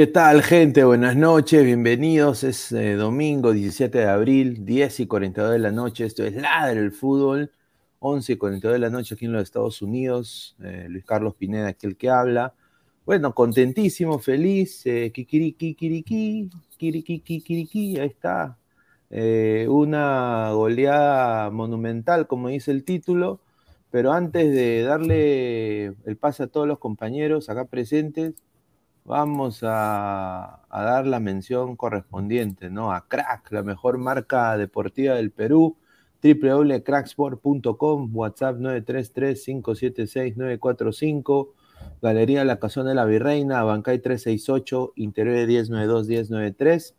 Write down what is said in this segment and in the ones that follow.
¿Qué tal, gente? Buenas noches, bienvenidos. Es eh, domingo 17 de abril, 10 y 42 de la noche. Esto es Ladre el Fútbol, 11 y 42 de la noche aquí en los Estados Unidos. Eh, Luis Carlos Pineda, aquí el que habla. Bueno, contentísimo, feliz. Eh, kikiriki, kiriki, kiriki, kiriki, ahí está. eh, una goleada monumental, como dice el título, pero antes de darle el pase a todos los compañeros acá presentes, vamos a, dar la mención correspondiente, ¿no? A Crack, la mejor marca deportiva del Perú, www.cracksport.com, WhatsApp 933-576-945, Galería La Casona de la Virreina, Bancay 368, Interior 1092-1093.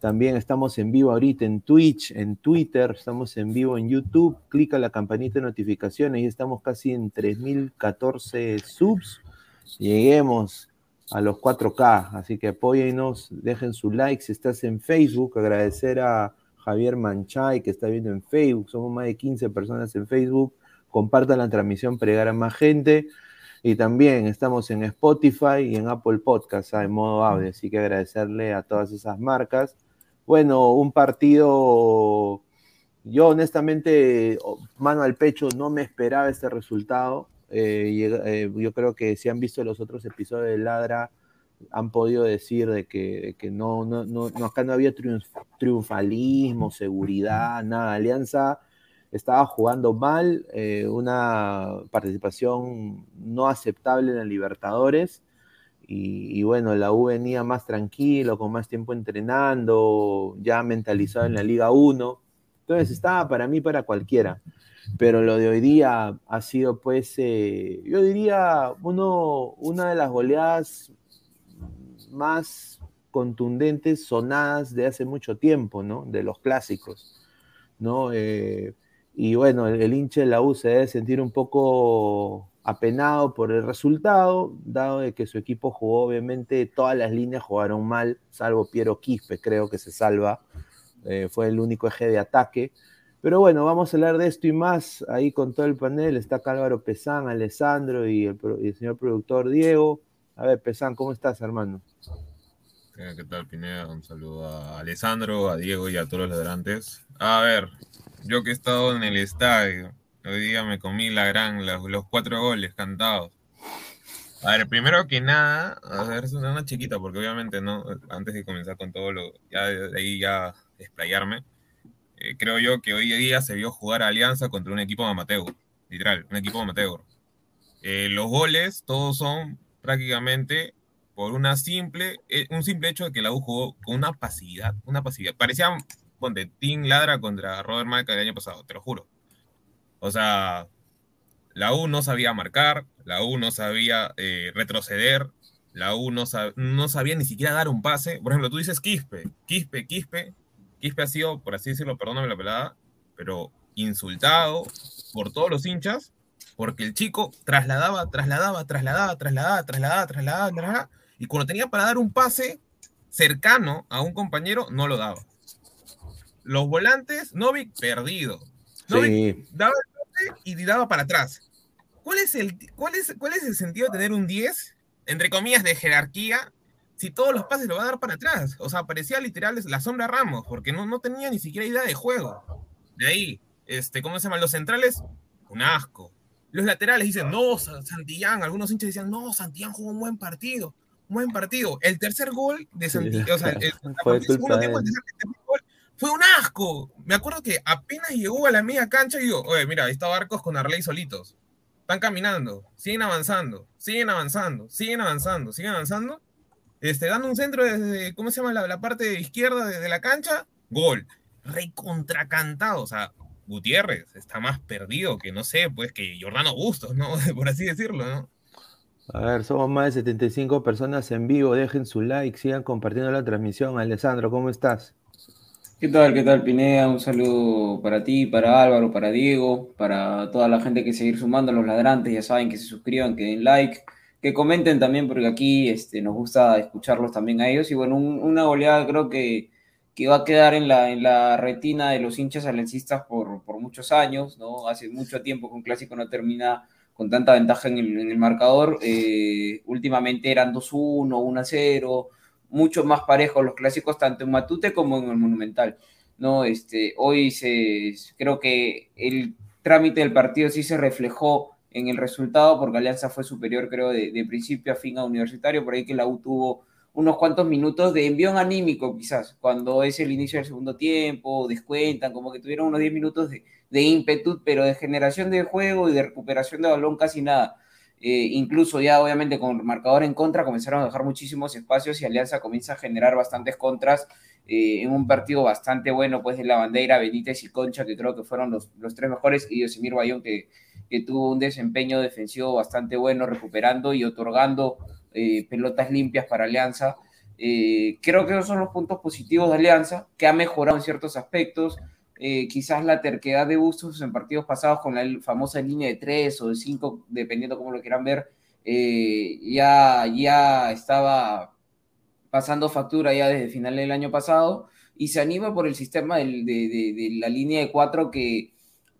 También estamos en vivo ahorita en Twitch, en Twitter, estamos en vivo en YouTube. Clica la campanita de notificaciones y estamos casi en 3014 subs. Lleguemos a los 4K, así que apóyennos, dejen su like. Si estás en Facebook, agradecer a Javier Manchay que está viendo en Facebook. Somos más de 15 personas en Facebook. Compartan la transmisión para a más gente. Y también estamos en Spotify y en Apple Podcasts en modo audio. Así que agradecerle a todas esas marcas. Bueno, un partido, yo honestamente, mano al pecho, no me esperaba este resultado. Eh, eh, yo creo que si han visto los otros episodios de Ladra, han podido decir de que, no, acá no había triunfalismo, seguridad, nada. Alianza estaba jugando mal, eh, una participación no aceptable en el Libertadores y, bueno, la U venía más tranquilo, con más tiempo entrenando, ya mentalizado en la Liga 1. Entonces estaba para mí, para cualquiera. Pero lo de hoy día ha sido, pues, eh, yo diría, uno, una de las goleadas más contundentes, sonadas de hace mucho tiempo, ¿no? De los clásicos, ¿no? Eh, y bueno, el, el, de la U se debe sentir un poco apenado por el resultado, dado de que su equipo jugó, obviamente, todas las líneas jugaron mal, salvo Piero Quispe, creo que se salva, eh, fue el único eje de ataque. Pero bueno, vamos a hablar de esto y más ahí con todo el panel. Está Cálvaro Pesán, Alessandro y el, señor productor Diego. A ver, Pesán, ¿cómo estás, hermano? ¿Qué tal, Pineda? Un saludo a Alessandro, a Diego y a todos los ladrantes. A ver, yo que he estado en el estadio, Hoy día me comí la gran, los, cuatro goles cantados. A ver, primero que nada, a ver, es una, chiquita, porque obviamente no, antes de comenzar con todo lo, de ahí ya explayarme, eh, creo yo que hoy día se vio jugar Alianza contra un equipo amateur, literal, un equipo amateur. Eh, los goles, todos son prácticamente por una simple, eh, un simple hecho de que la U jugó con una pasividad, una pasividad. Parecía, ponte, Team Ladra contra Robert Marca el año pasado, te lo juro. O sea, la U no sabía marcar, la U no sabía eh, retroceder, la U no, no, sabía ni siquiera dar un pase. Por ejemplo, tú dices Quispe, Quispe, Quispe. Quispe ha sido, por así decirlo, perdóname la pelada, pero insultado por todos los hinchas, porque el chico trasladaba, trasladaba, trasladaba, trasladaba, trasladaba, trasladaba, trasladaba, y cuando tenía para dar un pase cercano a un compañero, no lo daba. Los volantes, Novik perdido. Novik daba y daba para atrás. ¿Cuál es, el, cuál, es, ¿Cuál es el sentido de tener un 10, entre comillas, de jerarquía, si todos los pases lo va a dar para atrás? O sea, parecía literal la sombra Ramos, porque no, no tenía ni siquiera idea de juego. De ahí, este, ¿cómo se llama? Los centrales, un asco. Los laterales dicen, no, Santillán, algunos hinchas decían, no, Santillán jugó un buen partido, un buen partido. El tercer gol de Santillán, o sea, el, segundo tiempo, el tercer gol fue un asco. Me acuerdo que apenas llegó a la media cancha y digo, oye, mira, ahí está Barcos con Arley solitos. Están caminando, siguen avanzando, siguen avanzando, siguen avanzando, siguen avanzando. Este, dando un centro desde, ¿cómo se llama? La, parte izquierda de, la cancha, gol. Recontracantado, o sea, Gutiérrez está más perdido que, no sé, pues que Jordano Bustos, ¿no? Por así decirlo, ¿no? A ver, somos más de 75 personas en vivo. Dejen su like, sigan compartiendo la transmisión. Alessandro, ¿cómo estás? ¿Qué tal? ¿Qué tal, Pineda? Un saludo para ti, para Álvaro, para Diego, para toda la gente que seguir sumando, los ladrantes, ya saben que se suscriban, que den like, que comenten también, porque aquí este, nos gusta escucharlos también a ellos. Y bueno, una goleada creo que, que va a quedar en la, en la retina de los hinchas alencistas por, por muchos años, ¿no? Hace mucho tiempo que un clásico no termina con tanta ventaja en el, en el marcador. Eh, últimamente eran 2-1, 1-0 mucho más parejos los clásicos, tanto en Matute como en el Monumental. ¿no? Este, hoy se, creo que el trámite del partido sí se reflejó en el resultado, porque Alianza fue superior, creo, de, principio a fin a Universitario, por ahí que la U tuvo unos cuantos minutos de envión anímico, quizás, cuando es el inicio del segundo tiempo, descuentan, como que tuvieron unos 10 minutos de, de ímpetu, pero de generación de juego y de recuperación de balón casi nada. Eh, incluso ya obviamente con el marcador en contra comenzaron a dejar muchísimos espacios y Alianza comienza a generar bastantes contras eh, en un partido bastante bueno pues de la bandera, Benítez y Concha que creo que fueron los, los tres mejores y Yosemir Bayón que, que tuvo un desempeño defensivo bastante bueno recuperando y otorgando eh, pelotas limpias para Alianza. creo que esos son los puntos positivos de Alianza que ha mejorado en ciertos aspectos eh, quizás la terquedad de Bustos en partidos pasados con la famosa línea de tres o de cinco, dependiendo cómo lo quieran ver, eh, ya, ya estaba pasando factura ya desde final del año pasado y se anima por el sistema de, de, la línea de cuatro que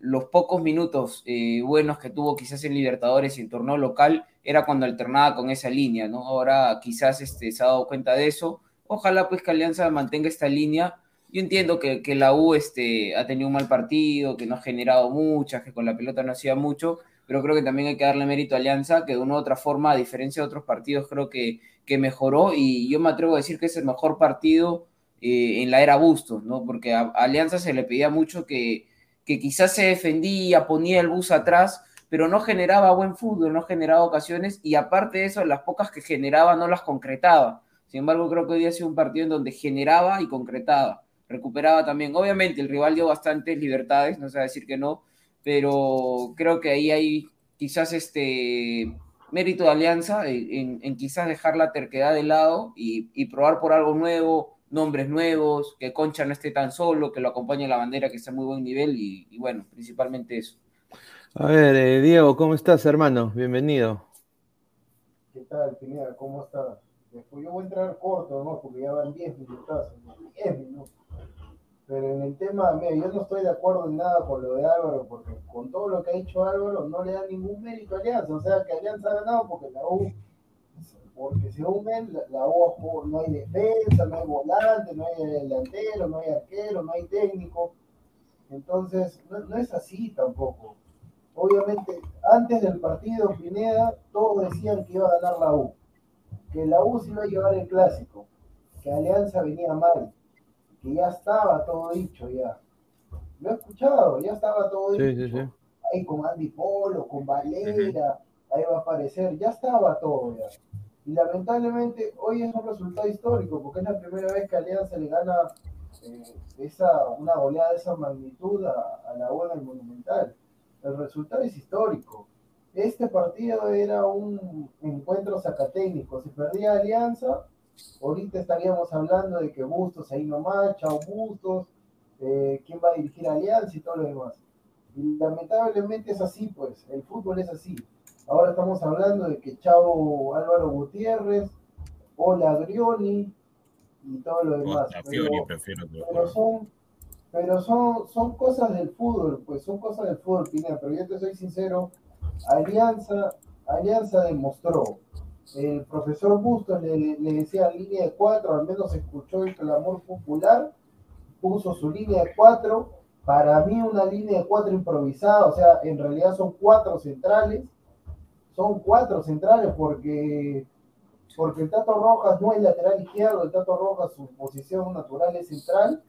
los pocos minutos eh, buenos que tuvo quizás en Libertadores y en torneo local era cuando alternaba con esa línea, ¿no? Ahora quizás este, se ha dado cuenta de eso. Ojalá pues que Alianza mantenga esta línea yo entiendo que, que, la U este, ha tenido un mal partido, que no ha generado muchas, que con la pelota no hacía mucho, pero creo que también hay que darle mérito a Alianza, que de una u otra forma, a diferencia de otros partidos, creo que, que mejoró y yo me atrevo a decir que es el mejor partido eh, en la era Bustos, ¿no? Porque a, Alianza se le pedía mucho que, que quizás se defendía, ponía el bus atrás, pero no generaba buen fútbol, no generaba ocasiones y aparte de eso, las pocas que generaba no las concretaba. Sin embargo, creo que hoy ha sido un partido en donde generaba y concretaba recuperaba también. Obviamente el rival dio bastantes libertades, no a decir que no, pero creo que ahí hay quizás este mérito de alianza en, quizás dejar la terquedad de lado y, probar por algo nuevo, nombres nuevos, que Concha no esté tan solo, que lo acompañe la bandera que está a muy buen nivel y, bueno, principalmente eso. A ver, eh, Diego, ¿cómo estás, hermano? Bienvenido. ¿Qué tal, Pineda? ¿Cómo estás? Después yo voy a entrar corto, ¿no? Porque ya van 10 minutos. 10 minutos. Pero en el tema, mira, yo no estoy de acuerdo en nada con lo de Álvaro, porque con todo lo que ha hecho Álvaro no le da ningún mérito a Alianza. O sea, que Alianza ha ganado porque la U, porque según él, la, U no hay defensa, no hay volante, no hay delantero, no hay arquero, no hay técnico. Entonces, no, es así tampoco. Obviamente, antes del partido Pineda, todos decían que iba a ganar la U, que la U se iba a llevar el clásico, que Alianza venía mal que ya estaba todo dicho ya. Lo he escuchado, ya estaba todo dicho. Ahí con Andy Polo, con Valera, ahí va a aparecer, ya estaba todo ya. Y lamentablemente hoy es un resultado histórico, porque es la primera vez que Alianza le gana eh, esa, una goleada de esa magnitud a, la buena del Monumental. El resultado es histórico. Este partido era un encuentro sacatécnico. Si perdía Alianza, Ahorita estaríamos hablando de que Bustos ahí nomás, Chao Bustos, eh, quién va a dirigir Alianza y todo lo demás. Y lamentablemente es así, pues, el fútbol es así. Ahora estamos hablando de que Chao Álvaro Gutiérrez, Hola Grioni y todo lo demás. pero, son, pero son, son cosas del fútbol, pues son cosas del fútbol, Pineda, pero yo te soy sincero, Alianza, Alianza demostró el profesor Bustos le, decía línea de cuatro, al menos escuchó el clamor popular, puso su línea de cuatro, para mí una línea de cuatro improvisada, o sea, en realidad son cuatro centrales, son cuatro centrales porque, porque el Tato Rojas no es lateral izquierdo, el Tato Rojas su posición natural es central,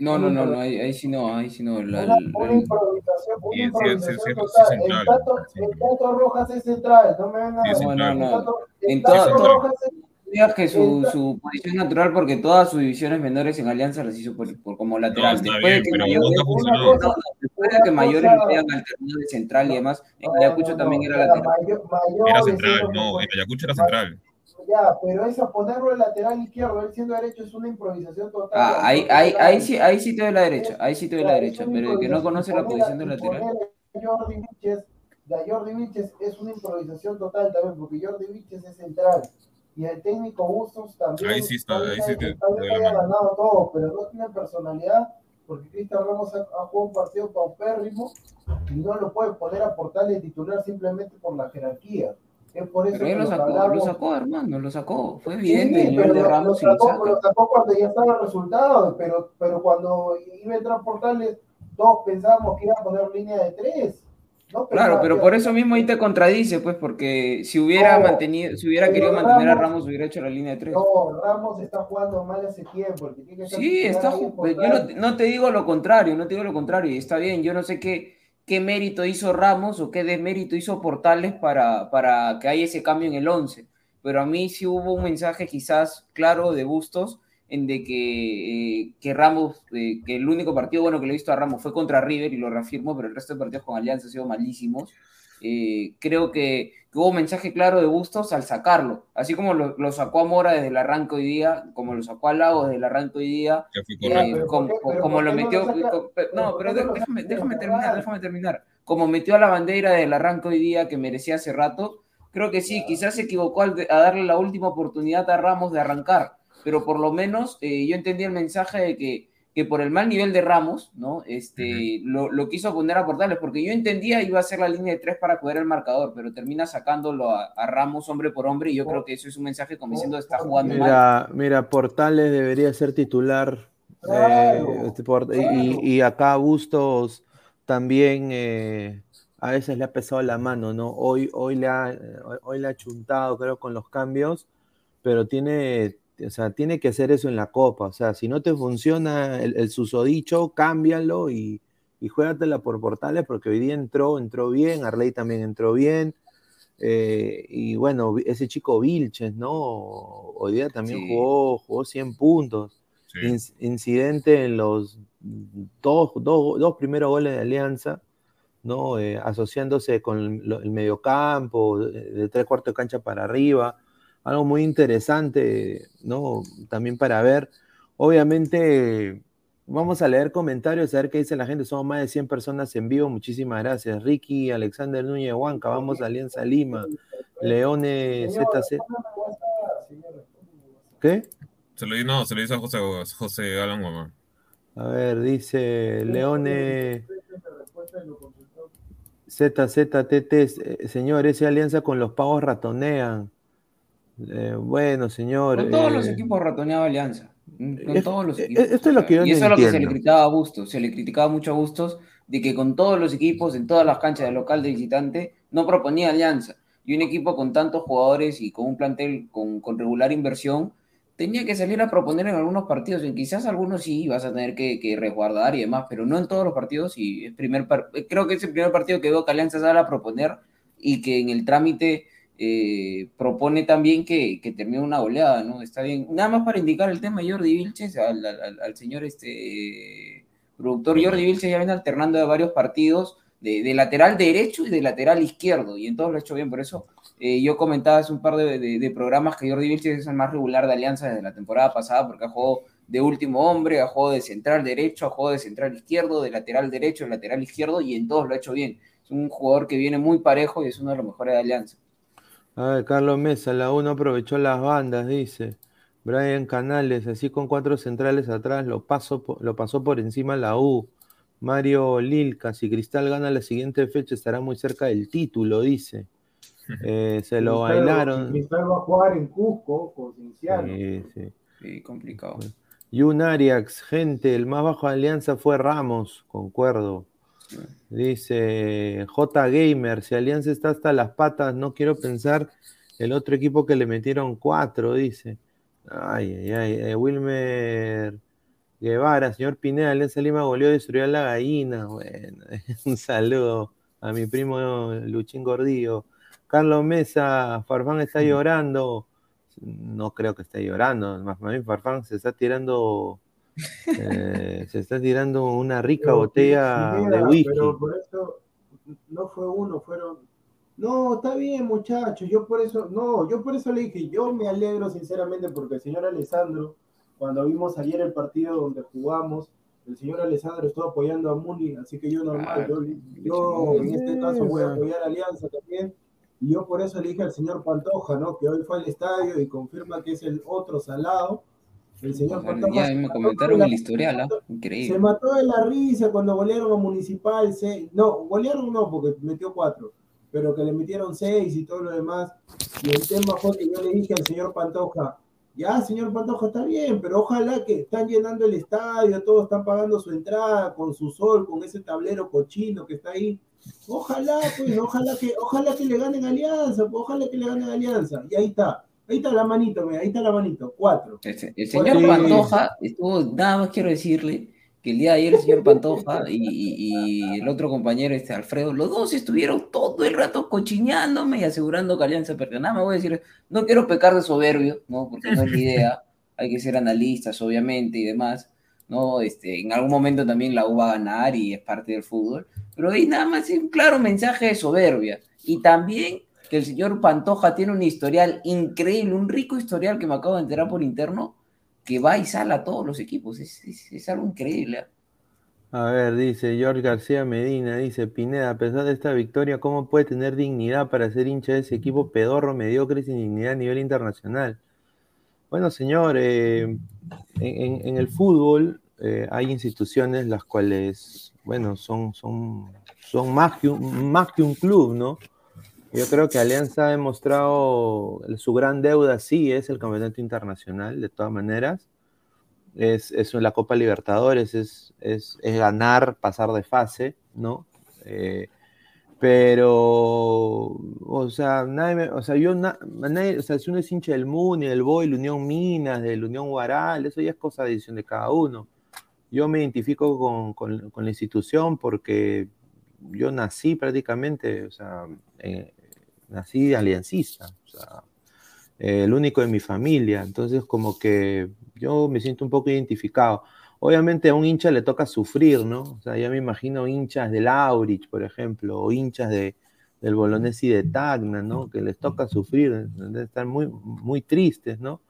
no, no, no, no, ahí, ahí sí no, ahí sí no. La, una, improvisación, una improvisación total. El Tato, el Tato Rojas es central, no me vengan a... No, no, no. En todo, digas que su, su posición natural porque todas sus divisiones menores en Alianza las hizo por, por como lateral. después, de que mayores, no, después de que Mayores le hayan alternado de central y demás, en Ayacucho también era lateral. Era central, no, en Ayacucho era central. Ya, pero esa ponerlo en lateral izquierdo, él siendo derecho, es una improvisación total. Ah, ahí, ahí, ahí, sí, ahí sí te doy la derecha, ahí sí te doy la derecha, pero el que no conoce la posición de lateral. Jordi Vilches, de Jordi Vilches es una improvisación total también, porque Jordi Vilches es central. Y el técnico Bustos también. Ahí sí está, ahí sí haya ganado todo, pero no tiene personalidad, porque Cristian Ramos ha, ha, jugado un partido paupérrimo y no lo puede poner a portal de titular simplemente por la jerarquía. Es por eso pero él lo sacó, lo sacó, hermano, lo sacó. Fue evidente sí, pero lo, Ramos lo, sacó, lo sacó cuando ya estaba el resultado, pero, pero cuando iba a entrar Portales, todos pensábamos que iba a poner línea de tres. Claro, pero por eso mismo ahí te contradice, pues, porque si hubiera mantenido, si hubiera querido mantener a Ramos, hubiera hecho la línea de tres. No, Ramos está jugando mal hace tiempo. sí, está yo no, te digo lo contrario, no te digo lo contrario, está bien, yo no sé qué, qué mérito hizo Ramos o qué demérito hizo Portales para, para que haya ese cambio en el 11, pero a mí sí hubo un mensaje quizás claro de Bustos en de que, eh, que Ramos, eh, que el único partido bueno que le he visto a Ramos fue contra River y lo reafirmo, pero el resto de partidos con Alianza han sido malísimos. Eh, creo que, hubo un mensaje claro de Bustos al sacarlo, así como lo, sacó a Mora desde el arranque hoy día, como lo sacó a Lago desde el arranque hoy día, como, lo metió, no, pero déjame, déjame terminar, déjame terminar, como metió a la bandera del arranque hoy día que merecía hace rato, creo que sí, quizás se equivocó al a darle la última oportunidad a Ramos de arrancar, pero por lo menos eh, yo entendí el mensaje de que, que, por el mal nivel de Ramos, ¿no? Este, lo, lo, quiso poner a Portales, porque yo entendía iba a ser la línea de tres para coger el marcador, pero termina sacándolo a, Ramos hombre por hombre, y yo creo que eso es un mensaje como diciendo está jugando mira, mal. Mira, Portales debería ser titular, eh, este, y, y, acá Bustos también... Eh, a veces le ha pesado la mano, ¿no? Hoy, hoy, le ha, hoy le ha chuntado, creo, con los cambios, pero tiene, o sea, tiene que hacer eso en la copa. O sea, si no te funciona el, susodicho, cámbialo y, y juégatela por portales, porque hoy día entró, entró bien, Arley también entró bien. Eh, y bueno, ese chico Vilches, ¿no? Hoy día también jugó, jugó 100 puntos. incidente en los dos, dos, primeros goles de Alianza, ¿no? Eh, asociándose con el, el mediocampo, de, de tres cuartos de cancha para arriba algo muy interesante, ¿no? También para ver. Obviamente, vamos a leer comentarios, a ver qué dice la gente. Somos más de 100 personas en vivo. Muchísimas gracias. Ricky, Alexander Núñez Huanca, vamos a Alianza Lima. Leone ZZ. ¿Qué? Se lo, no, se lo dice a José, José Alan Guamán. A ver, dice Leone. ZZTT, señor, esa alianza con los pagos ratonean. Eh, bueno, señor. Con todos los eh, equipos ratoneaba Alianza. Con todos los equipos. Esto es lo que yo y eso es lo que se le criticaba a Bustos. Se le criticaba mucho a Bustos de que con todos los equipos, en todas las canchas de local de visitante, no proponía Alianza. Y un equipo con tantos jugadores y con un plantel con, con regular inversión, tenía que salir a proponer en algunos partidos. En quizás algunos sí vas a tener que, que resguardar y demás, pero no en todos los partidos. Y es primer creo que es el primer partido que veo que Alianza sale a proponer y que en el trámite eh, propone también que, que, termine una goleada, ¿no? Está bien. Nada más para indicar el tema Jordi Vilches, al, al, señor este productor Jordi Vilches ya viene alternando de varios partidos de, lateral derecho y de lateral izquierdo, y en todos lo ha hecho bien, por eso eh, yo comentaba hace un par de, de, programas que Jordi Vilches es el más regular de Alianza desde la temporada pasada, porque ha jugado de último hombre, ha jugado de central derecho, ha jugado de central izquierdo, de lateral derecho, de lateral izquierdo, y en todos lo ha hecho bien. Es un jugador que viene muy parejo y es uno de los mejores de Alianza. A ver, Carlos Mesa, la 1 aprovechó las bandas, dice. Brian Canales, así con cuatro centrales atrás, lo, pasó, lo pasó por encima la U. Mario Lilca, si Cristal gana la siguiente fecha, estará muy cerca del título, dice. Eh, se lo bailaron. Cristal va a jugar en Cusco con Cinciano. Sí, sí. Sí, complicado. Y un Ariax, gente, el más bajo de alianza fue Ramos, concuerdo. Dice J Gamer, si Alianza está hasta las patas, no quiero pensar el otro equipo que le metieron cuatro, dice. Ay, ay, ay. Eh, Wilmer Guevara, señor Pineda, Alianza Lima goleó destruyó la gallina. Bueno, un saludo a mi primo Luchín Gordillo. Carlos Mesa, Farfán está llorando. No creo que esté llorando, más bien Farfán se está tirando eh, se está tirando una rica botella de whisky. Pero por eso no fue uno, fueron. No, está bien, muchachos. Yo por eso, no, yo por eso le dije, yo me alegro sinceramente porque el señor Alessandro, cuando vimos ayer el partido donde jugamos, el señor Alessandro estuvo apoyando a Muni, así que yo normal, yo, en este caso voy a apoyar a Alianza también. Y yo por eso le dije al señor Pantoja, ¿no? Que hoy fue al estadio y confirma que es el otro salado el señor Ya me comentaron el historial, ¿ah? increíble. Se mató de la risa cuando golearon a Municipal. no, golearon no, porque metió cuatro, pero que le metieron seis y todo lo demás. Y el tema fue que yo le dije al señor Pantoja, Ya, señor Pantoja, está bien, pero ojalá que están llenando el estadio, todos están pagando su entrada con su sol, con ese tablero cochino que está ahí. Ojalá, pues, ojalá que, ojalá que le ganen Alianza, pues, ojalá que le ganen Alianza. Y ahí está, ahí está la manito, mira, ahí está la manito, cuatro. El, el señor Pantoja estuvo, nada más quiero decirle que el día de ayer el señor Pantoja y, y- y el otro compañero, este Alfredo, los dos estuvieron todo el rato cochineándome y asegurando que Alianza perdió. Nada más voy a decir, no quiero pecar de soberbio, ¿no? Porque no es la idea, hay que ser analistas, obviamente, y demás, ¿no? Este, en algún momento también la U va a ganar y es parte del fútbol, pero ahí nada más es un claro mensaje de soberbia. Y también que el señor Pantoja tiene un historial increíble, un rico historial que me acabo de enterar por interno, que va y sale a todos los equipos. Es, es- algo increíble. A ver, dice George García Medina, dice Pineda, a pesar de esta victoria, ¿cómo puede tener dignidad para ser hincha de ese equipo pedorro, mediocre sin dignidad a nivel internacional? Bueno, señor, eh, en, el fútbol eh, hay instituciones las cuales, bueno, son, son, son más, que más que un club, ¿no? Yo creo que Alianza ha demostrado su gran deuda, sí, es el campeonato internacional, de todas maneras es, es la Copa Libertadores, es, es, es ganar, pasar de fase, ¿no? Eh, pero, o sea, nadie o sea, yo, na- nadie- o sea, si uno es hincha del Muni, del Boy, la Unión Minas, del Unión Guaral, eso ya es cosa de decisión de cada uno. Yo me identifico con, con- con la institución porque yo nací prácticamente, o sea, nací aliancista, o sea, eh, el único de mi familia, entonces como que yo me siento un poco identificado. Obviamente a un hincha le toca sufrir, ¿no? O sea, ya me imagino hinchas del Aurich, por ejemplo, o hinchas de, del Bolognesi y de Tacna, ¿no? Que les toca sufrir, estar muy, muy tristes, ¿no?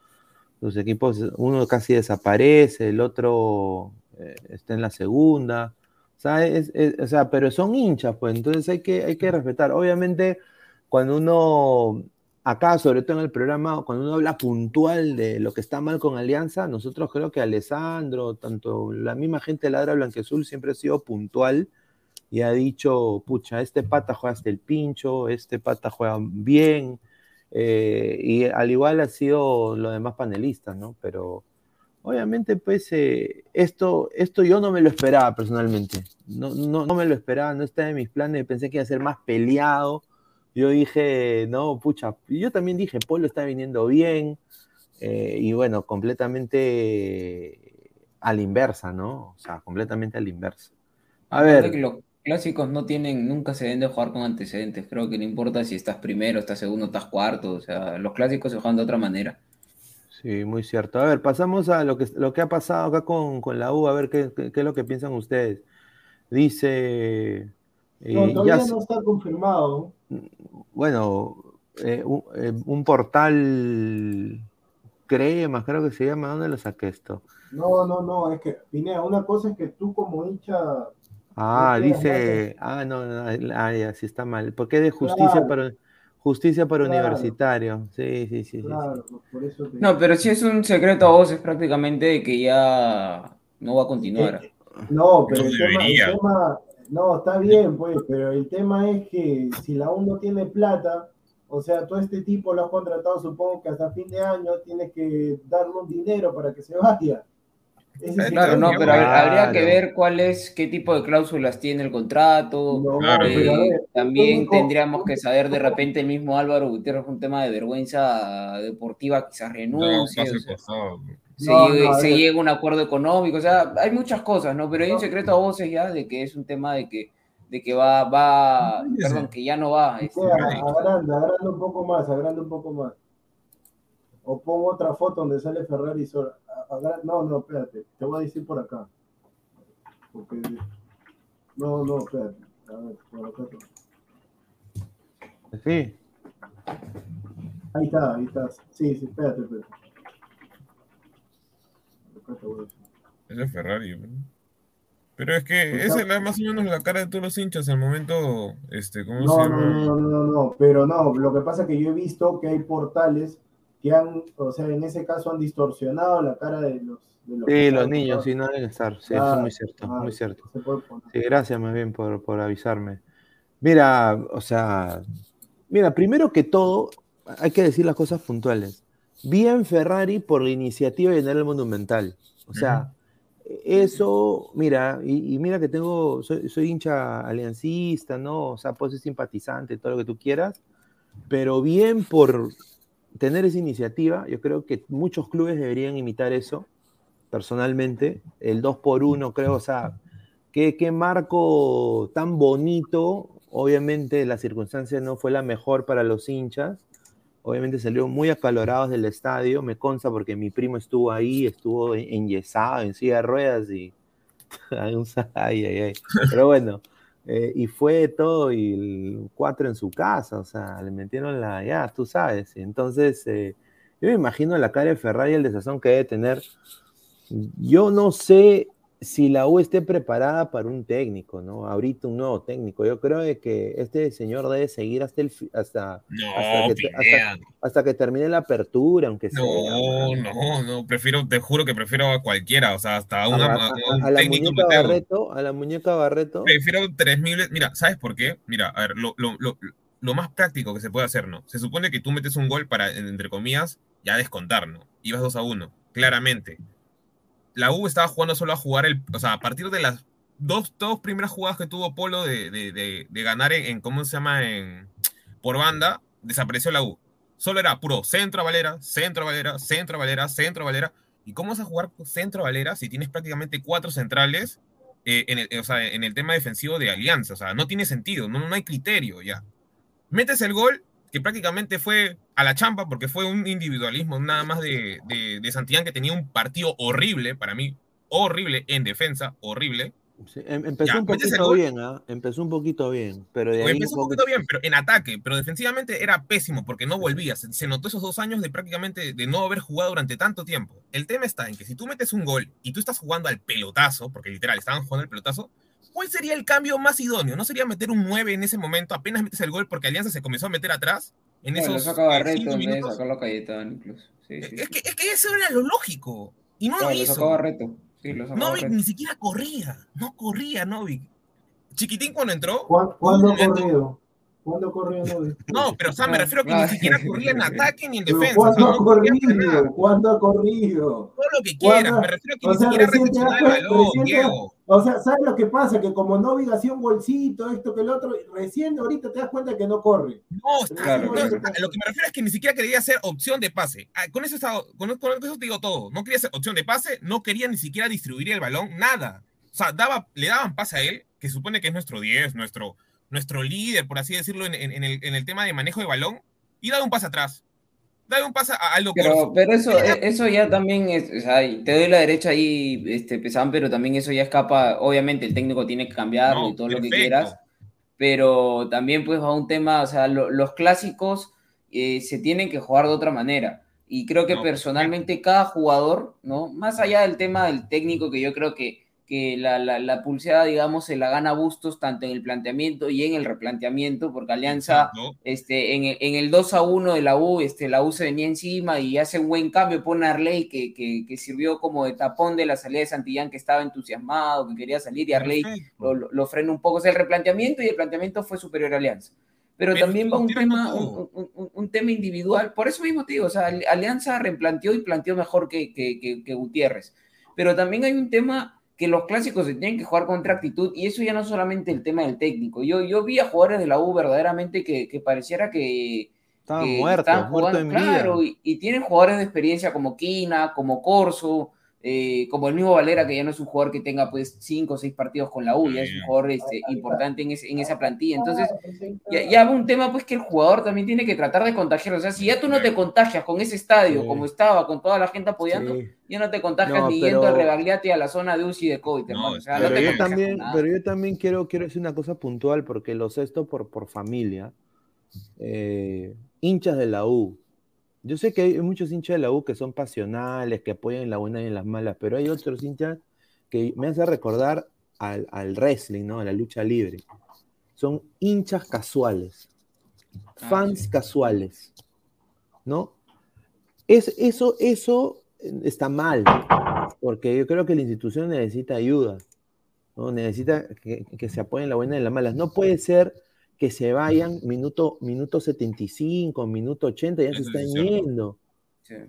Los equipos, uno casi desaparece, el otro eh, está en la segunda. O sea, es- es- o sea, pero son hinchas, pues, entonces hay que, hay que respetar. Obviamente, cuando uno, acá, sobre todo en el programa, cuando uno habla puntual de lo que está mal con Alianza, nosotros creo que Alessandro, tanto la misma gente de Ladra Blanquezul siempre ha sido puntual y ha dicho, pucha, este pata juega hasta el pincho, este pata juega bien, eh, y al igual ha sido los demás panelistas, ¿no? Pero obviamente, pues, eh, esto, esto yo no me lo esperaba personalmente, no, no, no me lo esperaba, no estaba en mis planes, pensé que iba a ser más peleado, yo dije, no, pucha, yo también dije, Polo está viniendo bien, eh, y bueno, completamente a la inversa, ¿no? O sea, completamente a la inversa. A ver, que los clásicos no tienen, nunca se deben de jugar con antecedentes. Creo que no importa si estás primero, estás segundo, estás cuarto. O sea, los clásicos se juegan de otra manera. Sí, muy cierto. A ver, pasamos a lo que, lo que ha pasado acá con, con la U, a ver qué, qué- qué es lo que piensan ustedes. Dice, No, eh, todavía ya se- no está confirmado. Bueno, eh, un, eh, un portal Cremas, creo que se llama, ¿dónde lo saqué esto? No, no, no, es que, Pineda, una cosa es que tú como hincha Ah, dice, ah, no, no, ah, ya, sí está mal. ¿Por qué de justicia Claro. para justicia para Claro. universitario? Sí, sí, sí, sí, sí. Claro, por eso te No, pero sí es un secreto a voces prácticamente de que ya no va a continuar. No, pero No el tema, el tema- no, está bien, pues, pero el tema es que si la U no tiene plata, o sea, todo este tipo lo has contratado, supongo que hasta fin de año tienes que darle un dinero para que se vaya. Ese es el Claro, no, pero habría que ver cuál es, qué tipo de cláusulas tiene el contrato. No, Claro. Eh, ver, también único- tendríamos que saber de repente el mismo Álvaro Gutiérrez, un tema de vergüenza deportiva, quizás No, renuncie, pase o sea, pasado. Se, No, llegue, no, a se ver. llegue a un acuerdo económico, o sea, hay muchas cosas, ¿no? Pero hay un secreto a voces ya de que es un tema de que, de que va, va, Sí, sí. perdón, que ya no va. este, agranda, agranda un poco más, agranda un poco más. O pongo otra foto donde sale Ferrari sola. No, no, espérate, te voy a decir por acá. Porque... No, no, espérate. A ver, por acá. Sí. Ahí está, ahí está. Sí, sí, espérate, espérate. Acá te voy a decir. Ese es Ferrari. Pero es que Pues esa no. es la, más o menos la cara de todos los hinchas al momento, este, ¿cómo se No, no, llama? no, no, no, no, pero no, lo que pasa es que yo he visto que hay portales que han, o sea, en ese caso han distorsionado la cara de los... De los Sí, los niños, sí, no deben estar. Sí, eso es Claro, muy cierto, claro, muy cierto. se. Sí, gracias más bien por, por avisarme. Mira, o sea, mira, primero que todo, hay que decir las cosas puntuales. Bien Ferrari por la iniciativa de llenar el Monumental. O sea, eso, mira, y, y mira que tengo, soy, soy hincha aliancista, ¿no? O sea, puedo ser simpatizante, todo lo que tú quieras, pero bien por tener esa iniciativa, yo creo que muchos clubes deberían imitar eso, personalmente, el 2 por 1 creo, o sea, qué, qué marco tan bonito, obviamente la circunstancia no fue la mejor para los hinchas, obviamente salieron muy acalorados del estadio, me consta porque mi primo estuvo ahí, estuvo en- enyesado, en silla de ruedas y... ay, ay, ay. Pero bueno, eh, y fue todo y el cuatro en su casa, o sea, le metieron la, ya, tú sabes. Entonces, eh, yo me imagino la cara de Ferrari, el desazón que debe tener. Yo no sé si la U esté preparada para un técnico, ¿no? Ahorita un nuevo técnico. Yo creo de que este señor debe seguir hasta el hasta, No, hasta, que, te- hasta- Pineda. hasta que termine la apertura, aunque sea. No, no, no, prefiero, te juro que prefiero a cualquiera, o sea, hasta a, una- a, a a- un a la muñeca. Barreto, a la muñeca Barreto. Prefiero 3000. veces- Mira, ¿sabes por qué? Mira, a ver, lo, lo, lo, lo más práctico que se puede hacer, ¿no? Se supone que tú metes un gol para, entre comillas, ya descontar, ¿no? Ibas 2 a 1, claramente. La U estaba jugando solo a jugar el. O sea, a partir de las dos, dos primeras jugadas que tuvo Polo de, de, de, ganar en, en, ¿Cómo se llama? En, por banda, desapareció la U. Solo era puro centro a Valera, centro a Valera, centro a Valera, centro a Valera. ¿Y cómo vas a jugar centro a Valera si tienes prácticamente cuatro centrales eh, en, el, o sea, en el tema defensivo de Alianza? O sea, no tiene sentido, no, no hay criterio ya. Metes el gol, que prácticamente fue a la champa, porque fue un individualismo nada más de, de, de Santillán, que tenía un partido horrible, para mí, horrible en defensa, horrible. Sí, em- empezó Ya, un metes el poquito gol. bien, ¿ah? Empezó un poquito bien, pero de O ahí empezó un poquito bien, pero en ataque, pero defensivamente era pésimo porque no volvía. Se, se notó esos dos años de prácticamente de no haber jugado durante tanto tiempo. El tema está en que si tú metes un gol y tú estás jugando al pelotazo, porque literal estaban jugando al pelotazo, ¿cuál sería el cambio más idóneo? ¿No sería meter un 9 en ese momento apenas metes el gol porque Alianza se comenzó a meter atrás en Bueno, lo esos eh, Barreto minutos? sacarlo a Cayetano incluso. Sí, sí, Es que, es que eso era lo lógico y no lo lo hizo. sacó Barreto. Sí, lo sacó Novik Barreto. ni siquiera corría, no corría Novik. Chiquitín cuando entró, ¿Cuándo, hubo un ¿cuándo ha corrido? ¿Cuándo corrió? No, pero o sea, me Ah, refiero a que ah. ni siquiera corría en ataque ni en defensa. o sea, ¿Cuándo ha corrido? ¿Cuándo ha corrido? Todo lo que quieras, ¿Cuándo? me refiero a que O ni sea, siquiera recepcionaba el balón, Diego. O sea, ¿sabes lo que pasa? Que como Novik hacía un golcito, esto que el otro, recién ahorita te das cuenta que no corre. No, Claro, no, lo que me refiero es que ni siquiera quería hacer opción de pase. Ah, Con eso, estaba- con, con eso te digo todo. No quería hacer opción de pase, no quería ni siquiera distribuir el balón, nada. O sea, daba, le daban pase a él, que supone que es nuestro 10, nuestro, nuestro líder, por así decirlo, en, en- en el, en el tema de manejo de balón, y daba un pase atrás. Daba un pase a Aldo Pero, Corso. pero eso, Era- e- eso ya también es, o sea, te doy la derecha ahí, este, Pesán, pero también eso ya escapa, obviamente el técnico tiene que cambiarlo No, y todo lo que perfecto. quieras, pero también pues va un tema, o sea, lo- los clásicos eh, se tienen que jugar de otra manera. Y creo que No, personalmente cada jugador, ¿no? Más allá del tema del técnico, que yo creo que, que la, la, la pulseada, digamos, se la gana Bustos tanto en el planteamiento y en el replanteamiento, porque Alianza Exacto. este, en, el- en el 2 a 1 de la U, este, la U se venía encima y hace un buen cambio, pone a Arley que, que, que sirvió como de tapón de la salida de Santillán, que estaba entusiasmado, que quería salir, y Arley lo, lo, lo frena un poco. O sea, el replanteamiento y el planteamiento fue superior a Alianza. Pero, Pero también va un tema, un, un- un tema individual. Por eso mismo te digo, o sea, Alianza replanteó y planteó mejor que- que Gutiérrez. Pero también hay un tema que los clásicos se tienen que jugar contra actitud y eso ya no solamente el tema del técnico. Yo, yo vi a jugadores de la U verdaderamente que, que pareciera que, Estaban muertos, estaban muertos jugando, en vida. claro, y, y tienen jugadores de experiencia como Quina, como Corso, eh, como el mismo Valera, que ya no es un jugador que tenga pues cinco o seis partidos con la U, ya es un jugador este, importante en, ese- en esa plantilla. Entonces, ya, ya va un tema pues que el jugador también tiene que tratar de contagiar. O sea, si ya tú no te contagias con ese estadio, Sí. como estaba, con toda la gente apoyando, Sí. ya no te contagias No, ni pero- yendo al rebagliate a la zona de UCI de COVID, No. O sea, Ah, no Pero te yo también, pero yo también quiero, quiero decir una cosa puntual, porque lo sé esto por, por familia. Eh, hinchas de la U. Yo sé que hay muchos hinchas de la U que son pasionales, que apoyan en la buena y en las malas, pero hay otros hinchas que me hace recordar al, al wrestling, ¿no? A la lucha libre. Son hinchas casuales, fans sí. casuales, ¿no? Es, eso, eso eh, está mal, porque yo creo que la institución necesita ayuda, ¿no? Necesita que, que se apoyen en la buena y en la mala. No puede ser que se vayan minuto, minuto 75, minuto 80, ya se sí están yendo.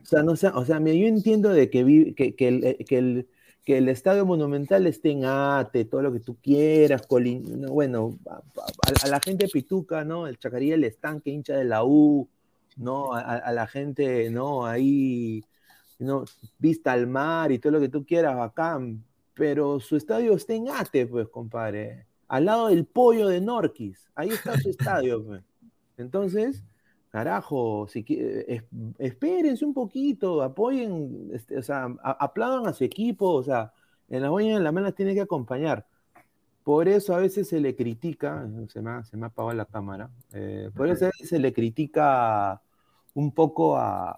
O sea, no sea, o sea, mira, yo entiendo de que, vi- que, que el, eh, que, el, que el Estadio Monumental esté en Ate, todo lo que tú quieras, Colin, no, bueno, a, a- a la gente pituca, ¿no? El Chacaría, el estanque, hincha de la U, ¿no? A, a- a la gente, ¿no? Ahí, ¿no? Vista al mar y todo lo que tú quieras, bacán, pero su estadio está en Ate, pues, compadre, al lado del pollo de Norquis, ahí está su estadio, pues. Entonces, carajo, si es- espérense un poquito, apoyen, este, o sea, a- aplaudan a su equipo, o sea, en las buenas y en las malas tiene que acompañar. Por eso a veces se le critica, se me ha, se me la cámara, eh, por eso a veces se le critica un poco a,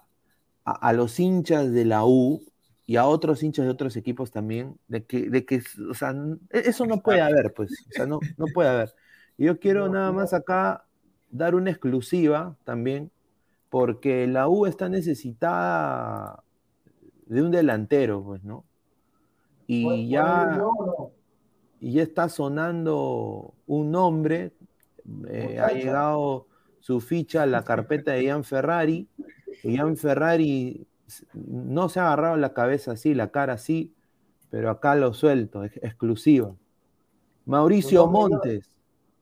a- a los hinchas de la U y a otros hinchas de otros equipos también, de que, de que o sea, e- eso no puede haber, pues, o sea, no, no puede haber. Y yo quiero nada más acá dar una exclusiva también, porque la U está necesitada de un delantero, pues, ¿no? Y ¿Puedo- ya, y ya está sonando un nombre, eh, ha llegado su ficha a la carpeta de Ian Ferrari, Ian Ferrari no se ha agarrado la cabeza así, la cara así, pero acá lo suelto, ex- exclusiva. Mauricio Montes,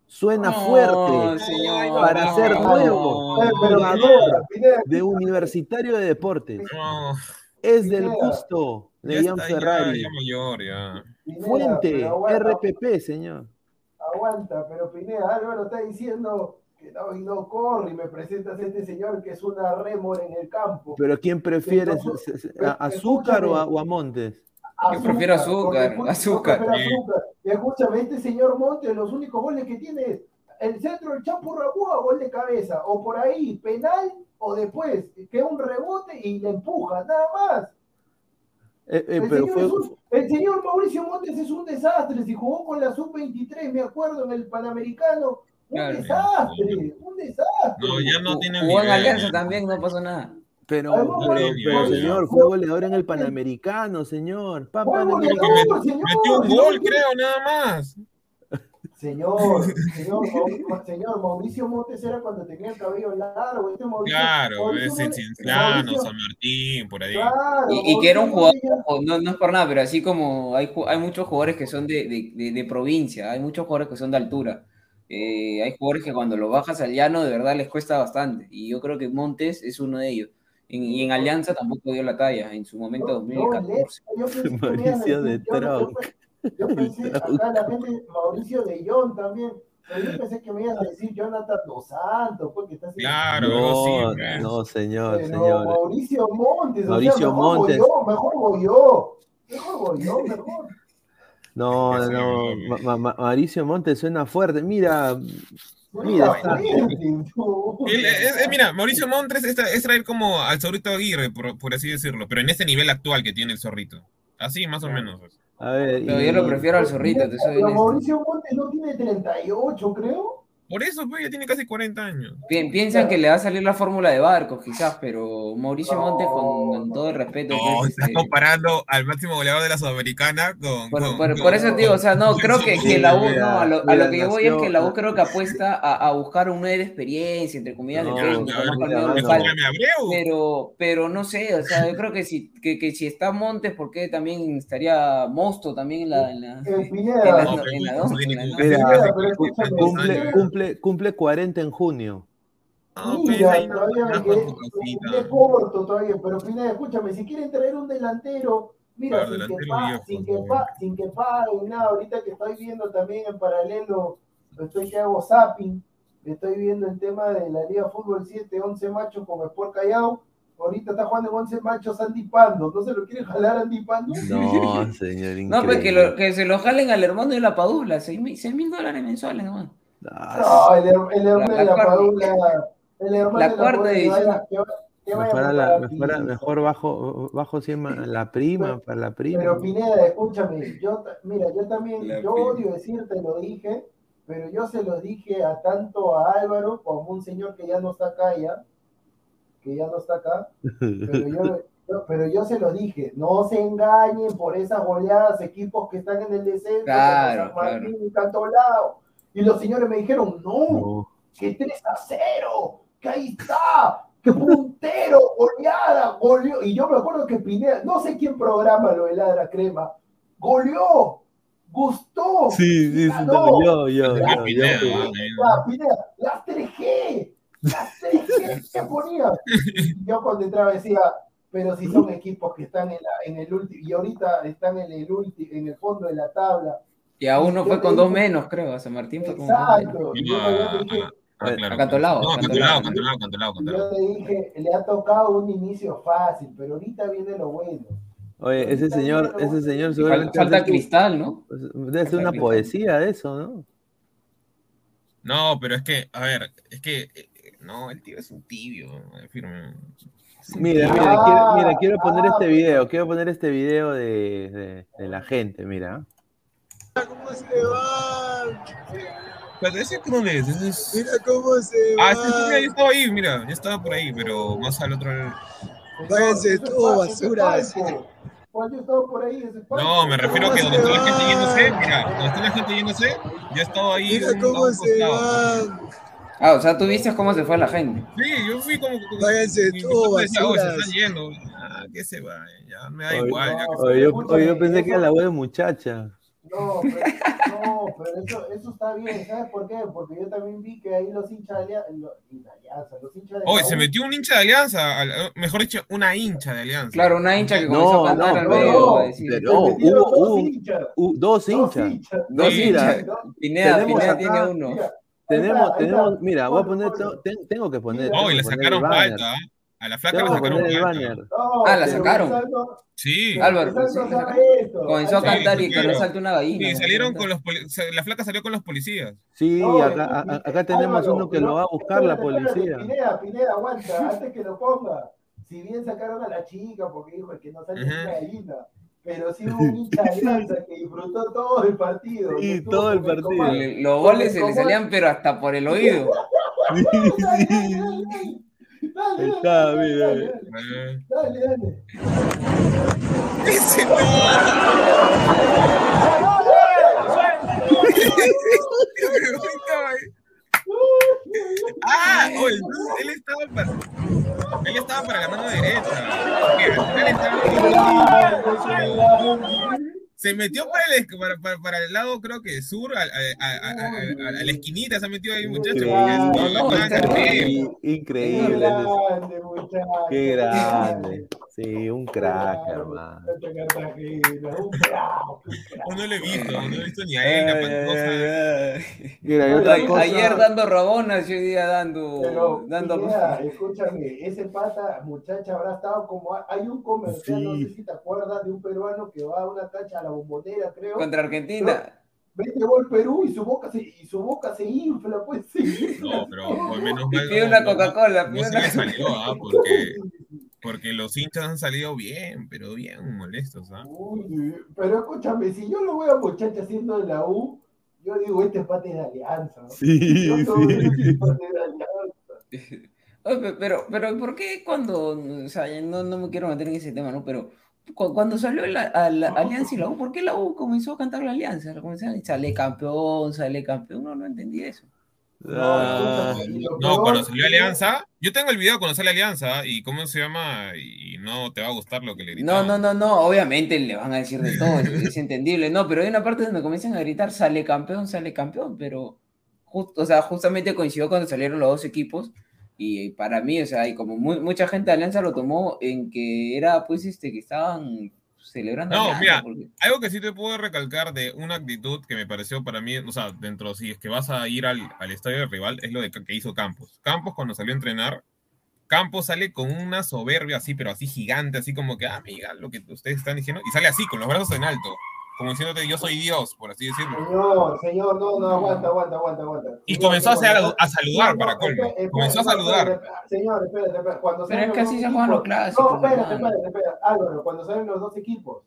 suena No, fuerte señor, para no, ser nuevo jugador de Universitario de Deportes. Es del gusto de Ian ya, Ferrari. ya mayor, ya. Pineda, Fuente, aguanta, RPP, señor. Aguanta, pero Pineda, Álvaro está diciendo que no, y no corre y me presentas a este señor que es una rémora en el campo. Pero ¿quién prefiere? Entonces, a- ¿Azúcar o a, escúchame. o a Montes? Yo prefiero azúcar, porque azúcar. yo prefiero Sí. azúcar. Y escúchame, este señor Montes, los únicos goles que tiene es el centro del Chapo Ramúa, gol de cabeza, o por ahí, penal, o después, que un rebote y le empuja, nada más. Eh, eh, El, pero señor fue, es un- el señor Mauricio Montes es un desastre. Si jugó con la sub-23, me acuerdo, en el Panamericano. Un desastre, un desastre. No, ya no tiene Jugó en. Alianza también, no pasó nada. pero, pero, señor, fue goleador en el Panamericano, señor. Pa- Panamericano. Metió un gol, creo, nada más. Señor, señor, señor, Mauricio Montes era cuando tenía el cabello largo. Este Mauricio, Claro, Mauricio es en Montes- Cienciano, Mauricio- San Martín, por ahí. claro, Y, y que era un jugador, no, no es por nada, pero así como hay, muchos jugadores que son de, de- de- de provincia, hay muchos jugadores que son de altura. Eh, hay jugadores que cuando lo bajas al llano de verdad les cuesta bastante. Y yo creo que Montes es uno de ellos. En- y en Alianza tampoco dio la talla en su momento No, no, 2014. yo pensé que me ibas a Mauricio de decir, yo- yo-. Yo pensé, acá la gente, Mauricio de Jong también, pero yo pensé que me ibas a decir Jonathan Dos Santos, porque está haciendo... Claro, luego sí, No, pues. no, señor, Pero señor. Mauricio Montes, Mauricio o sea, mejor Montes. voy yo, mejor voy yo, mejor voy yo, mejor. No, no, sí. Ma- Ma- Ma- Mauricio Montes suena fuerte. Mira, Mira, es- es- mira, Mauricio Montes es, es traer como al zorrito Aguirre, por, por así decirlo, pero en este nivel actual que tiene el zorrito. Así, más o menos. a ver. Pero y- yo lo prefiero al zorrito, te soy Pero. Mauricio Montes no tiene 38, creo. Por eso, pues, ya tiene casi 40 años. Pi- Piensan que le va a salir la fórmula de barcos, quizás, pero Mauricio No, Montes, con, con todo el respeto, No, pues, estás este, comparando al máximo goleador de la Sudamericana con. Por, con- por- con- por eso te digo, o sea, no, creo que, que la U, no, a lo, a mira, lo que yo voy es que la U creo que apuesta a, a buscar un nueve de experiencia, entre comillas, de No, Abreu. Pero, pero no sé, o sea, yo creo que si, que, que si está Montes, ¿por qué también estaría Mosto también en la... En la, Eh, en la- en la tiene en la cumple, cumple, cumple 40 en junio. No, Mira, ahí no, todavía me no, quedé, me corto todavía, pero Pineda, escúchame, si quieren traer un delantero, mira, Claro, sin, que delantero pa- viejo, sin, que sin que paguen nada, ahorita que estoy viendo también en paralelo, estoy que hago zapping, estoy viendo el tema de la Liga Fútbol 7, 11 machos con Sport Callao, ahorita está jugando en 11 machos Andy Pando, ¿no se lo quiere jalar Andy Pando? No, señor, increíble. No, pues que, lo- que se lo jalen al hermano de la Padula, seis mil seis mil dólares mensuales nomás. Ah, No, el, her- el hermano La- de la la cuarta- Padula, el hermano la de la cuarta Mejor, a la- para mejor, a- ti. mejor bajo, bajo cien ma- la prima, para la prima. Pero Pineda, escúchame, yo, mira, yo también, La yo prima. odio decirte, lo dije, pero yo se lo dije a tanto a Álvaro como un señor que ya no está acá ya, que ya no está acá, pero yo, yo- pero yo se lo dije, no se engañen por esas goleadas, equipos que están en el descenso, Claro, Martín y tanto lado. Y los señores me dijeron, no, que 3 a 0, que ahí está, ¡Qué puntero! ¡Goleada! ¡Goleó! Y yo me acuerdo que Pineda, no sé quién programa lo de Ladra Crema, ¡goleó! ¡Gustó! Sí, sí, sí, ganó. no, yo, yo, yo, Pineda, yo. ah, Pineda, las 3G, las 3G que ponía. Y yo cuando entraba decía, pero si son equipos que están en, la, en el último, y ahorita están en el último, en el fondo de la tabla. Y a uno fue con dos menos, creo. A San Martín fue con dos menos. Exacto. Todavía te ah, dije, ah, claro. Acantolado, No, acantolado. acantolado, acantolado, acantolado, yo le dije, le ha tocado un inicio fácil, pero ahorita viene lo bueno. Oye, ese señor, ese señor seguramente Falta cristal, ¿no? debe ser una poesía de eso, ¿no? No, pero es que, a ver, es que, eh, eh, no, el tío es un tibio, eh, firme. Mira, Ah, mira, quiero, mira, quiero poner ah, este video, quiero poner este video de, de, de la gente, mira. Cómo se van. Pero ese cómo es, ese es... Mira cómo se Ah, van. sí, sí, mira, yo estaba ahí, mira, yo estaba por ahí, pero más al otro lado. Váyanse todo basura. por ahí. No, me refiero a que ¿Cómo donde está la gente yéndose, mira, donde está la gente yéndose, yo estaba ahí. Mira un- cómo un se van. Ah, o sea, tú viste cómo se fue la gente. Sí, yo fui como. como Váyanse todo decía, "Oh, se están yendo. Ah, que se va, ya me da Oye, igual. Ya que se oye, yo, oye, yo pensé que era la de muchacha. No, pero, no, pero eso, eso está bien, ¿sabes por qué? Porque yo también vi que ahí los hinchas de Alianza, los, de Alianza, los hinchas de la se metió un hincha de Alianza, al- mejor dicho, una hincha de Alianza. Claro, una hincha que comenzó No, a cantar no, al no, medio. no, a decir, pero- se no, metieron hubo- dos hubo- hinchas, Uh, dos dos hinchas. Dos hinchas. Pineda, tenemos Pineda acá- tiene uno. Mira, Tenemos, ahí está, ahí tenemos, mira, voy a poner, tengo que poner. Oh, y le sacaron falta. A la flaca que sacaron. No, Ah, la sacaron. Sí. Álvaro, sí, la. Comenzó a Sí, cantar y que no salte una gallina. A salieron con los la flaca salió con los policías. Sí, No, acá, a- acá tenemos Álvaro, uno que lo va a buscar la policía. Pineda, Pineda, aguanta, antes que lo ponga. Si bien sacaron a la chica, porque dijo el que no sale Ujú. una gallina, pero sí hubo un hincha de que disfrutó todo el partido. Sí, todo el partido. Los goles se le salían, pero hasta por el oído. Sí, sí. Dale, dale, dale, dale, dale, Eh. Ah, oye, entonces él estaba para, él estaba para la mano derecha. Porque al final estaba- se metió para el, para, para, para el lado, creo que sur, a, a, a, a- a- a la esquinita se ha metido ahí, muchacho. Increíble, no. Increíble, grande, muchacho. Qué grande. Sí, un crack, hermano. Muchacho Cartagena, un crack, un crack. No, no lo he visto, no lo he visto ni a él, ni a Pantoja. Mira, otra cosa. Ayer dando rabonas y hoy día dando. Pero, dando Pineda, escúchame, ese pata, muchacha, habrá estado como. Hay un comercial, no Sí. sé si te acuerdas, de un peruano que va a una cancha a la bombonera, creo. contra Argentina. Vete gol Perú y su boca se, y su boca se infla, pues sí. No, pero por menos Y mal. pide no- una no- Coca-Cola, No pide se le salió, ¿ah? Porque, porque los hinchas han salido bien, pero bien molestos, ¿ah? Uy, pero escúchame, si yo lo veo a muchacha haciendo de la U, yo digo, este pata es de Alianza. ¿no? Sí, Yo sí. este de Alianza. Oye, pero, pero ¿por qué cuando, o sea, no, no me quiero meter en ese tema, ¿no? Pero cuando salió la, a la Alianza y la U, ¿por qué la U comenzó a cantar la Alianza? A sale campeón, sale campeón, no, no entendí eso. Ah, No, peor cuando salió Alianza, yo tengo el video cuando sale Alianza y cómo se llama y no te va a gustar lo que le No, gritaban. no, no, no, obviamente le van a decir de todo, es, es entendible, no, pero hay una parte donde comienzan a gritar, sale campeón, sale campeón, pero justo, o sea, justamente coincidió cuando salieron los dos equipos y para mí, o sea, y como mu- mucha gente de Alianza lo tomó en que era pues este que estaban celebrando No, Alianza, mira, porque- Algo que sí te puedo recalcar de una actitud que me pareció para mí, o sea, dentro, si es que vas a ir al, al estadio del rival, es lo de que hizo Campos. Campos cuando salió a entrenar, Campos sale con una soberbia así, pero así gigante, así como que, ah, amiga, lo que ustedes están diciendo, y sale así, con los brazos en alto, como diciéndote, yo soy Dios, por así decirlo. Señor, señor, no, no, aguanta, aguanta, aguanta, aguanta. Y Señor, comenzó a, hacer- cuando- a saludar No, para colmo. Comenzó a saludar. Señor, espérate, espérate. Cuando Pero es que así se juegan los clásicos, No, espérate, espérate, espérate. Álvaro, cuando salen los dos equipos.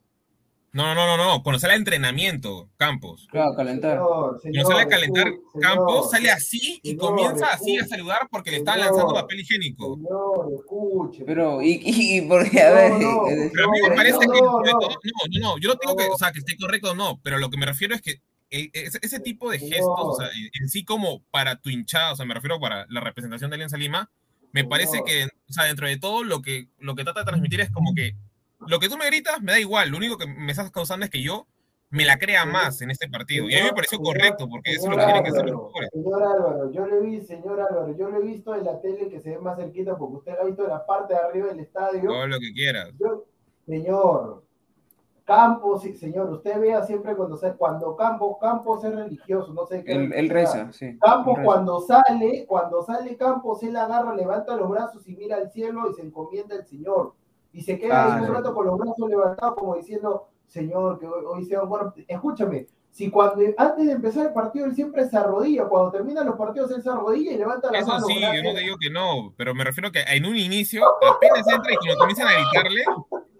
No, no, no, no, no, cuando sale a entrenamiento, Campos. claro, calentar. Señor, Cuando sale a calentar Campos, señor, sale así y señor, comienza así a saludar porque le están lanzando papel higiénico. Señor, escuche. Pero, y, y, porque, a ver, no, decir, Pero a mí me No, parece no, que no, no. no, no, no, yo no digo que, No. o sea, que esté correcto o no, pero lo que me refiero es que ese, ese tipo de No. gestos, o sea, en, en sí como para tu hinchada, o sea, me refiero para la representación de Alianza Lima, me parece que, o sea, dentro de todo, lo que, lo que trata de transmitir es como que lo que tú me gritas me da igual, lo único que me estás causando es que yo me la crea más en este partido. Y a mí me pareció correcto, porque eso es lo que tienen que hacer los jugadores. Señor Álvaro, yo le vi, señor Álvaro, yo lo he visto en la tele que se ve más cerquita porque usted ha visto la parte de arriba del estadio. Todo lo que quieras. Yo- señor, Campos, sí, señor, usted vea siempre cuando se, cuando Campos, Campos es religioso, no sé qué. Él, él reza, sí. Campos reza. cuando sale, cuando sale Campos, él agarra, levanta los brazos y mira al cielo y se encomienda al Señor. Y se queda ahí un Claro. rato con los brazos levantados como diciendo, Señor, que hoy, hoy sea un bueno. Escúchame, si cuando antes de empezar el partido él siempre se arrodilla, cuando terminan los partidos él se arrodilla y levanta las Eso manos. sí, yo no te digo que no, pero me refiero que en un inicio, apenas entra y cuando comienzan a gritarle,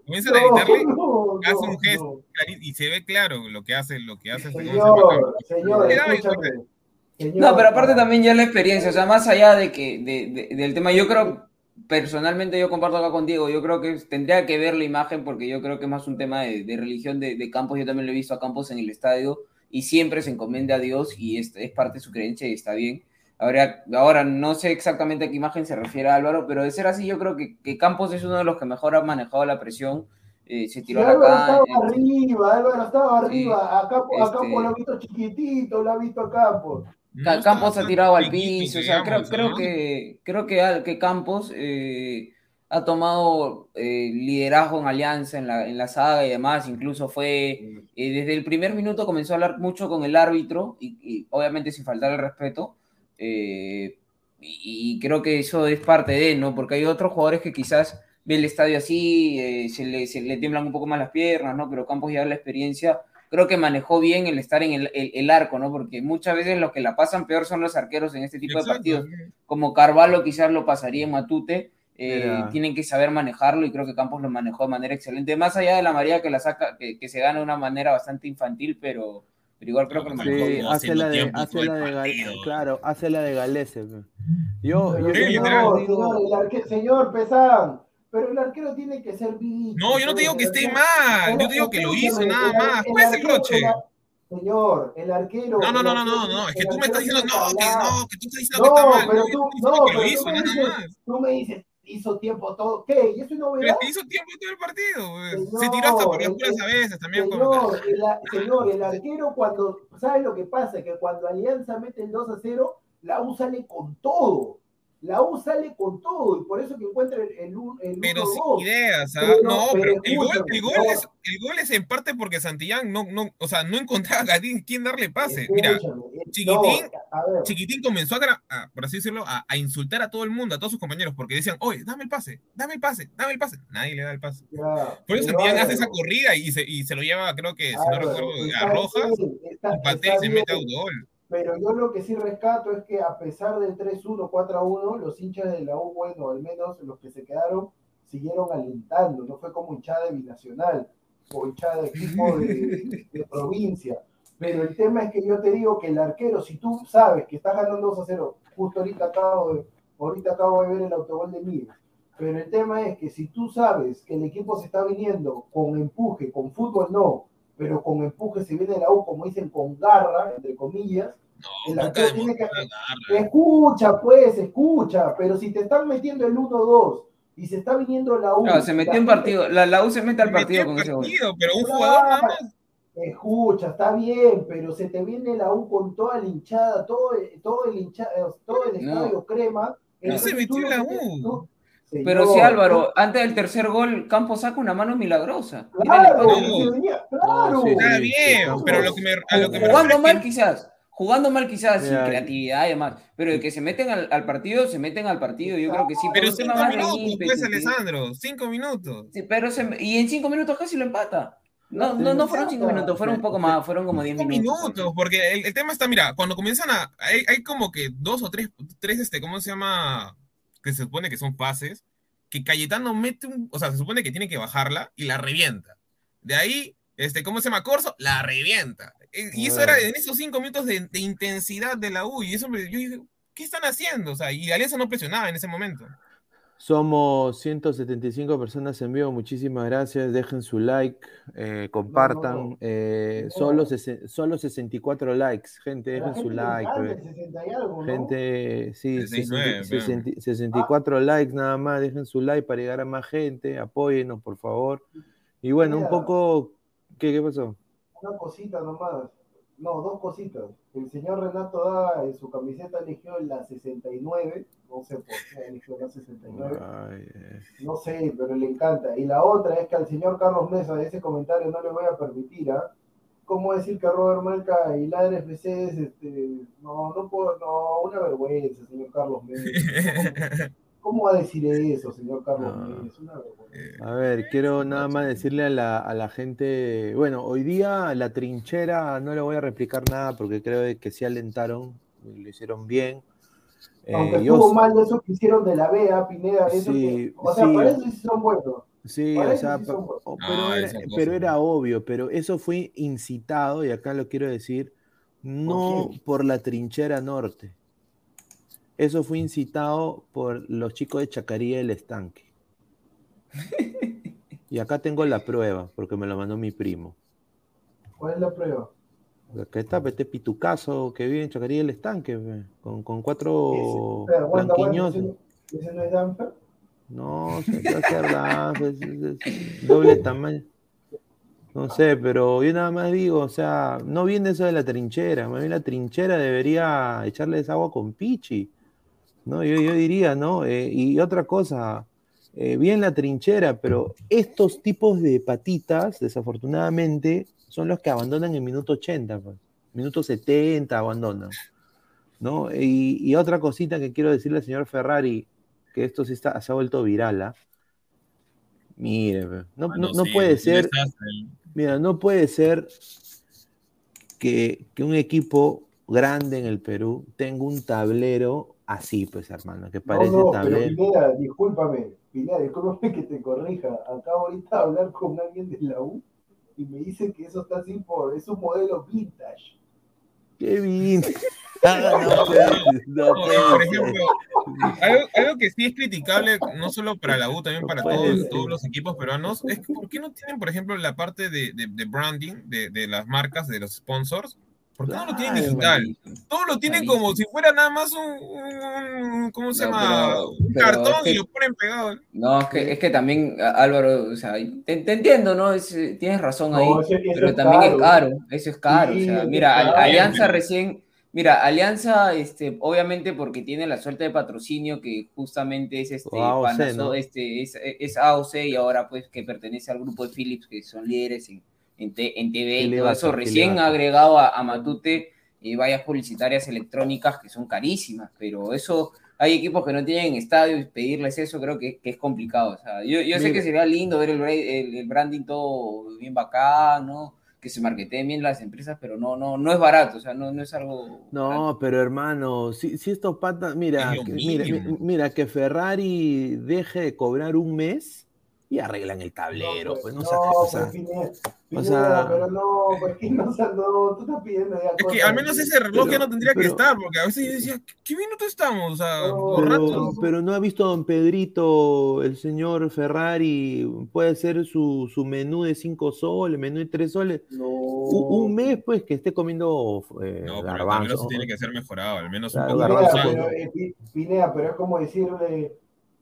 comienzan a No, gritarle, no, hace no, un gesto y se ve claro lo que hace, lo que hace Señor, señor, daba escúchame. Señor, No, pero aparte también ya la experiencia, o sea, más allá de que de- de- del tema, yo creo, personalmente yo comparto acá contigo, yo creo que tendría que ver la imagen porque yo creo que es más un tema de, de religión de, de Campos, yo también lo he visto a Campos en el estadio y siempre se encomienda a Dios y es, es parte de su creencia y está bien. Ahora, ahora no sé exactamente a qué imagen se refiere Álvaro, pero de ser así yo creo que, que Campos es uno de los que mejor ha manejado la presión, eh, se tiró la Álvaro estaba calle, arriba, Álvaro estaba arriba, a Campos, a este- Campos lo ha visto chiquitito, lo ha visto a Campos. Ca- Campos ha tirado al piso, o sea, creo, creo ¿no? que creo que, que Campos eh, ha tomado eh, liderazgo en Alianza, en la, en la saga y demás, incluso fue, eh, desde el primer minuto comenzó a hablar mucho con el árbitro, y, y obviamente sin faltar el respeto, y, y creo que eso es parte de, ¿no? Porque hay otros jugadores que quizás ven el estadio así, se, le, se le tiemblan un poco más las piernas, ¿no? Pero Campos ya la experiencia creo que manejó bien el estar en el, el- el arco, ¿no? Porque muchas veces los que la pasan peor son los arqueros en este tipo de partidos. Como Carvalho quizás lo pasaría en Matute, eh, tienen que saber manejarlo y creo que Campos lo manejó de manera excelente. Más allá de la María que la saca, que, que se gana de una manera bastante infantil, pero, pero igual creo que lo manejó Sí, bien. hace la de, hace la de claro, hace la de Galese. Yo, yo, Pero yo señor, digo- señor, el arque- señor Pesán, pero el arquero tiene que ser visto. No, yo no te digo que esté El mal, yo te digo que lo hizo nada el más. el ¿Cuál es el roche? el Señor, el arquero. No, no, el no, no, no, no, es que el tú me estás diciendo, no, que no, que tú estás diciendo que está mal. pero tú, no, que lo pero hizo, nada más. tú me dices, hizo tiempo todo. ¿Qué? ¿Y eso es Pero novedad? que hizo tiempo todo el partido, pues. Se Señor, tiró hasta por las el- puras el- a veces también. como- Señor, el, a- señor, el arquero cuando, ¿sabes lo que pasa? Que cuando Alianza mete el 2 a 0, la U sale con todo. La U sale con todo y por eso que encuentra el, el, un- el Pero 1-2. sin ideas, ¿ah? Pero no, pero pero el gol, el, gol no. es, el gol es en parte porque Santillán no, no, o sea, no encontraba a quién darle pase. Mira, eh, Chiquitín, no. Chiquitín comenzó a, por así decirlo, a, a insultar a todo el mundo, a todos sus compañeros, porque decían, oye, dame el pase, dame el pase, dame el pase. Nadie le da el pase. Ya, Por eso Santillán hace esa corrida y se, y se lo lleva, creo que, si no Álvaro, recuerdo, a Rojas, bien, está- y se mete a un gol. Pero yo lo que sí rescato es que a pesar del 3-1, 4-1, los hinchas de la U, bueno, al menos los que se quedaron, siguieron alentando. No fue como hinchada binacional o hinchada de equipo de, de provincia. Pero el tema es que yo te digo que el arquero, si tú sabes que estás ganando 2 a 0, justo ahorita acabo de, ahorita acabo de ver el autogol de Miguel. Pero el tema es que si tú sabes que el equipo se está viniendo con empuje, con fútbol no, pero con empuje se viene la U, como dicen, con garra, entre comillas, tiene que, la. Escucha, pues, escucha, pero si te están metiendo el 1-2 y se está viniendo la U. Claro, se metió en partido, la, la U se mete al partido con ese gol. partido, pero un jugador nada más. Escucha, está bien, pero se te viene la U con toda la hinchada, todo el, todo el, hincha- eh, todo el No. estadio crema. No Entonces, se metió la U. tú- Pero sí, Álvaro, antes del tercer gol, Campos saca una mano milagrosa. Claro, venía, sí, Está bien, pero lo que me, a lo que me Jugando mal quizás, jugando mal quizás, sin Ya. creatividad y demás, pero de que se meten al, al partido, se meten al partido, yo creo que sí. Pero cinco más minutos, ímpetu, pues, sí. Alessandro, cinco minutos. Sí, pero se- y en cinco minutos casi lo empata. No, no, no fueron cinco minutos, fueron un poco más, fueron como diez Cinco minutos. minutos, porque el, el tema está, mira, cuando comienzan a, hay, hay como que dos o tres, tres, este, ¿cómo se llama? Que se supone que son pases, que Cayetano mete un, o sea, se supone que tiene que bajarla y la revienta. De ahí, este, ¿cómo se llama? Corso, la revienta. E- Y eso era en esos cinco minutos de, de intensidad de la U, y eso me, yo dije, ¿qué están haciendo? O sea, y Alianza no presionaba en ese momento. Somos 175 personas en vivo, muchísimas gracias. Dejen su like, eh, compartan. no. eh, No. solo, sesen- solo 64 likes, gente, dejen su gente like. encanta pe. el 60 y algo, ¿no? Gente, sí, 69, 60 vean. 64 likes nada más, dejen su like para llegar a más gente, apóyennos por favor. Y bueno, un poco, ¿qué, qué pasó? Una cosita nomás. No, dos cositas. El señor Renato Daga en su camiseta eligió la 69. No sé por qué eligió la 69. Ay, eh. No sé, pero le encanta. Y la otra es que al señor Carlos Mesa ese comentario no le voy a permitir, ¿ah? ¿Cómo decir que Robert Marca y Ladre FC es este. No, no puedo, no, una vergüenza, señor Carlos Mesa. ¿Cómo, va a decir eso, señor Carlos? Una vergüenza. A ver, quiero nada más decirle a la, a la gente, bueno, hoy día la trinchera no le voy a replicar nada porque creo que sí alentaron, y lo hicieron bien. Eh, Aunque yo estuvo s- mal eso que hicieron de la BA, Pineda, eso Sí, que, o sea, sí. para eso sí son buenos. Sí, o sea, sí pa- son buenos. o- No, pero, era, esa cosa pero no. era obvio, pero eso fue incitado, y acá lo quiero decir, no por la trinchera norte. Eso fue incitado por los chicos de Chacaría del Estanque. Y acá tengo la prueba, porque me lo mandó mi primo. ¿Cuál es la prueba? Acá está, pues, este pitucazo que vive en Chacaría del Estanque, pe, con, con cuatro. ¿ese, ese no es Danfer? No, se hace pues, es doble tamaño. No sé, pero yo nada más digo, o sea, no viene eso de la trinchera, más bien la trinchera debería echarles agua con pichi, ¿no? Yo, yo diría, ¿no? Eh, y otra cosa, eh, bien la trinchera, pero estos tipos de patitas, desafortunadamente, son los que abandonan en minuto 80, pues. Minuto 70 abandonan, ¿no? Y, y otra cosita que quiero decirle al señor Ferrari, que esto sí está, se ha vuelto viral, ¿ah? Mire, pe, no, no- no, no sí, puede sí ser, mira, no puede ser que, que un equipo grande en el Perú tenga un tablero así, pues, hermano, que parece no, no, tablero. pero Pineda, discúlpame, Pineda, discúlpame que te corrija. Acabo ahorita de hablar con alguien de la U y me dice que eso está así por, es un modelo vintage. Qué. Ah, no no puede por ejemplo, algo, algo que sí es criticable, no solo para la U, también para todos, todos los equipos peruanos, es que ¿por qué no tienen, por ejemplo, la parte de, de- de branding de, de las marcas, de los sponsors? ¿Por qué no lo tienen digital? Todo lo tienen como si fuera nada más un, un- ¿cómo se No, llama? pero- un pero cartón es que- y lo ponen pegado. No, es que, es que también, Álvaro, o sea, te, te entiendo, ¿no? Es, eh, tienes razón No, ahí, eso- eso pero es también es caro. eso es caro. Sí, o sea, mira, caro. Alianza recién, mira, Alianza, este, obviamente porque tiene la suerte de patrocinio que justamente es este, AOC, este, es, es AOC y ahora pues que pertenece al grupo de Philips, que son líderes en, en, T- en TV ¿Qué y todo eso, recién va a hacer? agregado a, a Matute y vallas publicitarias electrónicas que son carísimas, pero eso hay equipos que no tienen estadio y pedirles eso creo que, que es complicado. O sea, yo, yo sé que sería lindo ver el, el- el branding todo bien bacán, ¿no? Que se marketeen bien las empresas, pero no, no, no es barato, o sea, no, no es algo. No, pero hermano, si, si estos patas, mira, Es lo que- mira, mira, que Ferrari deje de cobrar un mes y arreglan el tablero, pues no, no, seas- o sea, pues, Pineda, o Pineda, sea- pero no, pues que no, o sea, no, tú estás pidiendo ya Es que al menos ese reloj ya Pero- no tendría que estar, porque a veces yo decía, ¿qué, minuto estamos? O sea, No, borrachos. pero, pero no ha visto don Pedrito, el señor Ferrari, puede ser su, su menú de 5 soles, menú de 3 soles, No. un, un mes pues que esté comiendo eh, No, pero al garbanzo. menos tiene que ser mejorado, al menos un poco garbanzo con- pero, eh, Pi- Pineda, pero es como decirle,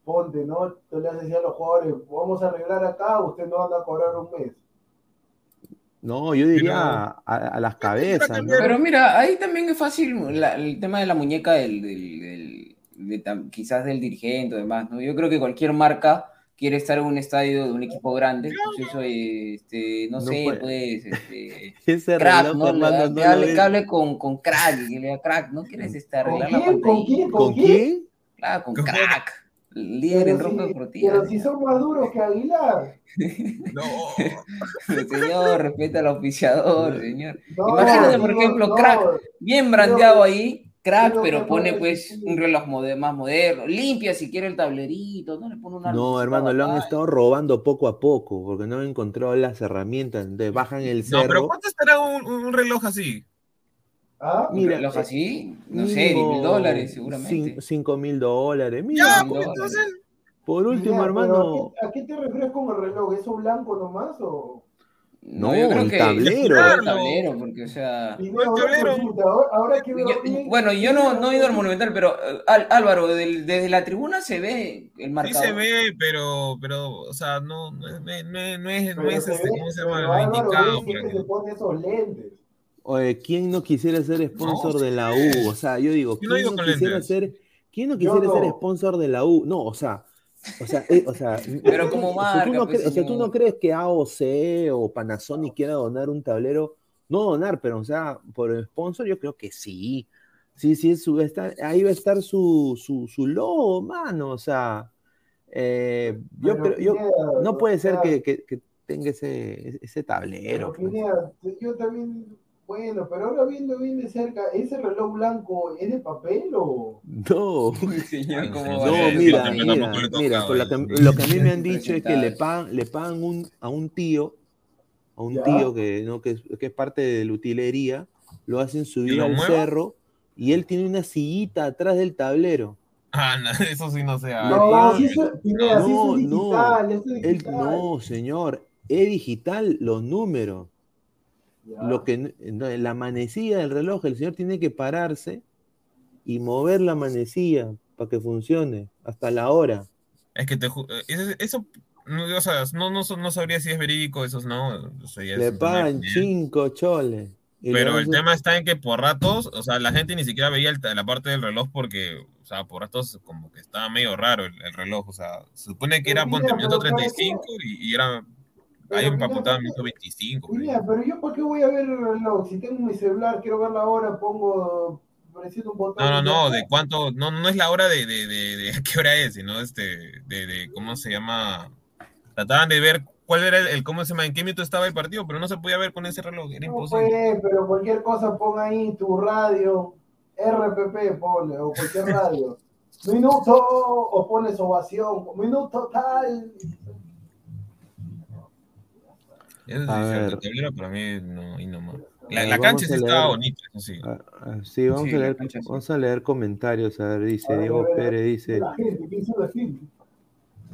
ponte, ¿no? Tú le haces decir a los jugadores, vamos a arreglar acá, usted no anda a cobrar un mes. No, yo diría a, a las cabezas, ¿no? Pero mira, ahí también es fácil la- el tema de la muñeca del, del- del- de tam- quizás del dirigente o demás, ¿no? Yo creo que cualquier marca quiere estar en un estadio de un equipo grande, pues eso, este, no, No sé, puede. pues, este, Ese crack, reloj, ¿no? Da- no hable con, con crack, que le diga crack, ¿no quieres este, ¿Con arreglar la quién? ¿Con quién? ¿Con quién? Claro, con ¿Con crack, líder en Pero ropa si, deportiva. pero si son más duros que Aguilar. No, Señor, respeta al auspiciador, señor. No, Imagínate, por ejemplo, no, crack, bien brandeado ahí, crack, pero ¿qué pone pues un reloj más moderno, limpia si quiere el tablerito, no le pone una No, hermano, lo han estado robando poco a poco porque no han encontrado las herramientas. Entonces bajan el no, pero cerro. ¿cuánto estará un, un reloj así? ¿Ah? Mira, reloj así, no sé, mínimo 10 mil dólares seguramente. cin- Cinco mil dólares. Ya, Mira, mil pues entonces, Por último, pero hermano. ¿a qué, a qué te refieres con el reloj? ¿Eso blanco nomás o...? No, yo creo el que tablero. el tablero, porque o sea. Pineda, una consulta, ahora, ahora que veo Yo- bien- bueno, yo no, no he ido al Monumental, pero eh, Al- Álvaro, del- desde la tribuna se ve el Sí marcador. se ve, pero, pero, o sea, no, no, es- no, es- no es, no Pero es este, ve- ¿cómo se llama? Álvaro indicado para siempre que- se pone esos lentes. Oye, ¿quién no quisiera ser sponsor de la U? O sea, yo digo, no ¿quién no con quisiera ser, quién no quisiera ser no. sponsor de la U? No, o sea, o sea, eh, o sea, Pero como o sea, tú marca, no pues, crees, o sea, tú no señor. crees que AOC o Panasonic quiera donar un tablero, no donar, pero o sea, por el sponsor yo creo que sí. Sí, sí, su, está, ahí va a estar su, su, su logo, mano, o sea, eh, yo Pero, creo, yo, no puede ser que, que- que tenga ese, ese tablero. Pero pues. Yo también, bueno, pero ahora viendo bien de cerca, ¿ese reloj blanco es de papel o...? No, Señor, ¿cómo No, mira, mira, mira, tocado, por lo eh. que, lo que a mí me han dicho es que le pagan, le pagan un, a un tío, a un Ya. tío que, ¿no? que, es, que es parte de la utilería, lo hacen subir lo al mueva? cerro y él tiene una sillita atrás del tablero. Ah, no, eso sí no se hace. No, Dios. sí, eso, Pineda, sí, eso es No, no. digital, eso es Él, digital. no, señor, es digital los números. Ya. Lo que, la manecilla del reloj, el señor tiene que pararse y mover la manecilla para que funcione hasta la hora. Es que te eh, eso, eso no, o sea, no, no, no sabría si es verídico, esos no. o sea, ya Le pagan de- cinco choles. Pero el tema está en que por ratos, o sea, la gente ni siquiera veía el- la parte del reloj porque, o sea, por ratos como que estaba medio raro el, el reloj, o sea, se supone que era, ponte, minuto pero ¿para qué? 35 y, y era, Mira, apuntaba ¿para qué? minuto 25. por ahí. Pineda, pero yo ¿para qué voy a ver el reloj? Si tengo mi celular, quiero ver la hora, pongo un botón. No, no, no, de cuánto, no, no es la hora de, de, de, de qué hora es, sino este, de, de, ¿cómo se llama? Trataban de ver cuál era el, el- cómo se llama, en qué minuto estaba el partido, pero no se podía ver con ese reloj, era No, imposible. pues, pero cualquier cosa pon ahí tu radio, RPP pone, o cualquier radio. Minuto, o pones ovación, minuto tal. Eso sí A es cierto, ver. el tablero para mí no, y no más. La, ver, la cancha sí estaba bonita, eso sí. Ah, ah, sí, vamos, Sí, a leer, cancha sí. vamos a leer comentarios. A ver, dice A ver, Diego Pérez, dice,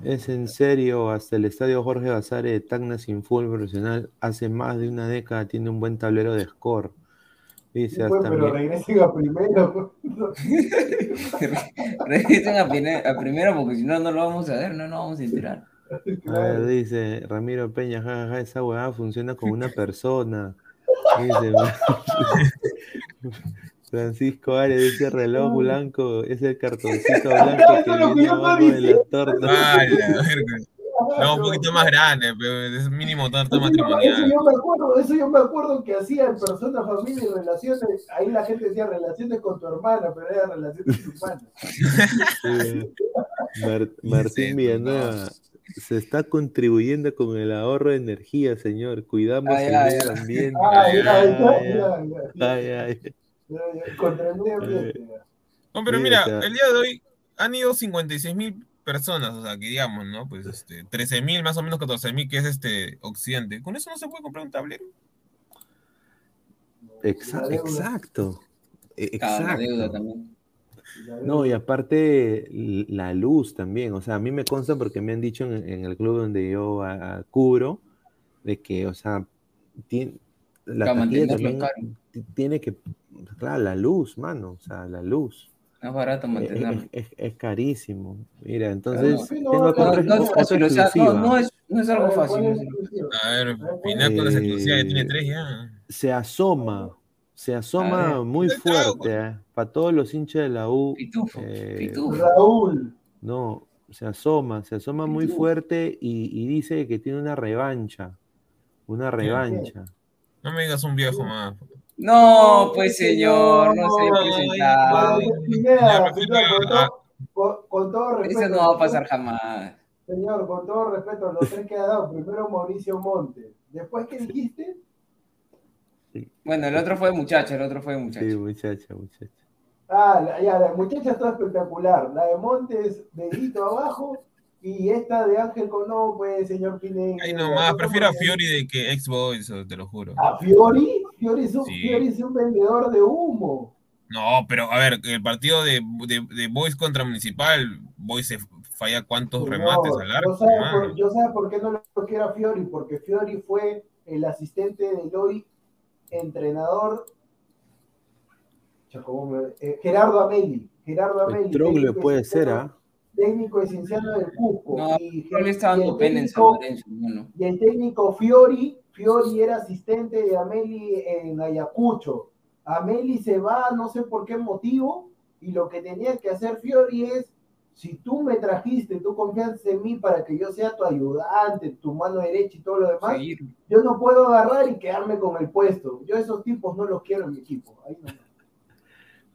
es en serio, hasta el estadio Jorge Basare de Tacna sin fútbol profesional, hace más de una década tiene un buen tablero de score. Dice Pues, hasta pero mi- regresen a primero. Regresen a primero porque si no, no lo vamos a ver, no nos vamos a enterar. A ver, dice Ramiro Peña, jajaja, esa huevada funciona con una persona. Dice Francisco Arias, ese reloj blanco es el cartoncito blanco que viene abajo de la torta. Ah, verga. No, un poquito más grande, pero es mínimo torta yo, eso matrimonial. yo me acuerdo, eso yo me acuerdo que hacían personas, familia y relaciones. Ahí la gente decía relaciones con tu hermana, pero era relaciones con tu hermana. Sí. Mar- Martín Villanueva, se está contribuyendo con el ahorro de energía, señor. Cuidamos Ay, el ay, medio ay. ambiente. Ay, ay, Ay, ay, ay, ay, ay. ay, ay. Ya, ya, Contra el medio ambiente. No, pero mira, el día de hoy han ido 56 mil personas, o sea, que digamos, ¿no? Pues este, 13 mil, más o menos 14 mil, que es este Occidente. ¿Con eso no se puede comprar un tablero? Exacto. E- Claro, la deuda Exacto. también. No, y aparte la luz también, o sea, a mí me consta porque me han dicho en, en el club donde yo a- a cubro, de que, o sea, tiene, la también ti- tiene que, claro, la luz, mano, o sea, la luz. No es barato Es, mantenerlo. es- es- es carísimo. Mira, entonces, no, es algo fácil. A ver, ¿cuál Pineda con las Eh, exclusivas ya tiene tres ya. Se asoma, se asoma ver. muy ¿Dónde está, fuerte, para todos los hinchas de la U. Pitufo, eh, pitufo. Raúl. No, se asoma, se asoma muy fuerte y, y dice que tiene una revancha. Una revancha. No me digas un viejo más. No, pues señor, no se Ay, presentado. con todo respeto. Eso no va a pasar jamás. Señor, con todo respeto, los tres que ha dado. Primero Mauricio Monte. Después, ¿qué dijiste? Bueno, el otro fue muchacho, el otro fue Sí, muchacho. muchacha, muchacha. Ah, la, ya, la muchacha está espectacular. La de Montes, dedito abajo. Y esta de Ángel Cono, pues, señor Pineda. Ahí nomás, prefiero a Fiori de que ex-boys, te lo juro. ¿A Fiori? Fiori es un, Sí. Fiori es un vendedor de humo. No, pero a ver, el partido de, de, de Boys contra Municipal, Boys se falla cuántos remates al arco, yo mano. por, yo por qué no lo quiero a Fiori, porque Fiori fue el asistente de Lori, entrenador Cha, ¿cómo me- eh, Gerardo Ameli. Gerardo Ameli. Troglio técnico puede de ser, Cienciano- ¿ah? Técnico de Cienciano del Cusco. No, y, no le está dando el pena en San técnico- Lorenzo, y el técnico Fiori, Fiori era asistente de Ameli en Ayacucho. Ameli se va, no sé por qué motivo, y lo que tenía que hacer Fiori es, si tú me trajiste, tú confianza en mí para que yo sea tu ayudante, tu mano derecha y todo lo demás, Seguir. yo no puedo agarrar y quedarme con el puesto. Yo esos tipos no los quiero en mi equipo. Ahí no.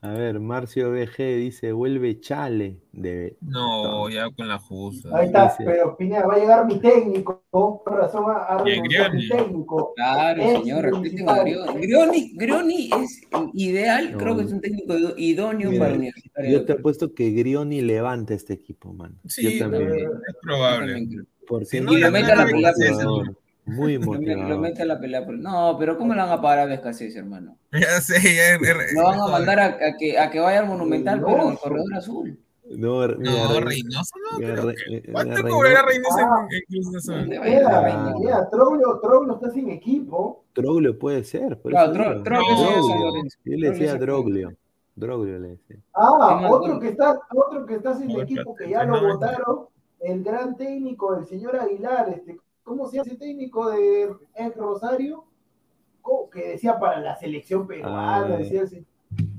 A ver, Marcio BG dice, vuelve Chale. De... No, ya con la justa. Ahí está, Dice- pero Pineda, va a llegar mi técnico, por razón renunciado mi Grioni. técnico. Claro, señor, respeten a. Grioni. Grioni, Grioni es ideal, No. creo que es un técnico idóneo Mira, para Universitario. Yo te apuesto que Grioni levanta este equipo, man. Sí, yo también. es probable. Porque Si no, muy la mete a la motivador, Muy me- lo mete a la pelea. por- No, pero ¿cómo le van a pagar a Vescasés, hermano? Ya sé, ya es- Lo van a mandar a, a que, a que vaya al Monumental, pero en el corredor azul. No, mira, No, Rey- Reynoso no, mira, que- ¿Cuánto cobrará Reynoso Ah. en, en Cruz Azul? Mira, Troglio, Troglio está sin equipo. Troglio puede ser. por Claro. Troglio. Yo le Troglio decía San Droglio. Droglio le decía. Ah, otro que está, otro que está sin equipo, que ya lo no, no. votaron, el gran técnico, el señor Aguilar, este, ¿cómo se ese técnico de ex Rosario? ¿Cómo? Que decía para la selección peruana, Ah. decía ese-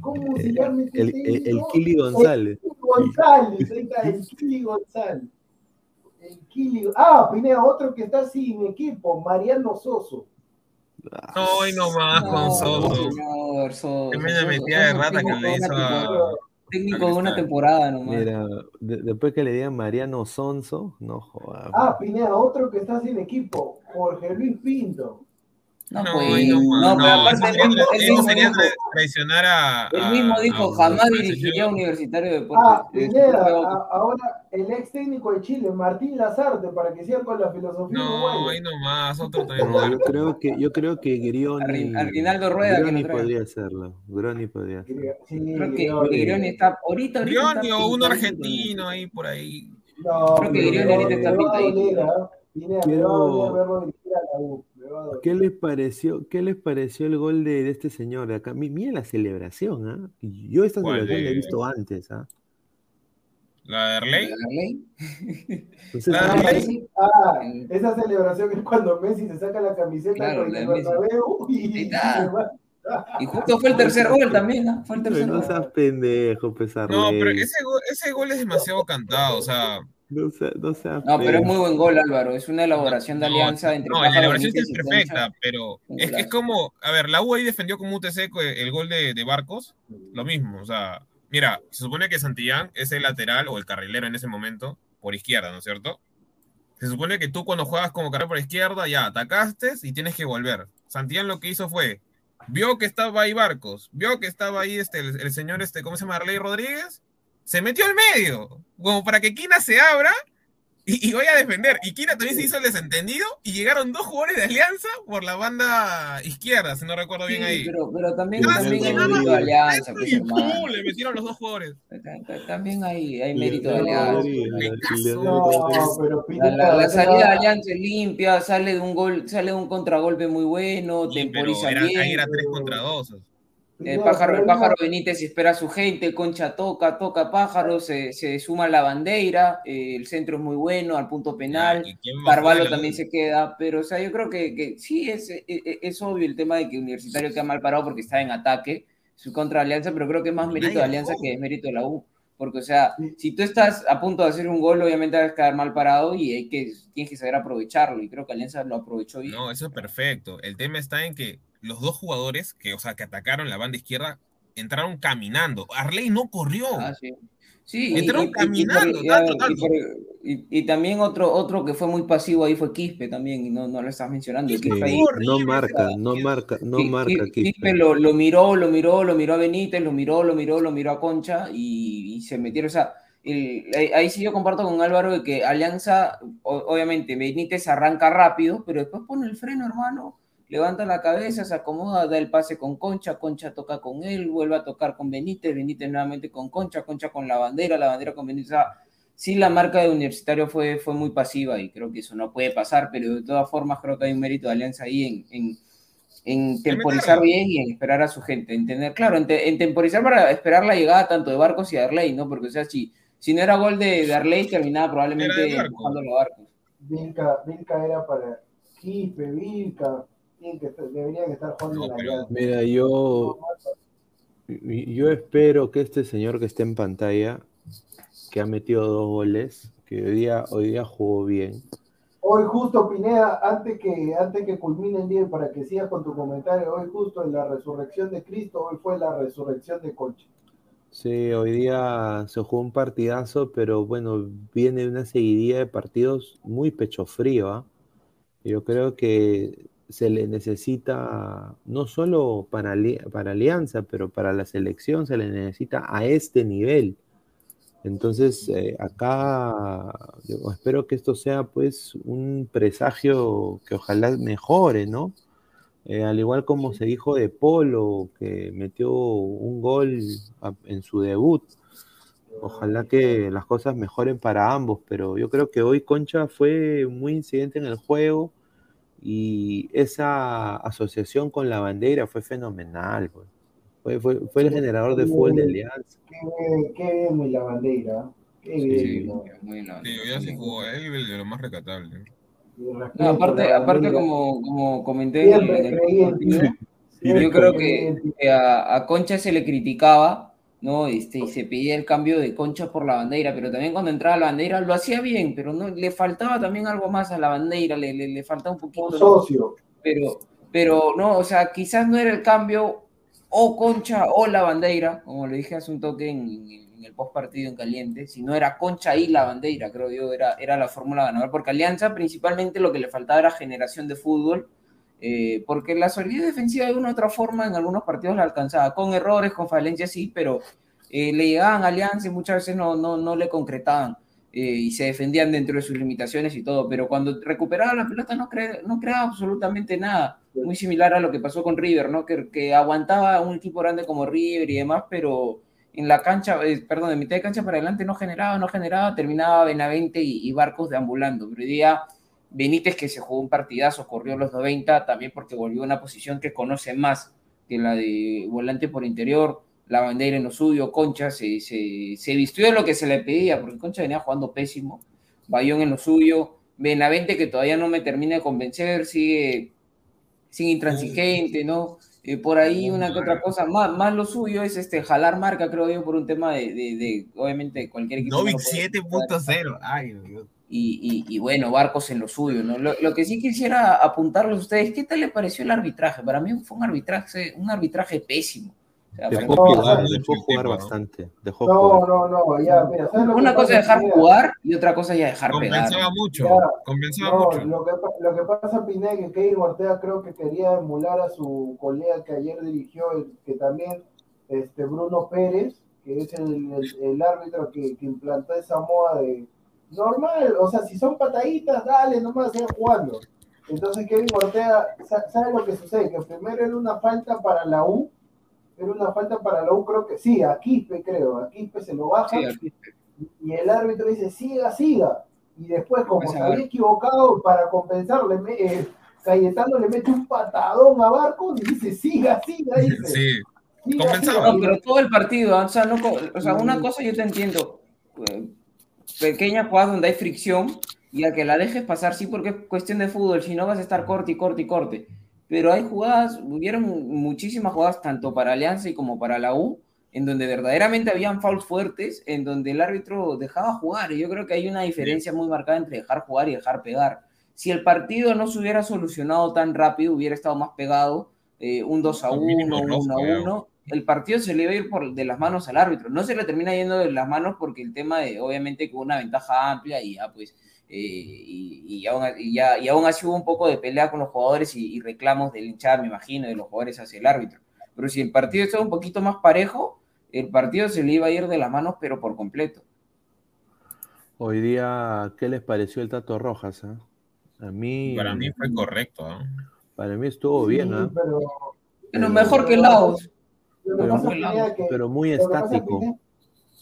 ¿Cómo se llama este El, el, el técnico? Kili González. El González, ahí está, el Kili González. El Kili. Ah, Pineda, otro que está sin equipo, Mariano Soso. No, y no más con Soso. señor, Soso. Qué media Soso, metida de rata que le hizo a... Técnico de una temporada nomás. Mira, de- después que le digan Mariano Sonso, no jodas. Ah, Pineda, otro que está sin equipo, Jorge Luis Pinto. No, No, pues, no no, pero aparte sería, mismo, él mismo sería dijo, tra- traicionar a... él a- mismo a- dijo, a- jamás dirigiría señor. Universitario de Deportes. Ah, Eh, Pineda, a- ahora el ex técnico de Chile, Martín Lazarte, para que siga con la filosofía No, ahí nomás, otro también. No, yo creo que, yo creo que Grioni. Arrinaldo Rueda, Grioni podría hacerlo. Grioni podría hacerlo. Sí, Creo que no, Grioni está ahorita, ahorita Grioni está o uno pintadito. argentino ahí por ahí. no, creo que Grioni ahorita está me va a pintadito. doler, ¿ah? Pineda, me Quiero- va a verlo dirigir a la U. ¿Qué les pareció, qué les pareció el gol de, de este señor de acá? Mi- Mira la celebración, ¿ah? Yo esta ¿Cuál celebración la he de- visto antes, ¿ah? La de Arley. Arley. Entonces, La de Ah, Arley. ah, esa celebración es cuando Messi se saca la camiseta Claro, con la el de. Bernabéu y, y. Y justo fue el tercer gol también, ¿ah? Fue el tercer no gol. seas pendejo, pesar. No, pero ese gol, ese gol es demasiado cantado, o sea... No seas, no seas No, pero es muy buen gol, Álvaro. Es una elaboración de No, alianza entre No, la elaboración es perfecta, pero Un es que es como, a ver, la U ahí defendió como UTC el gol de, de Barcos, lo mismo, o sea, mira, se supone que Santillán es el lateral o el carrilero en ese momento por izquierda, ¿no es cierto? Se supone que tú cuando juegas como carrilero por izquierda ya atacaste y tienes que volver. Santillán lo que hizo fue, vio que estaba ahí Barcos, vio que estaba ahí este, el, el señor, este, ¿cómo se llama? Arley Rodríguez, se metió al medio, como para que Quina se abra y, y vaya a defender. Y Kira también se hizo el desentendido y llegaron dos jugadores de Alianza por la banda izquierda, si no recuerdo bien ahí. pero, pero también, Sí, también hay mérito de alianza, pues, y. ¡pum! le metieron los dos jugadores. También hay, hay mérito de alianza. La, salida de Alianza es limpia, sale de un gol, sale de un contragolpe muy bueno, pero temporiza era, bien. ahí era tres contra dos. El Pineda, pájaro, el pájaro Benítez espera a su gente, Concha toca, toca pájaro, se, se suma la bandera, eh, el centro es muy bueno, al punto penal, ¿Y quién bajó Carvalho también se queda, pero o sea, yo creo que, que sí es, es, es obvio el tema de que Universitario queda mal parado porque está en ataque, su contra Alianza, pero creo que es más mérito de Alianza que es mérito de la U. Porque, o sea, si tú estás a punto de hacer un gol, obviamente vas a quedar mal parado y hay que, tienes que saber aprovecharlo. Y creo que Alianza lo aprovechó bien. No, eso es perfecto. El tema está en que los dos jugadores que, o sea, que atacaron la banda izquierda entraron caminando. Arley no corrió. Ah, sí. Sí, y- Entraron y- caminando, y- tanto, y tanto. por- y- y también otro, otro que fue muy pasivo ahí fue Quispe también, y no, no lo estás mencionando. Quispe Quispe ahí, Sí, horrible, no marca, no marca, no marca Qui- Quispe. Quispe lo, lo miró, lo miró, lo miró a Benítez, lo miró, lo miró, lo miró a Concha y, y se metieron. O sea, el- ahí, ahí sí yo comparto con Álvaro de que Alianza, o- obviamente, Benítez arranca rápido, pero después pone el freno, hermano. Levanta la cabeza, se acomoda, da el pase con Concha, Concha toca con él, vuelve a tocar con Benítez, Benítez nuevamente con Concha, Concha con la bandera, la bandera con Benítez. O sea, sí la marca de Universitario fue, fue muy pasiva y creo que eso no puede pasar, pero de todas formas creo que hay un mérito de Alianza ahí en, en, en temporizar bien y en esperar a su gente, en tener, claro, en, te- en temporizar para esperar la llegada tanto de Barcos y de Arley, ¿no? Porque, o sea, si, si no era gol de, de Arley, terminaba probablemente empujándolo a Barcos. Vilca, Vilca era para Quispe, Vilca, tienen que estar- deberían estar jugando. Mira, yo, yo espero que este señor que está en pantalla, que ha metido dos goles, que hoy día, hoy día jugó bien. Hoy justo, Pineda, antes que, antes que culmine el día para que sigas con tu comentario, hoy justo en la resurrección de Cristo, hoy fue la resurrección de Concha. Sí, hoy día se jugó un partidazo, pero bueno, viene una seguidilla de partidos muy pecho frío, ¿ah? Yo creo que se le necesita, no solo para, para Alianza, pero para la selección se le necesita a este nivel. Entonces, eh, acá yo espero que esto sea pues un presagio que ojalá mejore, ¿no? Eh, al igual como se dijo de Polo, que metió un gol a- en su debut. Ojalá que las cosas mejoren para ambos, pero yo creo que hoy Concha fue muy incidente en el juego y esa asociación con la bandera fue fenomenal. pues. Fue, fue, fue el generador de fútbol de Alianza. Qué bien, qué bien mi la bandera. Qué bien. Sí, muy bien. Sí, ya se jugó él, el de lo más recatable. No, aparte, aparte como, como comenté en el, el yo creo que a, a Concha se le criticaba, ¿no? Este, y se pedía el cambio de Concha por la bandera, pero también cuando entraba la bandera lo hacía bien, pero no le faltaba también algo más a la bandera, le, le, le faltaba un poquito. Un ¿no? socio. Pero, pero no, o sea, quizás no era el cambio o Concha o la bandera, como le dije hace un toque en, en el post partido en caliente, si no era Concha y la bandera, creo yo, era, era la fórmula ganadora, porque Alianza principalmente lo que le faltaba era generación de fútbol, eh, porque la solidez defensiva de una u otra forma en algunos partidos la alcanzaba, con errores, con falencias sí, pero eh, le llegaban a Alianza y muchas veces no, no, no le concretaban. eh, y se defendían dentro de sus limitaciones y todo, pero cuando recuperaba la pelota no, cre- no creaba absolutamente nada, muy similar a lo que pasó con River, ¿no? Que, que aguantaba un equipo grande como River y demás, pero en la cancha, eh, perdón, de mitad de cancha para adelante no generaba, no generaba, terminaba Benavente y, y Barcos deambulando, pero hoy día Benítez que se jugó un partidazo, corrió los 90, también porque volvió a una posición que conoce más que la de volante por interior, la bandera en lo suyo, Concha se, se, se vistió de lo que se le pedía, porque Concha venía jugando pésimo, Bayón en lo suyo, Benavente que todavía no me termina de convencer, sigue, sigue intransigente, ¿no? Eh, por ahí una que otra cosa, más, más lo suyo es este jalar marca, creo yo, por un tema de, de, de obviamente, cualquier equipo. no Novik lo puede 7.0. Ay, Dios. Y, y- y bueno, Barcos en lo suyo, ¿no? Lo, lo que sí quisiera apuntarles a ustedes, ¿qué tal le pareció el arbitraje? Para mí fue un arbitraje, un arbitraje pésimo. O sea, Dejó jugar, dejó jugar bastante. Dejó No, jugar. no, no, ya, mira, ¿sabes lo que Una cosa es dejar Pineda? jugar y otra cosa ya dejar pegar. Compensaba mucho. Ya, Compensaba mucho. lo que, lo que pasa, Pineda, es que Kevin Ortega creo que quería emular a su colega que ayer dirigió, el- que también, este Bruno Pérez, que es el, el- el árbitro que, que implantó esa moda de normal, o sea, si son pataditas, dale, nomás sigan jugando. Entonces Kevin Ortega, sa- ¿sabe lo que sucede? Que primero era una falta para la U, era una falta para la U, creo que sí, a Quispe creo, a Quispe se lo baja Sí, y el árbitro dice, siga, siga. Y después, como Pues, se había equivocado, para compensar, le me- eh, Cayetano le mete un patadón a Barcos y dice, siga, siga, dice. Sí. "Siga, compensaba. siga". No, pero todo el partido, ¿ah? o sea, no, o sea, una cosa yo te entiendo, eh, pequeñas jugadas donde hay fricción y a que la dejes pasar, sí, porque es cuestión de fútbol, si no vas a estar corte y corte y corte. Pero hay jugadas, hubieron muchísimas jugadas, tanto para Alianza y como para la U, en donde verdaderamente habían fouls fuertes, en donde el árbitro dejaba jugar. Y yo creo que hay una diferencia muy marcada entre dejar jugar y dejar pegar. Si el partido no se hubiera solucionado tan rápido, hubiera estado más pegado, eh, un 2 a Con mínimo 1, rojo, 1 a creo. 1, el partido se le iba a ir por, de las manos al árbitro. No se le termina yendo de las manos porque el tema de, obviamente, con una ventaja amplia y ya, pues, eh, y, y aún, y ya, y aún así hubo un poco de pelea con los jugadores y, y reclamos del hinchada, me imagino, de los jugadores hacia el árbitro. Pero si el partido estaba un poquito más parejo, el partido se le iba a ir de las manos, pero por completo. Hoy día, ¿qué les pareció el Tato Rojas? ah? A mí, Para mí fue correcto. para mí estuvo Sí, bien, pero, Pero mejor que Laos. Pero muy- Pineda, que- pero muy lo que pasa, estático.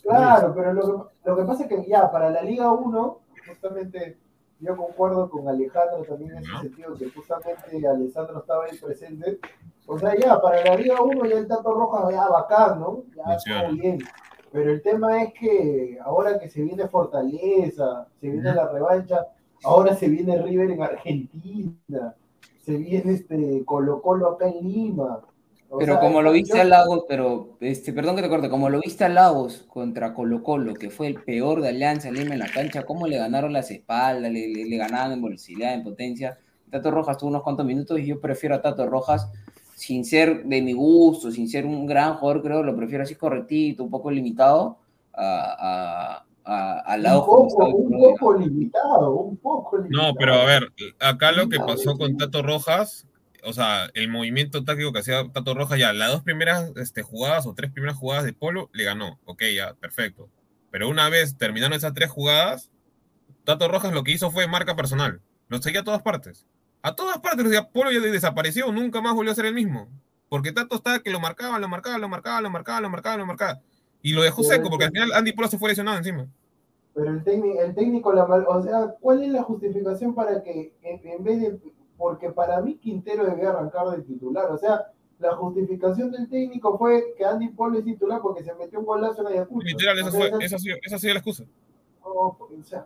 Claro, pero lo que, lo que pasa es que ya, para la Liga 1, justamente yo concuerdo con Alejandro también en ese sentido, que justamente Alessandro estaba ahí presente. O sea, ya, para la Liga 1 ya el Tato Rojas ya bacán, ¿no? Ya todo bien. Pero el tema es que ahora que se viene Fortaleza, se viene la revancha, ahora se viene River en Argentina, se viene este Colo Colo acá en Lima. O Pero sea, como lo viste yo- a Lagos, pero, este, perdón que te corte, como lo viste a Lagos contra Colo Colo, que fue el peor de Alianza Lima en la cancha, cómo le ganaron las espaldas, le, le- le ganaban en velocidad, en potencia. Tato Rojas tuvo unos cuantos minutos y yo prefiero a Tato Rojas, sin ser de mi gusto, sin ser un gran jugador, creo, lo prefiero así correctito, un poco limitado, a, a, a, a un poco, un poco limitado, un poco limitado. No, pero a ver, acá lo que pasó con Tato Rojas, o sea, el movimiento táctico que hacía Tato Rojas ya, las dos primeras este, jugadas o tres primeras jugadas de Polo le ganó. Ok, ya, perfecto. Pero una vez terminaron esas tres jugadas, Tato Rojas lo que hizo fue marca personal. Lo seguía a todas partes. A todas partes, o sea, Polo ya desapareció, nunca más volvió a ser el mismo. Porque Tato estaba que lo marcaba, lo marcaba, lo marcaba, lo marcaba, lo marcaba, lo marcaba. Y lo dejó seco, porque al final Andy Polo se fue lesionado encima. Pero el técnico, el técnico la mal- o sea, ¿cuál es la justificación para que en, en vez de, porque para mí Quintero debía arrancar de titular, o sea, la justificación del técnico fue que Andy Polo es titular porque se metió un golazo en Ayacucho. Literal, esa, fue, esa- ha sido, esa ha sido la excusa. no, o sea,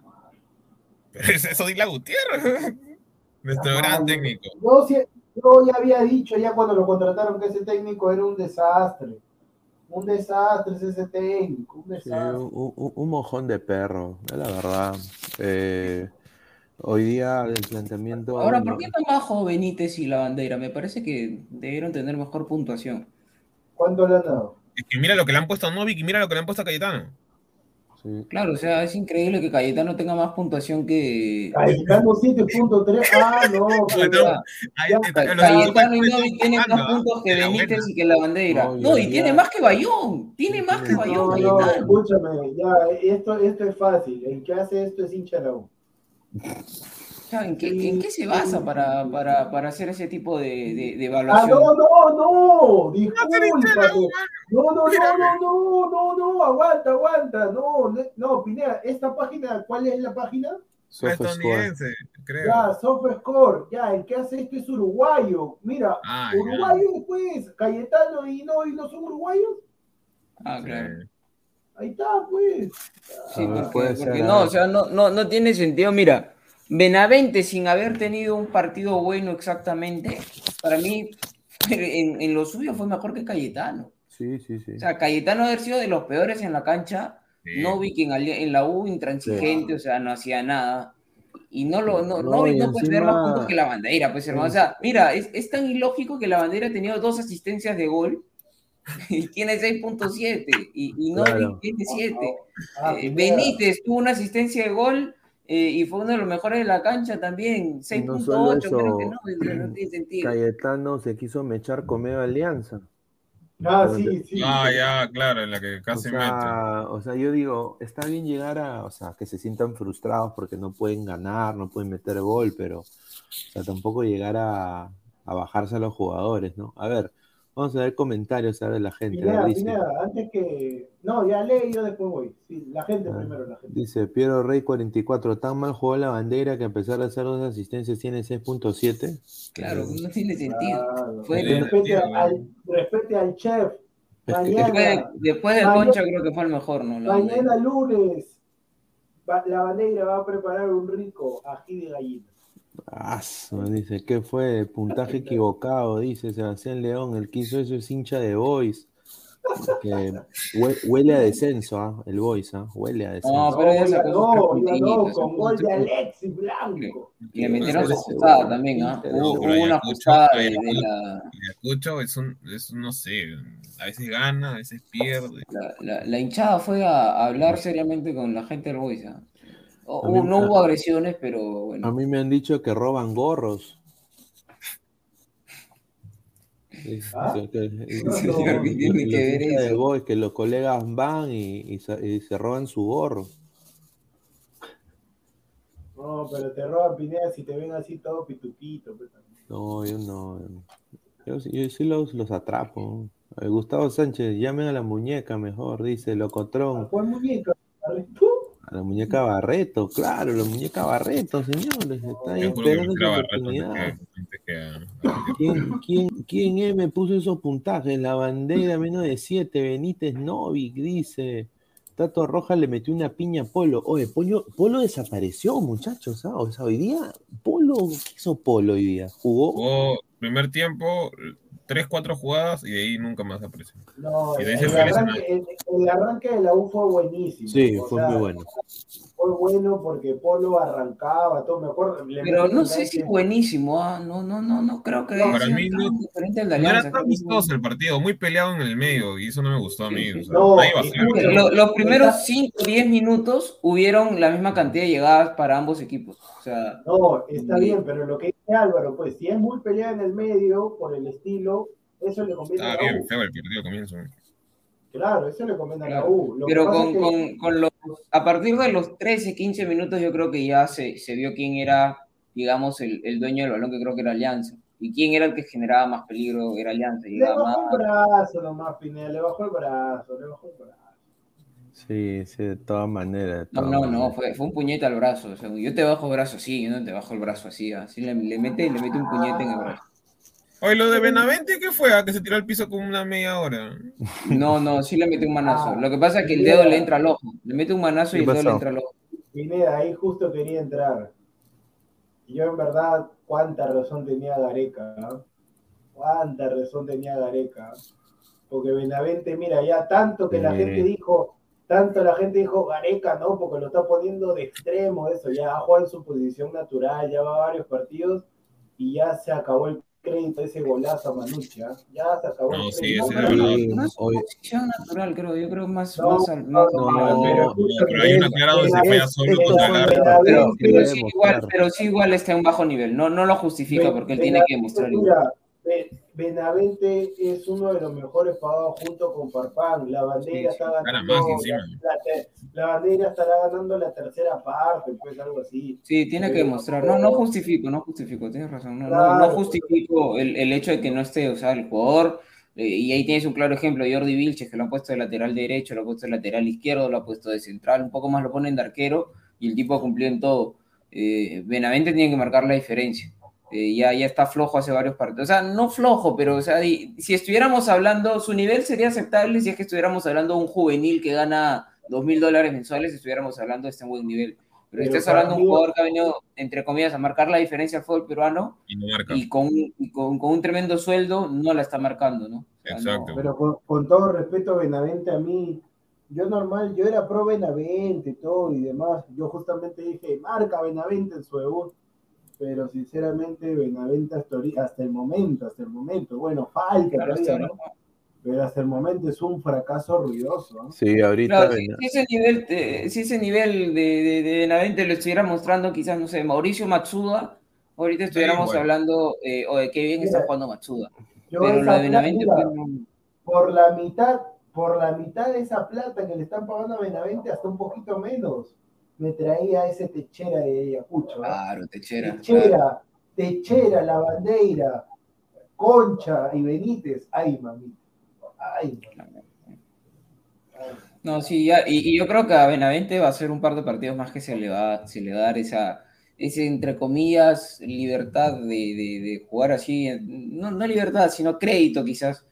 Pero es eso de la Gutiérrez. Nuestro Ajá, gran técnico. Yo, ya había dicho ya cuando lo contrataron que ese técnico era un desastre. Un desastre es ese técnico, un Sí, desastre. un, un- un mojón de perro, es la verdad. Eh, hoy día el planteamiento. Ahora, ¿por qué tan bajo Benítez y la bandera? Me parece que debieron tener mejor puntuación. ¿Cuánto le han dado? Es que mira lo que le han puesto a Novik y mira lo que le han puesto a Cayetano. Claro, o sea, es increíble que Cayetano tenga más puntuación que. Cayetano 7.3. Ah, no, los Cayetano y equipos Novi tienen más jugando, puntos que Benítez y que la bandera. No, No, y ya- tiene más que Bayón. Tiene más que Bayón, No, no, Cayetano. escúchame, ya, esto, esto es fácil. El que hace esto es hincha sea, ¿en, qué, en qué se basa para, para, para hacer ese tipo de, de, de Ah, evaluación? no, no, no, discúlpate. No, no, no, no, no, no, no, aguanta, aguanta. No, no, no, Pineda, esta página, ¿cuál es la página? SofaScore. Estadounidense, creo. Ya, SoftScore, ya, el que hace esto es uruguayo. Mira, Ah, uruguayo pues, Cayetano y no, y no son uruguayos. Ah, claro. Ahí está, pues. Sí, Ah, porque, puede porque ser, no, o sea, no, no, no tiene sentido. Mira, Benavente, sin haber tenido un partido bueno exactamente, para mí, en, en lo suyo fue mejor que Cayetano. Sí, sí, sí. O sea, Cayetano haber sido de los peores en la cancha, Sí. no vi que en, la U intransigente, o sea, no hacía nada. Y no lo, no, No, no, y no puede tener más puntos que la bandera, pues hermano. O sea, mira, es, es tan ilógico que la bandera ha tenido dos asistencias de gol y tiene 6.7 y, y no Claro. tiene 7. Ah, Eh, Pineda. Benítez tuvo una asistencia de gol eh, y fue uno de los mejores de la cancha también. 6.8, no creo que no, no tiene sentido. Cayetano se quiso mechar con medio Alianza. Ah, sí, sí. Ah, ya, claro, en la que O casi mete. sea, o sea, yo digo, está bien llegar a, o sea, que se sientan frustrados porque no pueden ganar, no pueden meter gol, pero, o sea, tampoco llegar a, a bajarse a los jugadores, ¿no? A ver, vamos a ver comentarios, a ver la gente. ver, Pineda, antes que. No, ya leí, yo después voy. Sí, la gente Ah. primero, la gente. dice Piero Rey 44, tan mal jugó la bandera que a pesar de hacer dos asistencias tiene 6.7. Claro, no tiene sentido. Claro. Fue- Sí, Respete, al, respete al chef. Después, Mañana, después del Mañana- Concha creo que fue el mejor, ¿no? La bandera. mañana lunes, va- la bandera va a preparar un rico ají de gallina. Ah, dice, ¿qué fue? Puntaje equivocado, dice Sebastián León, el que hizo eso es hincha de Boys. Que hue- huele a descenso, ¿ah? El Boys, ¿ah? Huele a descenso. No, pero ya sacó no, no, con gol de. Alexis Blanco. Y le metieron su huevo, también, ¿ah? Hubo, hubo una ajustada de, la, Ayacucho es un, es un, no sé, a veces gana, a veces pierde. la, la- la hinchada fue a, a hablar seriamente con la gente del Boys. ¿ah? O- A no a- hubo agresiones, pero A bueno. mí me han dicho que roban gorros. ¿Ah? que- los colegas van y, y se, y se roban su gorro. No, pero te roban Pineda si te ven así todo pituquito. pues, también. No, yo no. Yo, sí- yo sí los, los atrapo. Eh, Gustavo Sánchez, llamen a la muñeca mejor, dice Locotrón. ¿Cuál muñeca? A la muñeca Barreto, claro, la muñeca Barreto, señores. Está ahí esperando a Barreto oportunidad. a- ¿Quién, quién, quién eh, me puso esos puntajes? La bandera menos de 7, Benítez Novik, dice. Tato Roja le metió una piña a Polo. Oye, Polo, Polo desapareció, muchachos. ¿ah? O sea, hoy día, Polo, ¿qué hizo Polo hoy día? ¿Jugó? Jugó primer tiempo, tres, cuatro jugadas y de ahí nunca más apareció. No, Y de ahí el se arranque, el- el arranque de la U fue buenísimo. Sí, fue sea, muy bueno. Fue bueno porque Polo arrancaba, todo, me acuerdo. Pero no sé si buenísimo, ah, no, no, no, no creo que No, para mí no- diferente al de No Alianza. era tan vistoso el partido, muy peleado en el medio y eso no me gustó a mí. o sea, No, nadie va a hacer. Pero lo- los primeros 5 o 10 minutos hubieron la misma cantidad de llegadas para ambos equipos. O sea, No, está y- bien, pero lo que dice Álvaro, pues si es muy peleada en el medio, por el estilo, eso le conviene a Estaba la bien U. feo el partido comienzo. Claro, eso le conviene a la U. Lo Pero con, es que- con- con los, a partir de los 13, 15 minutos yo creo que ya se, se vio quién era, digamos, el, el dueño del balón, que creo que era Alianza. Y quién era el que generaba más peligro, era Alianza. le bajó más, el brazo nomás, Pineda, le bajó el brazo, le bajó el brazo. Sí, sí, de todas maneras. No, no, no, fue, fue un puñete al brazo. o sea, yo te bajo el brazo así, yo no te bajo el brazo así. Así le, le mete, le mete un puñete en el brazo. Oye, lo de Benavente, ¿qué fue? ¿A que se tiró al piso como una media hora? No, no, sí le mete un manazo. Ah, Lo que pasa es que el dedo le entra al ojo. Le mete un manazo y ¿Qué el dedo le entra al ojo. Pineda, ahí justo quería entrar. Y yo en verdad, cuánta razón tenía Gareca, ¿ah? Cuánta razón tenía Gareca. Porque Benavente, mira, ya tanto que la gente dijo, tanto la gente dijo Gareca, no, porque lo está poniendo de extremo, eso, ya ha jugado en su posición natural, ya va a varios partidos y ya se acabó el crédito, ese golazo a Manucci, ¿ah? Ya se acabó No, el sí, ese no, es hoy- posición natural, creo. Yo creo más, No, más, al- no, más no, no, pero, pero hay una clara donde se pega solo contra árbitro. Pero, Sí, pero sí igual, mostrar. pero sí igual está en bajo nivel. No, no lo justifica porque él tiene que demostrar. Mira, Benavente es uno de los mejores pagados junto con Farfán. La bandera Sí, sí, está gana ganando. La, la te- la bandera estará ganando la tercera parte, pues algo así. Sí, tiene que demostrar. No, no justifico, no justifico, tienes razón. No, no, Claro. no justifico el, el hecho de que no esté, o sea, el jugador. eh, y ahí tienes un claro ejemplo, Jordi Vilches, que lo ha puesto de lateral derecho, lo ha puesto de lateral izquierdo, lo ha puesto de central, un poco más lo ponen de arquero y el tipo ha cumplido en todo. Eh, Benavente tiene que marcar la diferencia. Eh, ya, ya está flojo hace varios partidos. O sea, no flojo, pero o sea, y- si estuviéramos hablando, su nivel sería aceptable si es que estuviéramos hablando de un juvenil que gana dos mil dólares mensuales, estuviéramos hablando de este buen nivel. Pero, Pero estás hablando de un jugador que ha venido, entre comillas, a marcar la diferencia al fútbol peruano Y no marca. y con, y con, con un tremendo sueldo no la está marcando, ¿no? O sea, Exacto. no- Pero con, con todo respeto a Benavente, a mí, yo normal, yo era pro Benavente y todo y demás. Yo justamente dije, marca Benavente en su debut. Pero sinceramente, Benavente hasta, el momento, hasta el momento, bueno, falta Claro, todavía, ¿no? Pero hasta el momento es un fracaso ruidoso. ¿no? Sí, ahorita. Claro, si, si ese nivel, eh, si ese nivel de, de, de Benavente lo estuviera mostrando quizás, no sé, Mauricio Matsuda, ahorita estuviéramos igual. hablando, eh, o de qué bien está jugando Matsuda. Yo Pero lo de Benavente por la mitad, por la mitad de esa plata que le están pagando a Benavente, hasta un poquito menos, me traía ese techera de Ayacucho. ¿ah? Claro, Techera. claro. Techera, Techera, La Bandeira, Concha y Benítez. Ay, mamita. Ay, mamita. No, sí, ya, y, y yo creo que a Benavente va a ser un par de partidos más que se le va, se le va a dar esa, entre comillas, libertad de, de- de jugar así, no, no libertad, sino crédito quizás,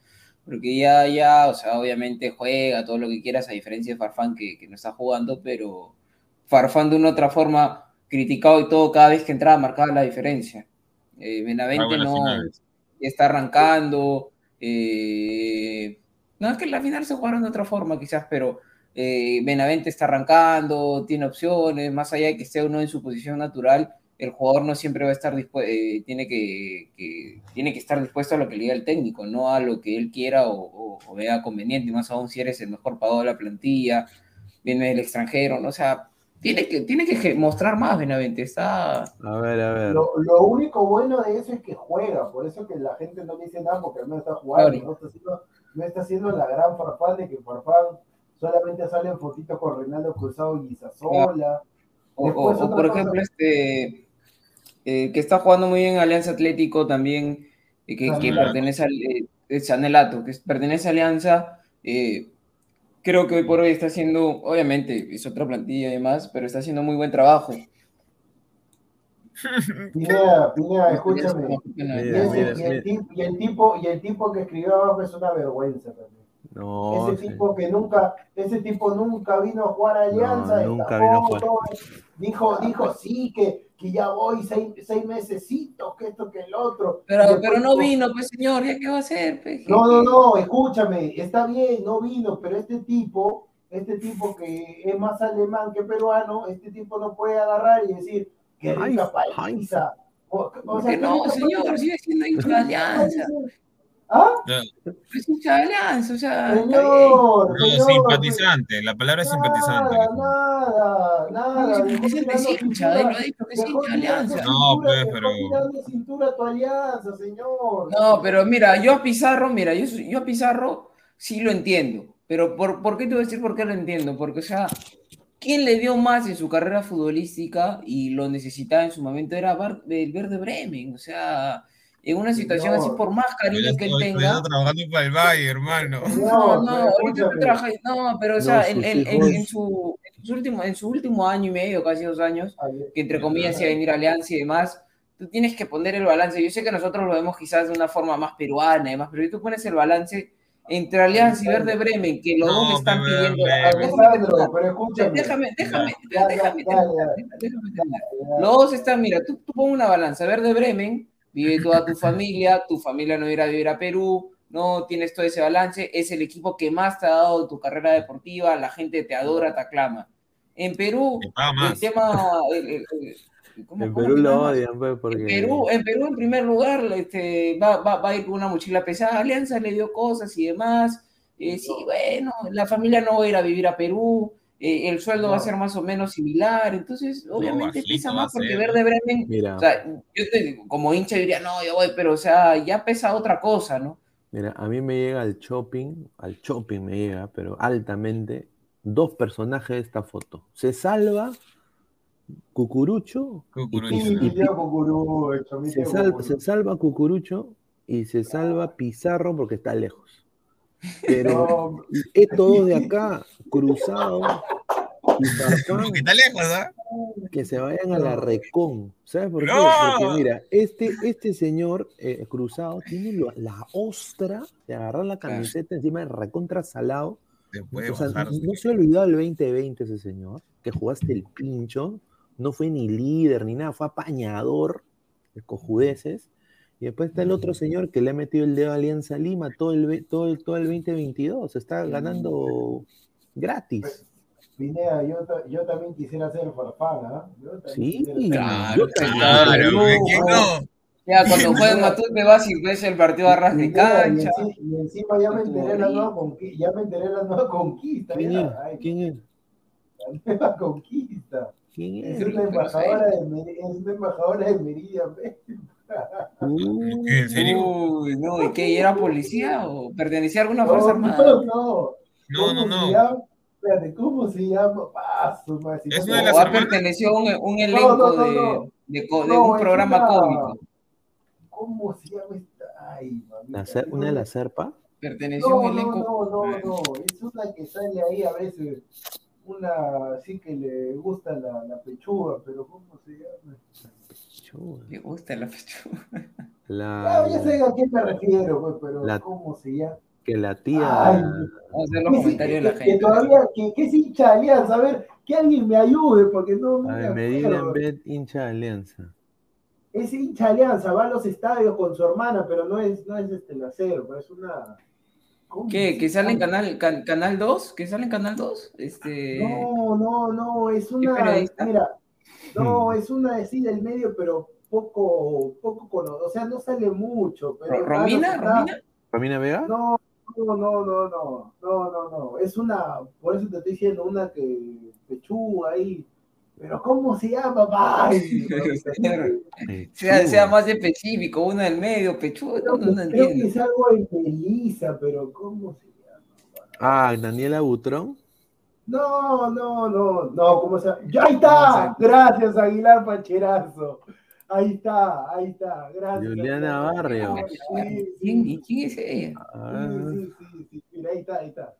porque ya, ya, o sea, obviamente juega todo lo que quieras, a diferencia de Farfán que, que no está jugando, pero Farfán de una otra forma, criticado y todo, cada vez que entraba marcaba la diferencia. Eh, Benavente no, finales. está arrancando. eh, no es que la final se jugaron de otra forma, quizás, pero eh, Benavente está arrancando, tiene opciones, más allá de que esté uno en su posición natural, el jugador no siempre va a estar dispuesto, tiene, que, que- tiene que estar dispuesto a lo que le diga el técnico, no a lo que él quiera o, o- o vea conveniente, más aún si eres el mejor pagado de la plantilla, viene del extranjero, ¿no? O sea, tiene que, tiene que mostrar más Benavente, está... A ver, a ver. Lo, lo único bueno de eso es que juega, por eso que la gente no dice nada porque no está jugando, no está haciendo, no está haciendo la gran farfán de que farfán solamente sale en fotitos con Reinaldo Cruzado y Gizasola. O, por cosa- ejemplo, este eh, que está jugando muy bien Alianza Atlético también, eh, que, pertenece al, eh, eh, Sanelato, que pertenece a Alianza, eh, creo que hoy por hoy está haciendo, obviamente, es otra plantilla y demás, pero está haciendo muy buen trabajo. Pineda, Pineda, escúchame. Y, el tipo, y, el tipo, que escribió abajo es una vergüenza también. No, ese sí. tipo que nunca, ese tipo nunca vino a jugar a Alianza, No, nunca vino a jugar. todo, dijo, dijo sí, que, que ya voy seis, seis mesecitos, que esto, que el otro. Pero, después pero no vino, pues señor, ¿ya qué va a hacer? pues? No, no, no, escúchame, está bien, no vino, pero este tipo, este tipo que es más alemán que peruano, este tipo no puede agarrar y decir, qué rica paliza. O, o sea, Que no, señor, sigue siendo Alianza. ¿Ah? Es hincha de Alianza, o sea. Señor, No, señor, simpatizante, la palabra es simpatizante. Nada, nada, nada. No, dejó sí, tirando es hincha, cintura, él lo ha dicho que es dejó hincha de tirando Alianza. No, pues, pero- tirando cintura a tu alianza, señor. No, pero mira, yo a Pizarro, mira, yo, yo a Pizarro sí lo entiendo. Pero ¿por, ¿por qué te voy a decir por qué lo entiendo? Porque, o sea, ¿quién le dio más en su carrera futbolística y lo necesitaba en su momento era Bar- el Verde Bremen? O sea, en una situación así, por más cariño que él tenga. trabajando para el Valle, hermano. No, no, ahorita escúchame. trabajando. No, pero o No, sea, en, en- en- en su, en, su último, en su último año y medio, casi dos años, que entre comillas iba a venir a Alianza y demás, tú tienes que poner el balance. Yo sé que nosotros lo vemos quizás de una forma más peruana y demás, pero si tú pones el balance entre Alianza y Verde Bremen, que los dos No, están pero, pidiendo. Ah, déjame. Déjame, déjame, Ya, ya, déjame ya, terminar, ya. déjame terminar. Los dos están, mira, tú, tú pon una balanza, Verde Bremen, vive toda tu familia, tu familia no irá a vivir a Perú, no tienes todo ese balance, es el equipo que más te ha dado tu carrera deportiva, la gente te adora, te aclama. En Perú, el tema... el- el- el- ¿cómo- En cómo Perú lo odian, pues, porque. En Perú, en Perú, en primer lugar, este, va, va, va a ir con una mochila pesada. Alianza le dio cosas y demás. Eh, sí, bueno, la familia no va a ir a vivir a Perú. Eh, el sueldo va a ser más o menos similar. Entonces, obviamente bajito pesa más porque. Verde Bremen. Mira. O sea, yo como hincha diría, no, yo voy, pero o sea, ya pesa otra cosa, ¿no? Mira, a mí me llega al shopping, al shopping me llega, pero altamente, dos personajes de esta foto. Se salva Cucurucho y se, salva, Cucurucho. se salva Cucurucho y se salva Pizarro porque está lejos. Pero estos dos de acá, Farfán, Que está lejos, ¿ah? que se vayan a la recon. ¿Sabes por qué? ¡No! Porque mira, este, este señor eh, cruzado tiene lo- la ostra de agarrar la camiseta encima de recontra salado. O sea, no se ha olvidado el 2020 ese señor, que jugaste el pincho, no fue ni líder ni nada, fue apañador de cojudeces. Y después está el otro señor que le ha metido el dedo a Alianza Lima todo el, ve- todo el, todo el 2022, está ganando gratis. Pineda, yo, yo también quisiera ser farfán, ¿ah? Yo también Sí, también. Claro, No, güey, ¿quién no? Ya, cuando juegas Matute vas y ves el partido a ras de Pineda, y, cancha. y encima ya me enteré de la nueva conquista, ya me enteré de la nueva conquista. ¿Quién es? Ay, ¿Quién es? La nueva conquista. ¿Quién Es es? una embajadora de, es una embajadora de Meridian ¿ves? Uh, ¿En serio? Uy, no, ¿y qué? ¿Era policía o pertenecía a alguna No, fuerza no, armada? no. No, ¿Cómo no, se no. llama? Espérate, ¿cómo se llama? Paso, más, si Es no una de las ¿O ha hermanas? pertenecido a un, un No, elenco no, no, de, no. de de No, un programa una- cómico? ¿Cómo se llama esta? Ay, mamita, cer- no ¿Una de me- la serpa? Perteneció a No, un no, elenco. no, no, no. Es una que sale ahí a veces. Una así que le gusta la, la pechuga, pero ¿cómo se llama? Chuda. Me gusta la pechuga. Ah, ya La, sé a quién me refiero, pues, pero La- ¿cómo se llama? que la tía. Ay, Vamos a hacer los comentarios de la que- que gente. todavía, que, que es hincha de alianza, a ver, que alguien me ayude, porque no, no A me ver, en acuerdo. vez hincha de alianza. Es hincha de alianza, va a los estadios con su hermana, pero no es, no es este la cero, es una. ¿cómo ¿Qué? ¿Que sale en? Canal, can- canal 2? ¿Que sale en Canal 2? Este... No, no, no, es una, mira, no, Hmm. es una así del medio, pero poco, poco conocido, o sea, no sale mucho, pero ¿Romina? esta- ¿Romina? ¿Romina Vega? No, no, no, no, no, no, no, no, es una, por eso te estoy diciendo, una que pechuga ahí, pero ¿cómo se llama, Ay, sea, sea más específico, una del medio, pechuga, no, no, no Creo que es algo de Melissa, pero ¿cómo se llama? Ah, Daniela Butrón. No, no, no, no, ¿cómo se llama? ¡Ya ahí está! Gracias, Aguilar Pacherazo. Ahí está, ahí está. Gracias. Juliana Barrio. Sí, ¿Quién, y quién es ella? Ah, sí, sí, sí. Mira, ahí está, ahí está.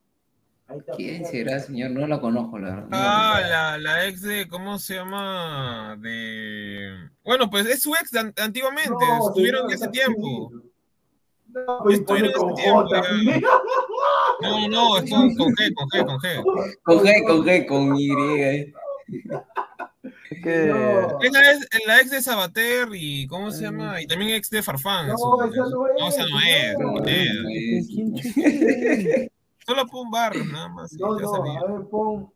Ahí está. ¿Quién será, señor? No la conozco, la verdad. Ah, la, la ex de, ¿cómo se llama? De... Bueno, pues es su ex de antiguamente, No, estuvieron hace está tiempo. No, pues pone hace con tiempo. J. No, no, es con, con G, con G, con G. Con G, con G, con Y. eh. No. Es la ex, la ex de Sabater y, ¿cómo se llama? Y también ex de Farfán. No, eso- no no, esa no es. señor. no es. Pues. Solo pon barros, nada más. No, no, a ver, pon.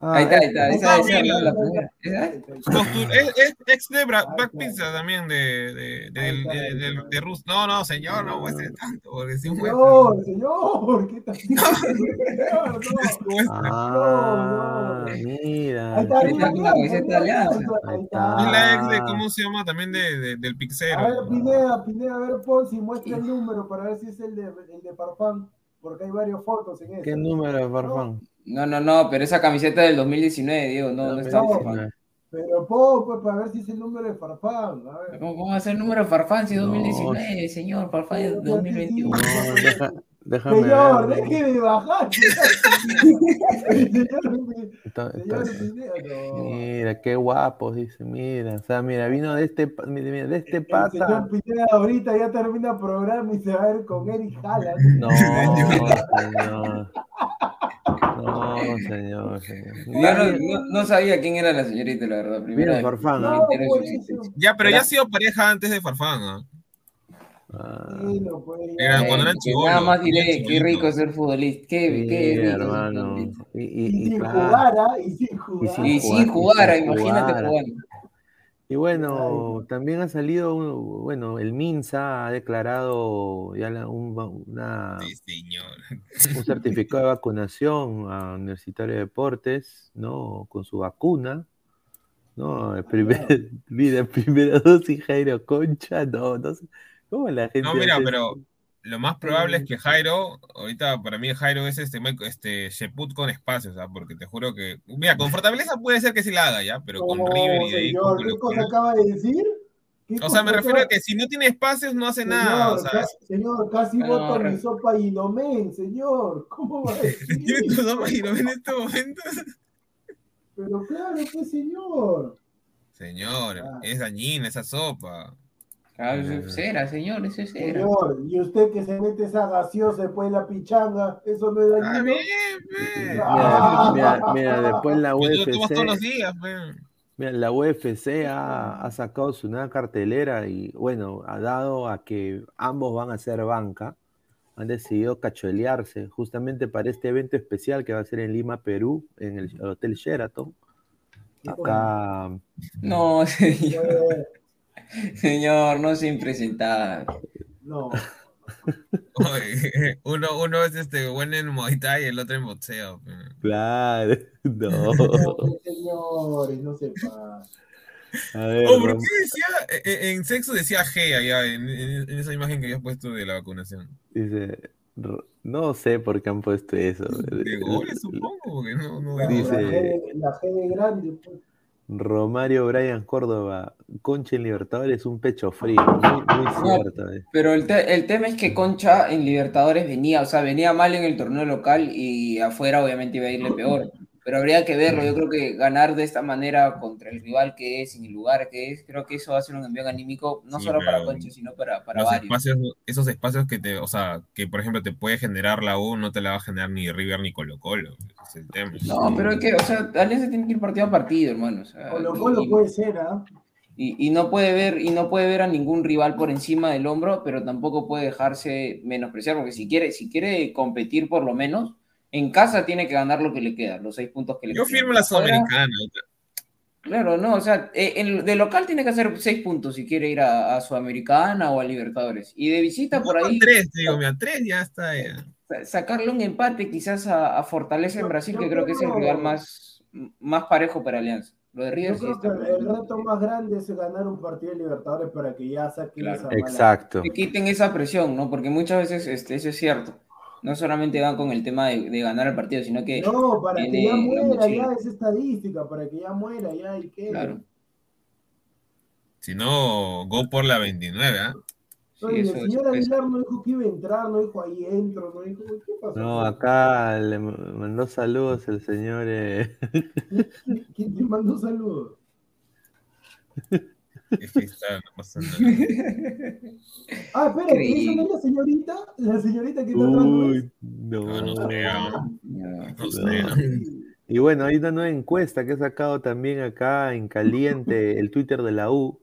Ahí está, ahí está. Esa, Ah, esa, mira. no, la primera. ¿Esa? Costur- es, es ex de Bra- Ahí Black está. Pizza también de, de, de, Ahí de, está, de, ahí de- está. de Rus. No, no, señor, no muestre tanto, porque muestra. Señor, señor, ¿qué está? Señor, si muestra. Ah, no. mira. Ahí está, Ahí está, de Alianza. Ahí Es está. la ex de, ¿cómo se llama? También de, de- del Pixero. A ver, Pineda, Pineda, a ver, pon si muestra el número para ver si es el de, el de Farfán, porque hay varias fotos en ¿Qué eso. número de Farfán? No, no, no, pero esa camiseta del 2019, Diego, no, no está. 2019. Pero pon, pues, para ver si es el número de Farfán. A ver. ¿Cómo, cómo va a ser el número de Farfán si es No. 2019, señor? Farfán es No, 2021. No, deja- déjame Señor, de bajar. no. Mira, qué guapos, dice, mira, o sea, mira, vino de este, mira, mira, de este El pata. señor Pineda ahorita ya termina el programa y se va a ver con Eric Haaland. No, señor. No, señor, señor. Yo no, no- no sabía quién era la señorita, la verdad. Primera Mira. Farfán, su pues. Ya, pero ya ha sido pareja antes de Farfán. ¿ah? Ah, Bueno, pues, ya. Era cuando eran Eh, chibolos. Nada más diré, qué rico ser futbolista. Qué, sí, qué rico ser hermano. futbolista. Y, y, Y y sin claro. jugar, ¿ah? Y sin jugar. sin Y jugar, sin y jugar, sin imagínate jugar. jugando. Y bueno, también ha salido, un- bueno, el MINSA ha declarado ya la- un, una- Sí, señor. un certificado de vacunación a Universitario de Deportes, ¿no? Con su vacuna, ¿no? El primer, mira, primera dosis Jairo Concha, no, no sé. ¿Cómo la gente No, mira, hace pero lo más probable es que Jairo, ahorita para mí Jairo es este, este Sheput con espacios, ¿ah? porque te juro que, mira, con Fortaleza puede ser que sí la haga, ¿ya? Pero con River y de ahí con señor, ¿qué cosa acaba de decir? ¿Qué O sea, me refiero a que si no tiene espacios no hace Señor, nada, o sea, ca- señor, casi No, voto mi sopa y no men, señor. ¿Cómo va a decir? ¿Tiene tu sopa y no en este momento? Pero claro, pues señor. Señor, Ah. es dañina esa sopa. Claro, eso es cera, señor, eso es cera. Señor, y usted que se mete esa gaseosa después de la pichanga, ¿eso no es Ah, dañino? bien, bien. Mira, mira, mira, después la tú tomas todos los UFC, días, mira, la UFC ha, ha sacado su nueva cartelera y bueno, ha dado a que ambos van a ser banca. Han decidido cacholearse justamente para este evento especial que va a ser en Lima, Perú, en el Hotel Sheraton. Acá, No, señor, señor, no se impresentable. no. Oye, Uno, uno es este bueno en Muay Thai y el otro en boxeo. claro, no. No, señores, no se. A ver, Oh, ¿por qué decía, eh, eh, en sexo decía G allá, en, en- en esa imagen que habías puesto de la vacunación? dice, no sé por qué han puesto eso. De goles, supongo, porque no, no veo. Dice- La G, la G de grande, pues. Romario Brian Córdoba, Concha en Libertadores es un pecho frío, muy, muy cierto. eh. Pero el, te- el tema es que Concha en Libertadores venía, o sea, venía mal en el torneo local y afuera obviamente iba a irle peor. Pero habría que verlo, yo creo que ganar de esta manera contra el rival que es, en el lugar que es, creo que eso va a ser un envío anímico, no Sí, solo para Concha, sino para, para Los varios. espacios, esos espacios que te, o sea, que por ejemplo te puede generar la U, no te la va a generar ni River ni Colo Colo. Es el tema. No, pero es que, o sea, Alianza tiene que ir partido a partido, hermano. o sea, Colo Colo y- puede ser, ¿ah? Y, y no puede ver, y no puede ver a ningún rival por encima del hombro, pero tampoco puede dejarse menospreciar, porque si quiere, si quiere competir por lo menos, en casa tiene que ganar lo que le queda, los seis puntos que le Yo quedan. firmo la Sudamericana. Claro, no, o sea, eh, en- de local tiene que hacer seis puntos si quiere ir a, a Sudamericana o a Libertadores. Y de visita por ahí, Tres, digo, mira, tres ya está. Ya. sacarle un empate quizás a, a Fortaleza en Yo- Brasil, yo que creo que es el rival más, más parejo para Alianza. Lo de River Yo sí creo está que el reto más grande es ganar un partido de Libertadores para que ya saquen Claro. esa mala- Exacto. que quiten esa presión, ¿no? Porque muchas veces este, eso es cierto. No solamente van con el tema de, de ganar el partido, sino que No, para que ya la muera ya esa estadística, para que ya muera ya y que. Claro. Si no, go por la 29, ¿ah? Eso el es- señor Aguilar no dijo que iba a entrar, no dijo ahí entro, no dijo, ¿qué pasó? No, acá le mandó saludos el señor. eh, ¿Quién te mandó saludos? Es que está, no pasa nada. Ah, espera, ¿esa no es la señorita? La señorita que está atrás. ¿no es? Uy, no. No, no ah, no sé. ah. Y bueno, hay una nueva encuesta que he sacado también acá en caliente, el Twitter de la U.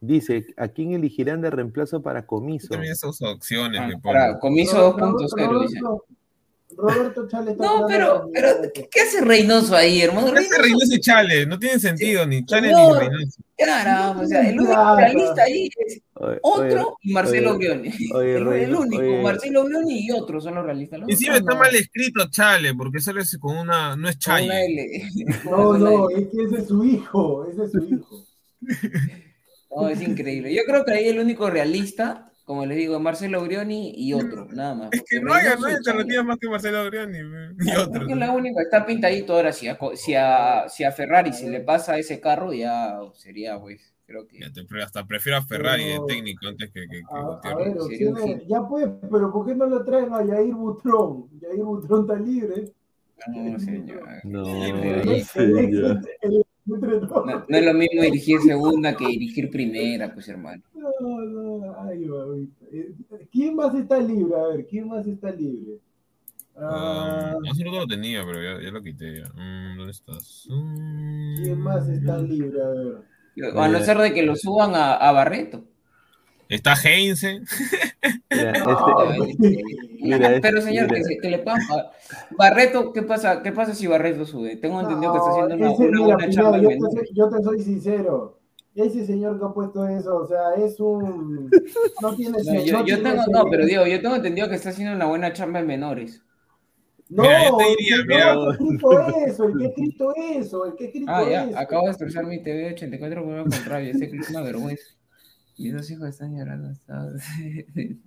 Dice, ¿a quién elegirán de reemplazo para Comiso? También esas opciones Ah, me para ponen. comiso Roberto- 2.0, dice. Roberto, Chale está No, pero, pero, ¿qué- ¿qué hace Reynoso ahí, hermano? ¿Qué hace Reynoso y Chale? No tiene sentido, ni Chale ni. Reynoso. Caramba, o sea, el único Claro. realista ahí es Oye, otro y Marcelo oye, Brioni. oye, El, único, oye. Marcelo Brioni y otro son los realistas. Los Encima está no. mal escrito Chale, porque solo es con una. No es. L. No, no, es que ese es su hijo, ese es su hijo. No, es increíble. Yo creo que ahí el único realista, como les digo, es Marcelo Brioni y otro, nada más. Es que no hay, no hay y Chale- alternativa más que Marcelo Briani y otro. que la única está pintadito ahora. Si a, si a, si a Ferrari se le pasa ese carro, ya sería, pues, creo que. Ya te- Hasta prefiero a Ferrari de técnico antes que, que, que A, a ver, ya pues, pero ¿por qué no lo traen a Yair Butrón? Yair Butrón está libre. No, señor. No, no El- el- el-. No, no es lo mismo dirigir segunda que dirigir primera, pues, hermano. No, no, ay, babita. Eh, ¿Quién más está libre? A ver, ¿quién más está libre? Ah, Um, hace rato lo tenía, pero ya, ya lo quité. Ya. Mm, ¿Dónde estás? Mm, ¿Quién más está libre? A ver. A no ser de que lo suban a, a Barreto. Está Heinze. Mira, No, este- mira, Pero este- señor, que, mira. se- que le puedan pagar. Barreto, ¿qué pasa? ¿Qué pasa si Barreto sube? Tengo entendido que está haciendo una, ese, una mira, buena Pineda, chamba en yo, menores. te, yo te soy sincero. Ese señor que ha puesto eso, o sea, es un. No tiene No, se- yo, no yo tengo, no, pero digo, yo tengo entendido que está haciendo una buena chamba en menores. No, Mira, yo te diría, el que mira. escrito eso, el que ha escrito eso, el que ha escrito Ah, ya, eso. acabo de destrozar mi TV 84 por con rabia. Este clip es una vergüenza. Mis dos hijos están llorando.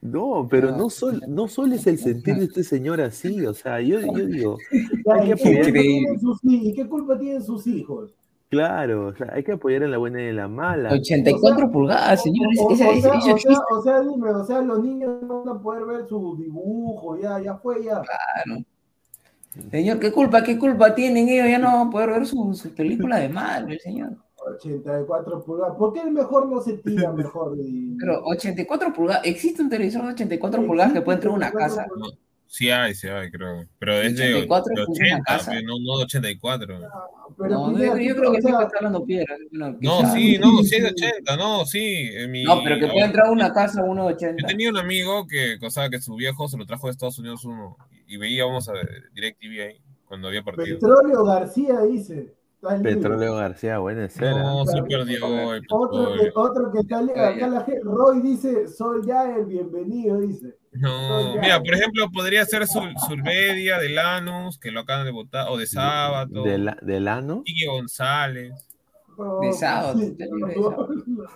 No, pero no, sol, no solo es el sentir de este señor así, o sea, yo, yo digo, Ya, hay que ¿y, qué culpa apoyar, tienen sus, hi- y qué culpa tienen sus hijos? claro, o sea, hay que apoyar en la buena y en la mala. 84 pulgadas, señor. O, o- Esa, o esa, sea, esa o, sea, o sea, dime, o sea, los niños no van a poder ver su dibujo, ya, ya fue, ya. Claro. Señor, ¿qué culpa, qué culpa tienen ellos? Ya no van a poder ver su, su película de Marvel, señor. 84 pulgadas. ¿Por qué el mejor no se tira mejor? Y- Pero 84 pulgadas, ¿existe un televisor de 84 pulgadas que puede entrar en una 84 casa? Sí hay, sí hay, creo. Pero es de, 84 de funciona 80, casa. pe, no, no de 84. Pero No, Pineda, yo, yo creo que o sí sea, está hablando piedras. Bueno, No, sí, no, sí es de 80, no, sí. mi- No, pero que puede entrar a una casa uno de Yo 80. tenía un amigo que, cosa que su viejo se lo trajo de Estados Unidos uno y veíamos a DirecTV ahí cuando había partido. Petróleo García dice. Petróleo García, buena escena. No, se perdió el Otro que, otro que está libre. Acá la gente, Roy dice, soy ya el bienvenido, dice. No, mira, por ejemplo, podría ser Sur, Survedia de Lanús, que lo acaban de votar, o de Sábato, ¿De la-. Quique González, Sí, sábado.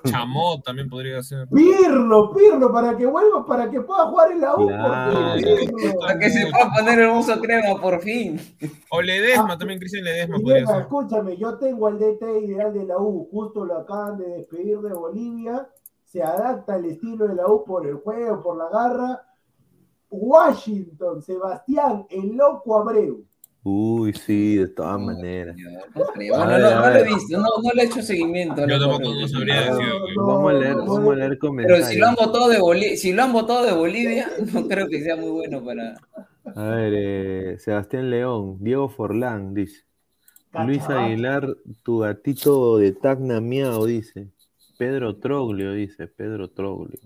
Chamot también podría ser. Pirlo, Pirlo, para que vuelva, para que pueda jugar en la U. Claro. porque Pirlo. Para que se pueda poner el uso crema, por fin. O Ledesma, también Cristian Ledesma podría ser. escúchame, yo tengo al DT ideal de la U, justo lo acaban de despedir de Bolivia, se adapta al estilo de la U por el juego, por la garra. Washington, Sebastián, el loco Abreu. Uy, sí, de todas maneras. No creo. Bueno, no, no lo he visto, no, no le he hecho seguimiento. a Yo tampoco no sabría Ah, decir. güey. Vamos a leer, vamos a leer Pero comentarios. si lo han votado de Bolivia, si lo han votado de Bolivia, no creo que sea muy bueno para. A ver, eh, Sebastián León, Diego Forlán, dice. Luis. Aguilar, tu gatito de Tacna Miau, dice. Pedro Troglio, dice, Pedro Troglio.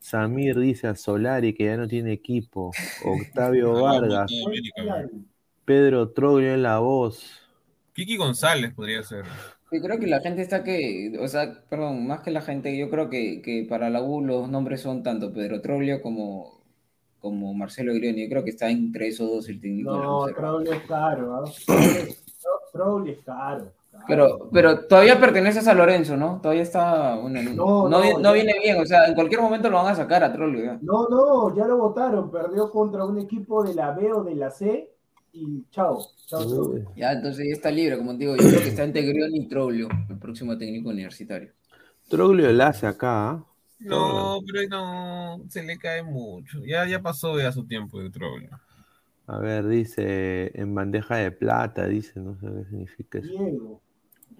Samir dice a Solari que ya no tiene equipo. Octavio Ah, Vargas. Pedro Troglio en la voz. Kiki González podría ser. Yo creo que la gente está que, o sea, perdón, más que la gente, yo creo que, que para la U los nombres son tanto Pedro Troglio como, como Marcelo Grioni. Yo creo que está entre esos dos el técnico de la No. Troll es caro. Troll- Troll es caro. caro. Pero, pero todavía perteneces a Lorenzo, ¿no? Todavía está. bueno, no, No, no, no, viene bien, o sea, en cualquier momento lo van a sacar a Trollio. No, no, ya lo votaron, perdió contra un equipo de la B o de la C y chao. Chao, chao. Ya, entonces ya está libre, como te digo, yo creo que está entre Grioni y Troglio, el próximo técnico universitario. Troglio la hace acá. ¿ah? No, pero no, se le cae mucho. Ya, ya pasó ya su tiempo de Troglio. A ver, dice en bandeja de plata, dice, no sé qué significa eso. Diego.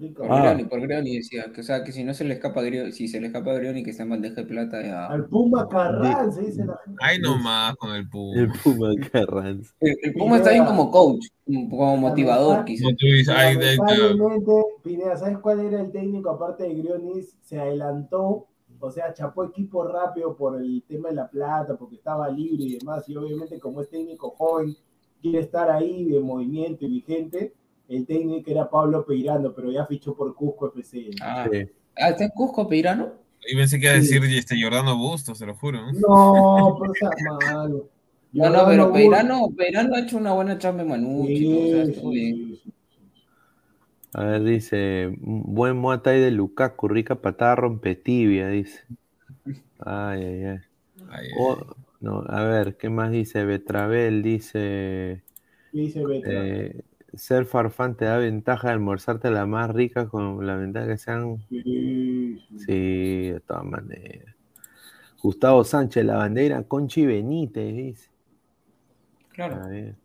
Rico. Por Ah. Grioni, por Grioni decía, que o sea, que si no se le escapa a Grioni, si se le escapa a Grioni que está en bandeja de plata ya... Al Puma Carral, se dice la gente. Ay, nomás con el Puma. El Puma Carranza. El, el Puma está bien como coach, como como motivador, quizás. Pineda, ¿sabes cuál era el técnico aparte de Grionis? Se adelantó, o sea, chapó equipo rápido por el tema de la plata, porque estaba libre y demás, y obviamente como es técnico joven, quiere estar ahí de movimiento y vigente, el técnico era Pablo Peirano, pero ya fichó por Cusco FC. Ah, Sí. ah, ¿está en Cusco, Peirano? Y pensé que iba a decir este Jordano Bustos, se lo juro. ¿no? No, pero sea malo. No, no, pero Peirano, Peirano ha hecho una buena chamba en Manucci, todo, o sea, Sí, estuvo sí, bien. sí, sí. A ver, dice, buen Muay de Lukaku, rica patada rompetibia, dice. Ay, ay, ay. Ay, ay, O- no, a ver, ¿qué más dice? Betravel dice, ¿Qué dice Betra? eh, ser farfán te da ventaja de almorzarte la más rica con la ventaja que sean... Sí, sí. Sí, de todas maneras. Gustavo Sánchez, la bandera Conchi Benítez, dice. Claro. A ver.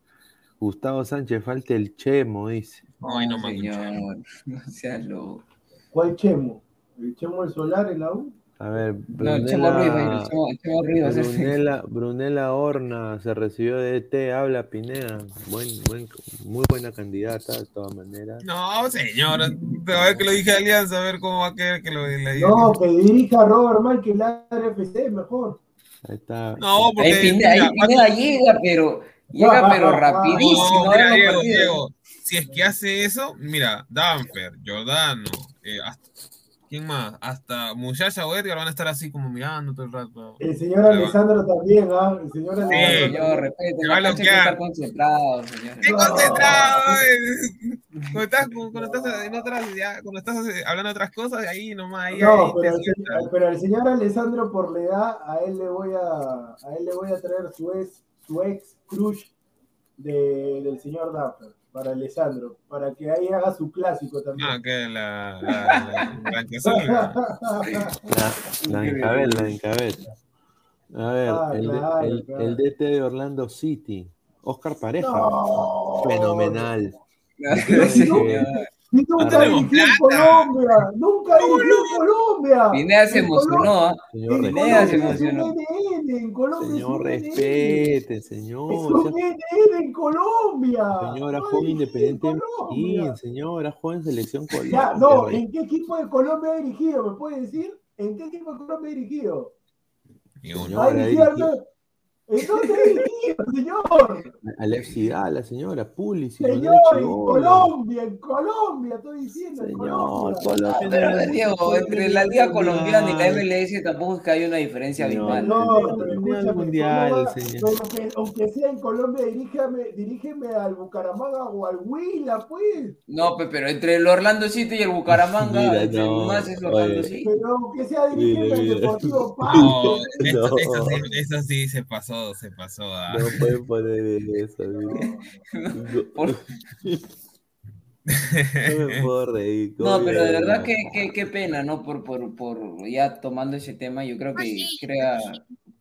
Gustavo Sánchez, falta el Chemo, dice. Ay, no, señor, no seas loco. ¿Cuál Chemo? ¿El Chemo del Solar en la U? A ver, No, a Brunella, a ser- Brunella, Brunella Horna se recibió de ET, habla Pineda. Buen, buen, muy buena candidata, de todas maneras. No, señor. A ver que lo dije a Alianza, a ver cómo va a quedar que lo diga. No, que dirija a Robert Mike el FC, mejor. Ahí está. No, porque. Ahí Pineda, ahí mira, Pineda llega, pero llega pero rapidísimo. No, a mira, los Diego, partidos. Diego, si es que hace eso, mira, Danfer, Giordano, eh, hasta- ¿quién más? Hasta Muchacha o Edgar van a estar así como mirando todo el rato. El señor Pero- Alessandro también, ¿ah? El señor Alessandro. Sí. Se va a bloquear. concentrado, señor. ¡Qué No. concentrado! eh! Cuando estás, cuando estás en otras, ya, cuando estás hablando de otras cosas, ahí nomás, ahí, No, ahí te pero, el, pero señor Alessandro por la edad, a él le voy a, a él le voy a traer su ex, su ex crush de, del señor Dapper para Alessandro, para que ahí haga su clásico también. Ah, que la, la, la ¿no? La, la encabel, la encabel. A ver, Ah, el, claro, el- claro. el DT de Orlando City, Oscar Pareja. No. Fenomenal. Señor. Y nunca dirigió en. Colombia, nunca dirigió en Colombia. Pineda se emocionó, ¿ah? Señor, Pineda se es un emocionó. NN, en Colombia es señor, un respete, Es señor. un NN en Colombia. Señora, No joven independiente de Colombia. Medellín, señora, joven selección Ya, Colombia. no. ¿en qué equipo de Colombia ha dirigido? ¿Me puede decir? ¿En qué equipo de Colombia ha dirigido? Y uno. Señor, ¿Ha ha dirigido dirigido al- ¿En dónde ha dirigido, señor? al FC la señora Manuel Señor, en. Colombia, en Colombia, estoy diciendo, en Señor, Colombia. Colombia. Pero Diego, entre la Liga Colombiana y la MLS tampoco es que haya una diferencia abismal. No, Mundial, pero mundial, señor. Pero que, aunque sea en Colombia, dirígeme, dirígeme al Bucaramanga o al Huila, pues. No, pe- pero entre el Orlando City y el Bucaramanga, no, más es Orlando. City. Pero aunque sea dirígeme al. Deportivo No, eso, No. eso sí se pasó, se pasó. ah. No pueden poner eso, mira. Por- No me puedo reír. No, ¿cómo pero de verdad que, que- qué pena, ¿no? Por, por, por ya tomando ese tema, yo creo que crea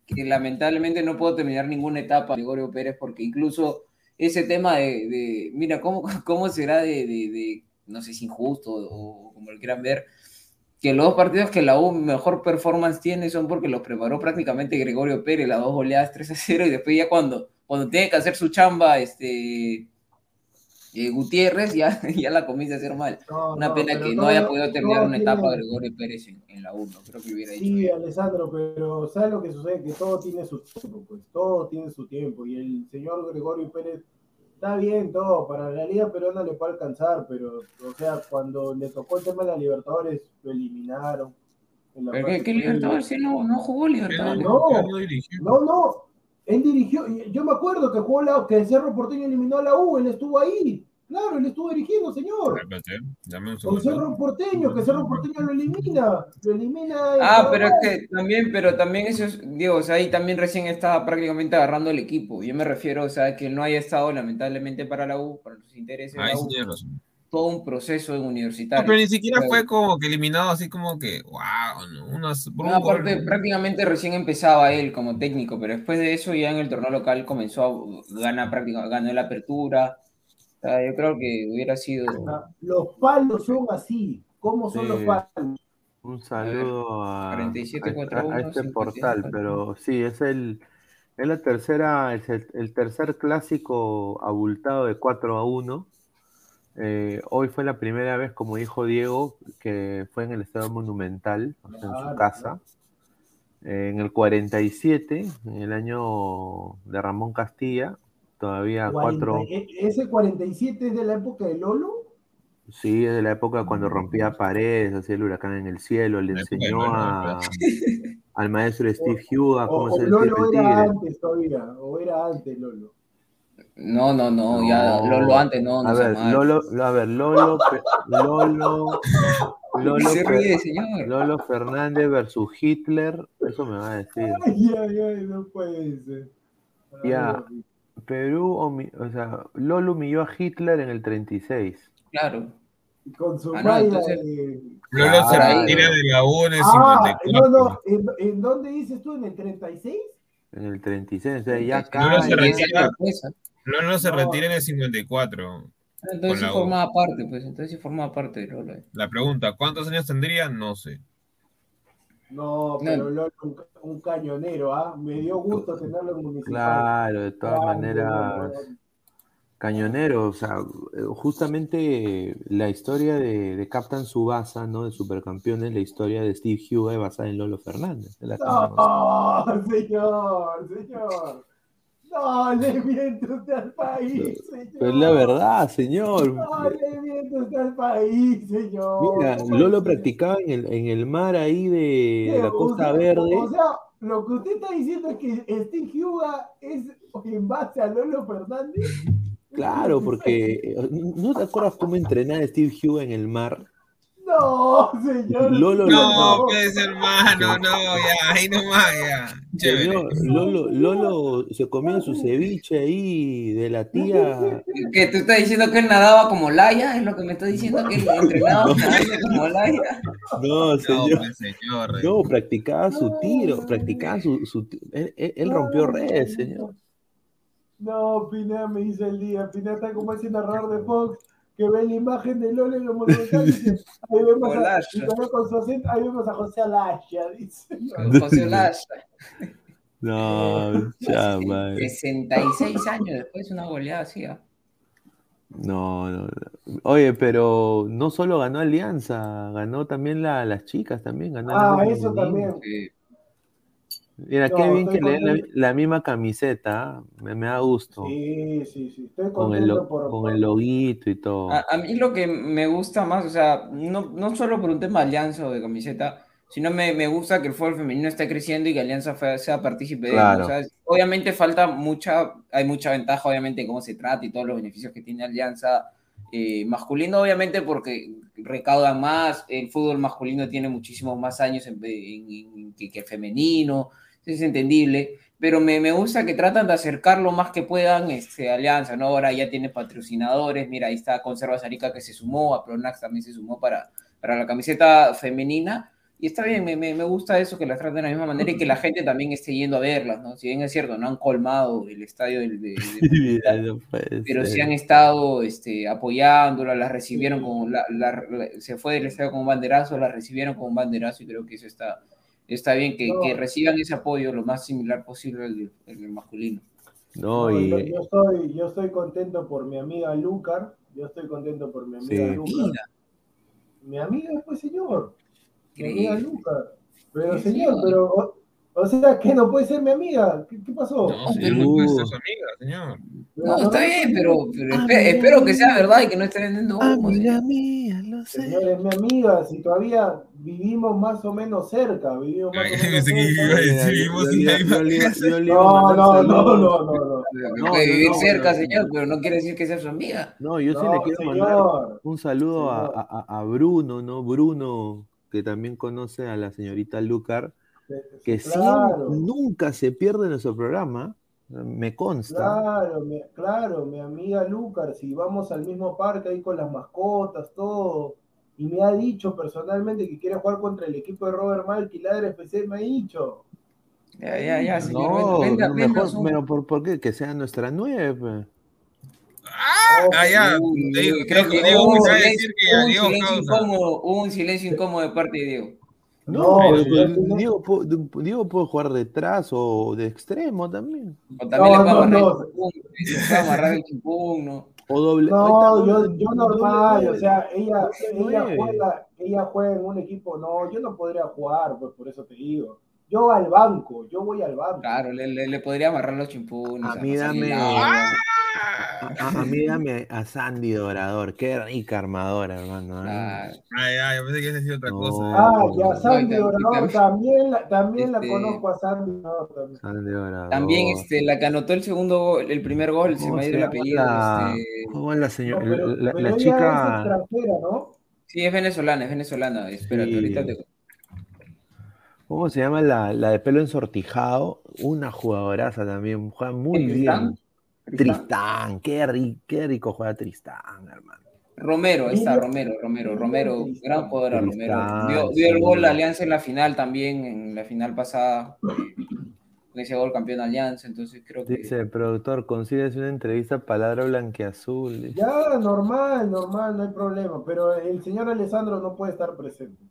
que lamentablemente no puedo terminar ninguna etapa de Gregorio Pérez porque incluso ese tema de, de- mira, ¿cómo, cómo será de, de- de, no sé si injusto o como lo quieran ver, que los dos partidos que la U mejor performance tiene son porque los preparó prácticamente Gregorio Pérez, las dos goleadas 3 a 0 y después ya cuando, cuando tiene que hacer su chamba, este... eh, Gutiérrez ya, ya la comienza a hacer mal. No, Una no, pena que no haya podido terminar una tiene- etapa Gregorio Pérez en, en la 1. Creo que hubiera. Sí, Alessandro, pero ¿sabes lo que sucede? Que todo tiene su tiempo, pues todo tiene su tiempo. Y el señor Gregorio Pérez está bien todo, para la Liga Peruana le puede alcanzar, pero, o sea, cuando le tocó el tema de la Libertadores, lo eliminaron. en la ¿Pero qué. Libertadores? Si no, no jugó Libertadores. No, no, no. Él dirigió, yo me acuerdo que jugó la, que el Cerro Porteño eliminó a la U, él estuvo ahí. Claro, él estuvo dirigiendo, señor. Un Con. Cerro Porteño, que Cerro Porteño lo elimina. Lo elimina. el Ah, pero es que también, pero también eso es, Diego, o sea, ahí también recién estaba prácticamente agarrando el equipo. Yo me refiero, o sea, que no haya estado lamentablemente para la U, para los intereses de Ahí la sí U, todo un proceso en No, universitario. pero ni siquiera Pero- fue como que eliminado así como que, wow, ¿no? Unas, por No, un gol. aparte, prácticamente recién empezaba él como técnico, pero después de eso ya en el torneo local comenzó a ganar prácticamente, ganó la apertura. Sea, yo creo que hubiera sido... Ah, Los palos son así. ¿Cómo son Sí. los palos? Un saludo a, 47, a- 4, a este 1, portal, 52, pero sí, es el, es la tercera, es el, el tercer clásico abultado de 4 a 1. Eh, hoy fue la primera vez, como dijo Diego, que fue en el Estadio Monumental, o sea, en su casa. Eh, en el 47, en el año de Ramón Castilla, todavía 4, 40 e- ¿Ese 47 es de la época de Lolo? Sí, es de la época cuando rompía paredes, hacía el huracán en el cielo, le enseñó Lolo, a, al maestro Steve Huga O, cómo ser el Lolo era tigre. antes todavía, o era antes Lolo. No, no, no, ya No. lo, lo antes, no, no a ver. Lolo, a ver, Lolo, Lolo, Lolo, Se Fe- ríe, señor. Lolo Fernández versus Hitler, eso me va a decir. Ay, ay, ay, no puede ser. Ya. Perú, o sea, Lolo humilló a Hitler en el 36. Claro. Con su Ah, no, malla entonces- de- Lolo se retira de la U en el Ah, 54. no, no, ¿en, en dónde dices tú? ¿En el 36? En el 36, o sea, ya Lolo acá. se ya- retira, Lolo se No. retira en el 54. Entonces sí formaba parte, pues, entonces sí formaba parte de Lolo. La pregunta, ¿cuántos años tendría? No sé. No, pero Lolo, un, un cañonero, ¿ah? Me dio gusto tenerlo en municipal. Claro, de todas maneras. Cañonero, o sea, justamente la historia de, de Captain Subasa, ¿no? De Supercampeones, la historia de Steve Huga es basada en Lolo Fernández. es la. No, señor, señor. No, le miente usted al país, señor. Pero es la verdad, señor. No, le miente usted al país, señor. Mira, ¿Cómo Lolo practicaba en el, en el mar ahí de, de la Costa Usted- Verde. O sea, lo que usted está diciendo es que Steve Huga es en base a Lolo Fernández. Claro, porque eh, ¿no te acuerdas cómo entrenaba Steve Huga en el mar? No, señor. Lolo, No, lo- pues hermano, no, ya, ahí nomás, ya. Señor, Lolo, Lolo se comía su ceviche ahí de la tía. Que tú estás diciendo que él nadaba como Laia, es lo que me estás diciendo que él entrenaba nadando como Laia. No, No, señor. pues, señor. No, practicaba su tiro, practicaba su, su ti- él, él- él rompió redes, señor. No, Pineda me hizo el día. Pineda está como ese narrador de Fox que ve la imagen de Lolo en los monumentales y dice, ahí vemos a, Olaza. y con- con su acento, ahí vemos a José Alaya, dice. José Olaza, No, chama. 66 años después, una goleada así. ¿ah? No, no, no. Oye, pero no solo ganó Alianza, ganó también la, las chicas también, ganó el Ah, eso también. Eh, Mira, No, qué bien que le den la, la misma camiseta, ¿ah? me, me da gusto. Sí, sí, sí. Estoy Con el, lo- por. con el loguito y todo. A, a mí lo que me gusta más, o sea, no, no solo por un tema de alianza o de camiseta, sino me, me gusta que el fútbol femenino esté creciendo y que Alianza sea partícipe de él. Claro. ¿no? O sea, obviamente falta mucha, hay mucha ventaja, obviamente, de cómo se trata y todos los beneficios que tiene Alianza eh, masculino, obviamente, porque recaudan más, el fútbol masculino tiene muchísimos más años en- en- en- que, que el femenino, es entendible, pero me, me gusta que tratan de acercar lo más que puedan este, Alianza, ¿no? Ahora ya tiene patrocinadores, mira, ahí está Conserva Arica que se sumó, a Pronax también se sumó para, para la camiseta femenina, y está bien, me, me, me gusta eso, que las traten de la misma manera y que la gente también esté yendo a verlas, ¿no? Si bien es cierto, no han colmado el estadio del... Mira, no pero sí han estado este, apoyándola, las recibieron como, la, la- la- se fue del estadio con un banderazo, la recibieron con un banderazo y creo que eso está, está bien, que, No. que reciban ese apoyo lo más similar posible al del, masculino. No, No, y yo, yo estoy, yo estoy contento por mi amiga Lucar. Yo estoy contento por mi amiga Sí. Lucar. Mi amiga, pues, señor. Mi amiga. Lucar. Pero, señor, pero. O, sea, que no puede ser mi amiga. ¿Qué, qué pasó? No, señor, no puede ser su amiga, señor. No, está bien, pero, pero espe- espero que sea verdad y que no esté vendiendo humo. Amiga señor. mía, lo sé. Señores, mi amiga, si todavía vivimos más o menos cerca, vivimos más o menos cerca. No, no, no, no, no, no. Puede vivir no, cerca, no. señor, pero no quiere decir que sea su amiga. No, yo sí No, le quiero señor. mandar un saludo a, Señor. a- a- a Bruno, ¿no? Bruno, que también conoce a la señorita Lucar, que Claro. siempre- nunca se pierde nuestro programa, me consta. Claro, mi, claro, mi amiga Lucar, si vamos al mismo parque ahí con las mascotas, todo, y me ha dicho personalmente que quiere jugar contra el equipo de Robert Malky, Ladre FC, me ha dicho. Ya, ya, ya, señor. No, mejor, pero ¿por, por qué? Que sea nuestra nueve. Ah, ya. Te digo, uy, creo que Diego me decir que a hubo un Diego causa. incómodo, hubo un silencio incómodo de parte de Diego. No, pero Diego, pu- Diego puede jugar detrás o de extremo también. O también No, le puede no, amarrar no. el chimpún, ¿no? O doble. No, está, yo, normal, o sea, ella, ella juega, ella juega en un equipo, no, yo no podría jugar, pues por eso te digo. Yo al banco, yo voy al banco. Claro, le, le, le podría amarrar los chimpunes. A mí dame-. A, a- a mí dame a Sandy Dorador, qué rica armadora, hermano. ¿eh? Ay, ay, yo pensé que iba a decir otra No. cosa. Ah, ya No, Sandy y tam- y Dorador, tam- también, la, también la Este- conozco a Sandy Dorador también. Sandy Dorador. También este, la que anotó el segundo gol, el primer gol, se ¿Cómo me ha ido el apellido. la, este, cómo es la No, señora? pero, la, pero la ella es chica. extranjera, ¿no? Sí, es venezolana, es venezolana. Espérate, Sí. ahorita te. ¿Cómo se llama la, la de pelo ensortijado? Una jugadoraza también. Juega muy bien. Tristán, qué, ri- qué rico juega Tristán, hermano. Romero, ahí está, Romero, Romero, Romero, gran jugador Romero. Dio, dio el gol a Alianza en la final también, en la final pasada. Con ese gol campeón de Alianza, entonces creo que. Dice el productor, consigues una entrevista palabra blanqueazul. Ya, normal, normal, no hay problema. Pero el señor Alessandro no puede estar presente.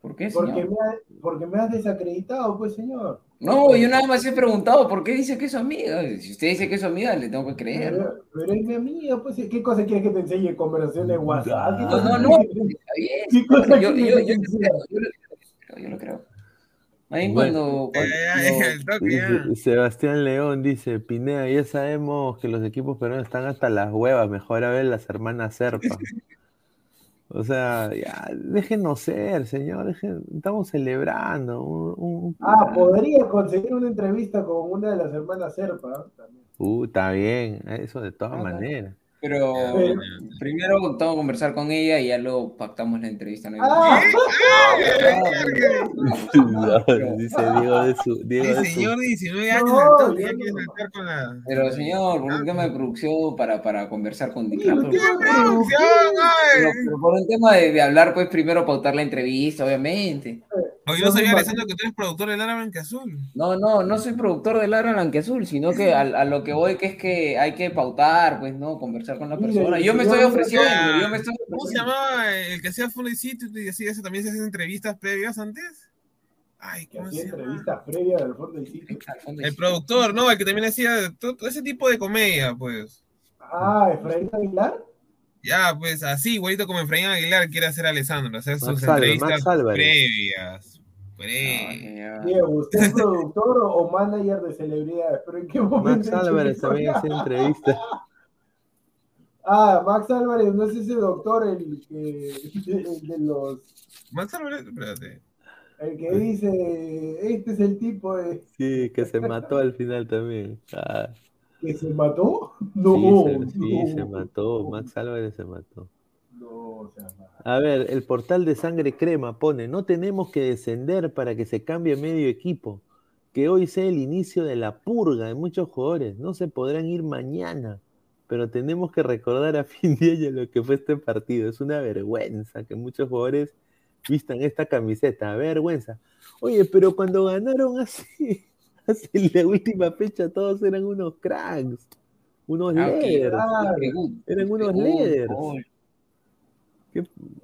¿Por qué, Porque me, ha- porque me has desacreditado, pues, señor. No, yo nada más he preguntado por qué dice que es su amiga. Si usted dice que es su amiga, le tengo que creer. Pero, pero es mi amiga, pues, ¿qué cosa quieres que te enseñe? ¿Conversación de WhatsApp? ¿Qué No, no, no, está bien. ¿Qué cosa Yo, lo creo, Bueno. cuando, el toque Sebastián León dice, Pineda, ya sabemos que los equipos peruanos están hasta las huevas, mejor a ver las hermanas Serpa. O sea, ya, déjenos ser, señor, dejen- estamos celebrando. un- un- Ah, podría conseguir una entrevista con una de las hermanas Serpa. Uh, está bien, eso de todas Ajá. maneras. Pero primero tengo que conversar con ella y ya luego pactamos la entrevista. ¿no? Ah, Pero- dice Diego de su. Diego de señor de 19 años No, no. quiere saltar con la. Pero señor, por un tema de producción para, para conversar con usted pero, es ¡Producción! pero- ay! pero por un tema de, de hablar, pues primero pautar la entrevista, obviamente. Oye, no sabía, Alessandro, que tú eres productor del Árabe que Azul. No, no, no soy productor de Lara Blanqueazul, sino que a, a lo que voy que es que hay que pautar, pues, ¿no? Conversar con la persona. Yo me estoy ofreciendo, yo me estoy ¿Cómo se ofreciendo. llamaba el que hacía Full Sitio y así eso también se hacen entrevistas previas antes? Ay, Que ¿cómo hacía se llama? entrevistas previas del fondo del sitio. El productor, ¿no? El que también hacía todo, todo ese tipo de comedia, pues. Ah, Efraín Aguilar. Ya, pues así, igualito como Efraín Aguilar quiere hacer Alessandro, hacer sus Max Álvarez, entrevistas previas. Diego, ¿usted es productor o manager de celebridades? ¿Pero en qué momento? Max Álvarez también hace entrevistas. Ah, Max Álvarez, no es ese doctor el que el de los Max Álvarez, espérate. el que dice este es el tipo de Sí, que se mató al final también. Ah, que se mató. No, sí, se, sí, no, se mató. Max Álvarez se mató. O sea. A ver, el portal de sangre crema pone, no tenemos que descender para que se cambie medio equipo. Que hoy sea el inicio de la purga de muchos jugadores. No se podrán ir mañana, pero tenemos que recordar a fin de año lo que fue este partido. Es una vergüenza que muchos jugadores vistan esta camiseta. Vergüenza. Oye, pero cuando ganaron así, hace la última fecha, todos eran unos cracks. Unos Ah. Claro. Pregun- Eran unos. ¿Qué-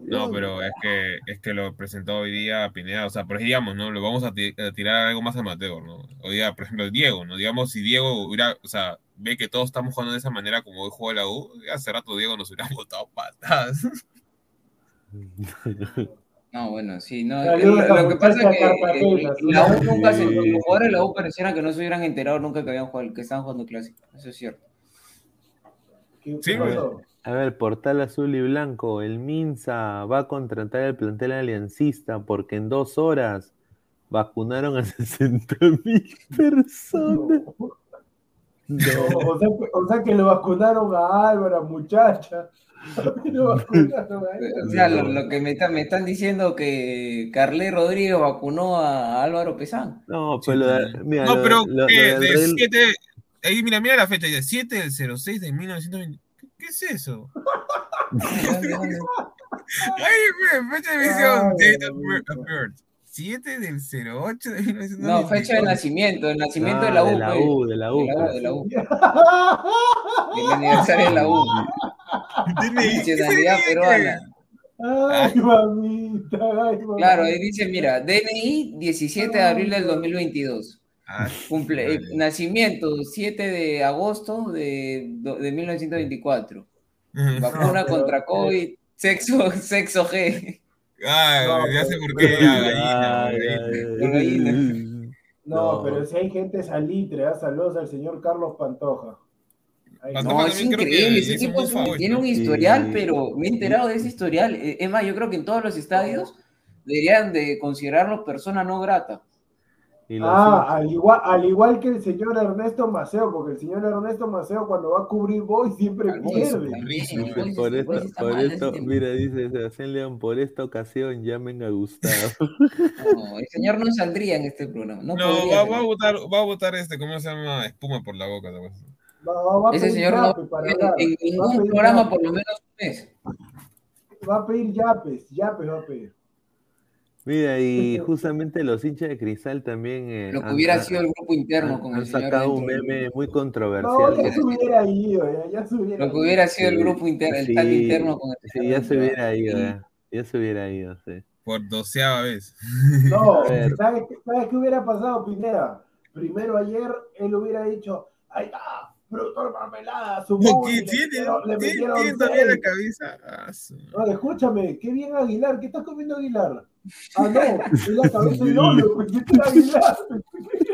No, pero es que, es que lo presentó hoy día Pineda, o sea, pero digamos, ¿no? Lo vamos a, a tirar algo más amateur, ¿no? Hoy día, por ejemplo, Diego, ¿no? Digamos, si Diego hubiera, o sea, ve que todos estamos jugando de esa manera como hoy jugó la U, hace rato Diego nos hubiera botado patadas. No, bueno, sí, no. Lo, que pasa es que eh, la U nunca se, los jugadores de la U parecieran que no se hubieran enterado nunca que habían jugado, que estaban jugando clásico. Eso es cierto. ¿Qué, Sí, pasó? A ver, Portal Azul y Blanco, el Minsa va a contratar al plantel aliancista porque en dos horas vacunaron a 60 mil personas. No, o, sea, que- o sea que lo vacunaron a Álvaro, muchacha. Lo vacunaron a él. O sea, lo, lo que me, está- me están diciendo que Carlet Rodríguez vacunó a Álvaro Pesán. No, pues lo de- mira, No, lo- pero de 7. Ahí, mira, mira la fecha, dice 7 del 06 de 1920. ¿Qué, es eso? Ay, fecha de emisión. Date of birth- of birth. 7 del 08 de 1920. No, fecha de nacimiento, el nacimiento Ah, de la U. de la pues. U, de la U, De la U, pues. de la U. El aniversario de la U. Nacionalidad peruana. Ay, mamita, ay, mamita. Claro, ahí dice, mira, DNI 17 de abril del 2022. Ah, Cumple, eh, nacimiento 7 de agosto de, de 1924. Vacuna No, pero- contra COVID, sexo, sexo G. No, ya sé pero- por qué. pero- ya, gallina, Ay, gallina. ay, Por gallina. No, No. pero si hay gente salitre, ¿ah? saludos al señor Carlos Pantoja. No, es increíble, ese muy es un- tiene un historial, Sí. pero me he enterado de ese historial. Eh, Es más, yo creo que en todos los estadios deberían de considerarlo persona no grata. Y Ah, al igual, al igual que el señor Ernesto Maceo, porque el señor Ernesto Maceo cuando va a cubrir Boy siempre pierde. Boys- por esto, mal, esto, mira, dice Sebastián León, por esta ocasión llamen a Gustavo. No, el señor no saldría en este programa. No, No, podría va, va a votar, va a votar este, ¿cómo se llama? Espuma por la boca. va a Ese pedir señor no en, Va ningún programa yape. por lo menos un mes. Va a pedir yapes, yapes va a pedir. Mira, y justamente los hinchas de Cristal también eh, Lo que han- hubiera han- sido el grupo interno han, con han el señor sacado un meme muy No, controversial. ya se hubiera ido, ya, ya se hubiera Lo que hubiera sido el Sí, grupo interno, el sí, tal interno con el Sí, ya se hubiera ido, Sí. ya, ya se hubiera ido, sí. Por doceava vez. No. ¿sabes, qué- ¿sabes qué hubiera pasado, Pineda? Primero ayer él hubiera dicho, ahí está, productor Marmelada, su No, ¿qué le tiene? metieron- le ¿Tiene metieron tiene todavía la seis". cabeza? Ah, su- No, escúchame, qué bien Aguilar, ¿qué estás comiendo Aguilar? Ah, no, es la cabeza de Lolo, pues, ¿qué es Aguilar?